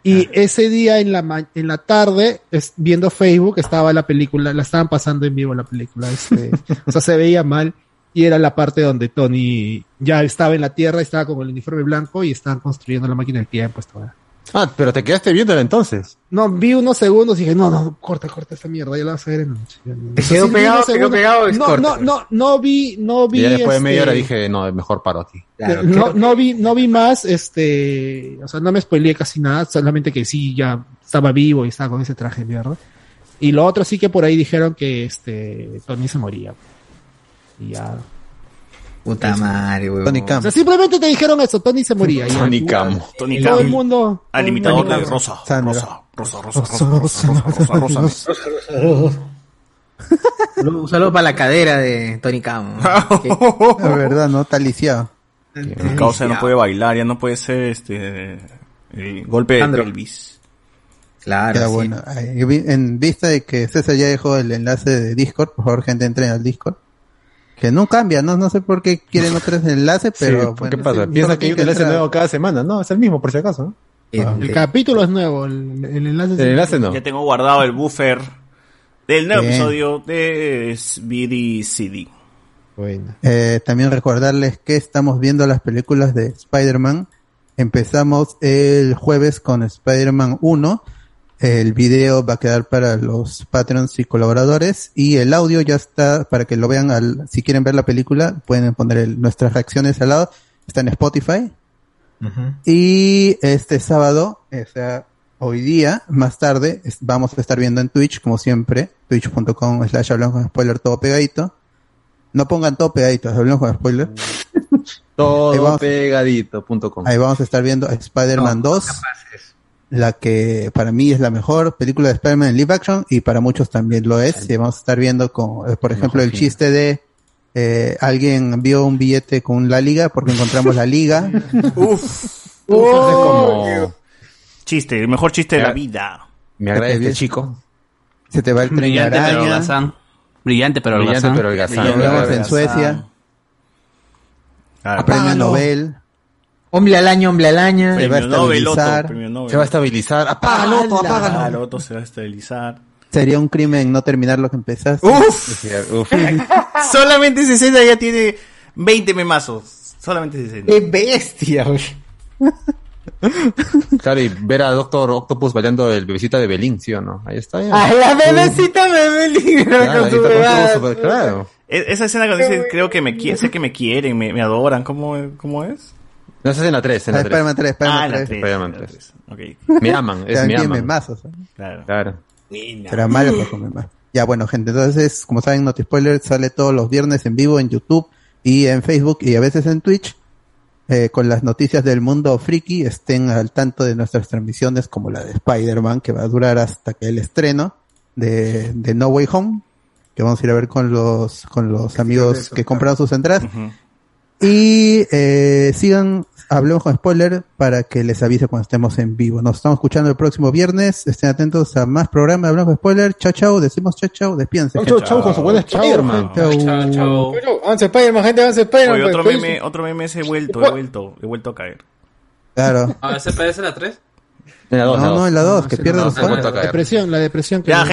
K: y ese día en la ma- en la tarde es- viendo Facebook estaba la película la estaban pasando en vivo la película este o sea se veía mal. Y era la parte donde Tony ya estaba en la tierra estaba con el uniforme blanco y estaban construyendo la máquina del tiempo estaba
C: Ah, pero te quedaste viéndola entonces.
K: no, vi unos segundos y dije, no, no, corta, corta esta mierda, ya la vas a ver en noche.
I: Te quedó pegado, te quedó pegado, es
K: No,
I: corta,
K: no, no, no vi, no vi.
C: Y ya después de media
K: este,
C: hora dije, no, mejor paro aquí.
I: Claro,
K: no,
I: creo-
K: no vi, no vi más, este, o sea, no me spoileé casi nada, solamente que sí, ya estaba vivo y estaba con ese traje de mierda. Y lo otro sí que por ahí dijeron que, este, Tony se moría. Y ya.
I: Puta madre, weón.
A: Tony
K: O
A: Khan.
K: sea, simplemente te dijeron eso, Tony se moría. Y
C: Tony
K: ya.
C: Camo.
B: Tony
K: Y todo el mundo.
B: Al
K: el
B: imitador de Rosa.
A: Sandra.
B: Rosa, Rosa, Rosa, Rosa, Rosa, Rosa, Rosa,
I: Un saludo para la cadera de Tony Camo.
A: La verdad, no está lisiado.
B: Mi causa ya no puede bailar, ya no puede ser este el golpe de pelvis.
I: Claro,
A: Queda
I: sí.
A: bueno. En vista de que César ya dejó el enlace de Discord, por favor, gente, entren al Discord. Que no cambia, no, no sé por qué quieren otro enlace, pero.
C: Sí,
A: bueno,
C: ¿Qué pasa?
A: sí,
C: Piensa que hay un enlace nuevo cada semana. No, es el mismo, por si acaso. ¿no?
K: El capítulo es nuevo, el, el enlace es-
C: El enlace no.
B: Ya tengo guardado el buffer del nuevo
A: Bien.
B: episodio de BDCD.
K: Bueno.
A: Eh, también recordarles que estamos viendo las películas de Spider-Man. Empezamos el jueves con Spider-Man 1. El video va a quedar para los patrons y colaboradores. Y el audio ya está para que lo vean. Al, si quieren ver la película, pueden poner el- nuestras reacciones al lado. Está en Spotify. Y este sábado, o sea, hoy día, más tarde, es- vamos a estar viendo en Twitch, como siempre, twitch.com slash hablamos con spoiler todo pegadito. No pongan todo pegadito, hablamos con spoiler.
C: Todo pegadito.com.
A: Ahí vamos a estar viendo Spider-Man 2, la que para mí es la mejor película de Spider-Man en live action y para muchos también lo es. Y vamos a estar viendo con, eh, por ejemplo, el chiste de eh, alguien vio un billete con la liga porque encontramos la liga.
B: Uf,
C: Entonces, como
B: chiste, el mejor chiste de la vida.
C: me agrada
A: Qué
C: este chico.
A: Se te va el tren
F: Brillante pero holgazán. Brillante pero
C: Brillante pero holgazán.
A: Nos vemos en
B: Holgazán.
A: Suecia.
B: Claro.
A: Premio
I: Apágalo.
A: Nobel.
I: Hombre al año, hombre al año.
A: Se va a
B: Nobel, Otto,
A: estabilizar.
B: premio Nobel.
C: Se va a estabilizar. Apágalo, Otto, apágalo.
B: Otto se va a estabilizar.
A: Sería un crimen no terminar lo que empezaste.
B: ¡Uf!
C: Uf.
B: Solamente esa escena ya tiene 20 memazos. Solamente esa escena.
I: ¡Qué bestia! güey.
C: Claro, y ver a Doctor Octopus bailando el bebecita de Belín, ¿sí o no? Ahí está. ya.
I: ¡A la bebecita
C: Claro,
I: con
C: ahí
I: su
C: super- claro.
B: E- Esa escena cuando dice, creo que me quieren, sé que me quieren, me, me adoran, ¿cómo, ¿cómo es?
C: No, esa es en la 3, en
A: Ah,
C: la 3.
A: Spider-Man 3,
B: Ah,
A: Spider-Man
B: en la
A: 3.
B: 3.
C: Spider-Man
B: en la
C: 3.
B: 3. Ok.
C: Me aman, es
A: También
C: me aman.
A: memazos. ¿eh?
B: Claro.
C: Claro.
A: Será malo para comer más. Ya, bueno, gente, entonces, como saben, Noti Spoiler sale todos los viernes en vivo en YouTube y en Facebook y a veces en Twitch. eh, con las noticias del mundo friki, estén al tanto de nuestras transmisiones como la de Spider-Man, que va a durar hasta que el estreno de, de No Way Home, que vamos a ir a ver con los, con los amigos que compraron sus entradas. Y eh, sigan, hablemos con spoiler para que les avise cuando estemos en vivo. Nos estamos escuchando el próximo viernes. Estén atentos a más programas. Hablemos con spoiler. Chao, chao. Decimos chao, chao. Despídense.
I: Chau, chau, chau, con su buen Spider-Man.
A: Chao.
F: Chao, chao.
I: Avance Spider-Man, gente, avance Spider-Man.
B: Otro
I: pues,
B: meme, otro meme he vuelto, he vuelto, he vuelto a caer.
A: Claro.
F: Ah, ¿ese parece la 3?
C: En la 2,
A: No, no, en la 2, que
I: no,
A: pierde
I: no,
A: los
I: se
C: vuelto
A: poderes.
C: a caer.
K: Depresión, la depresión que
B: Ya,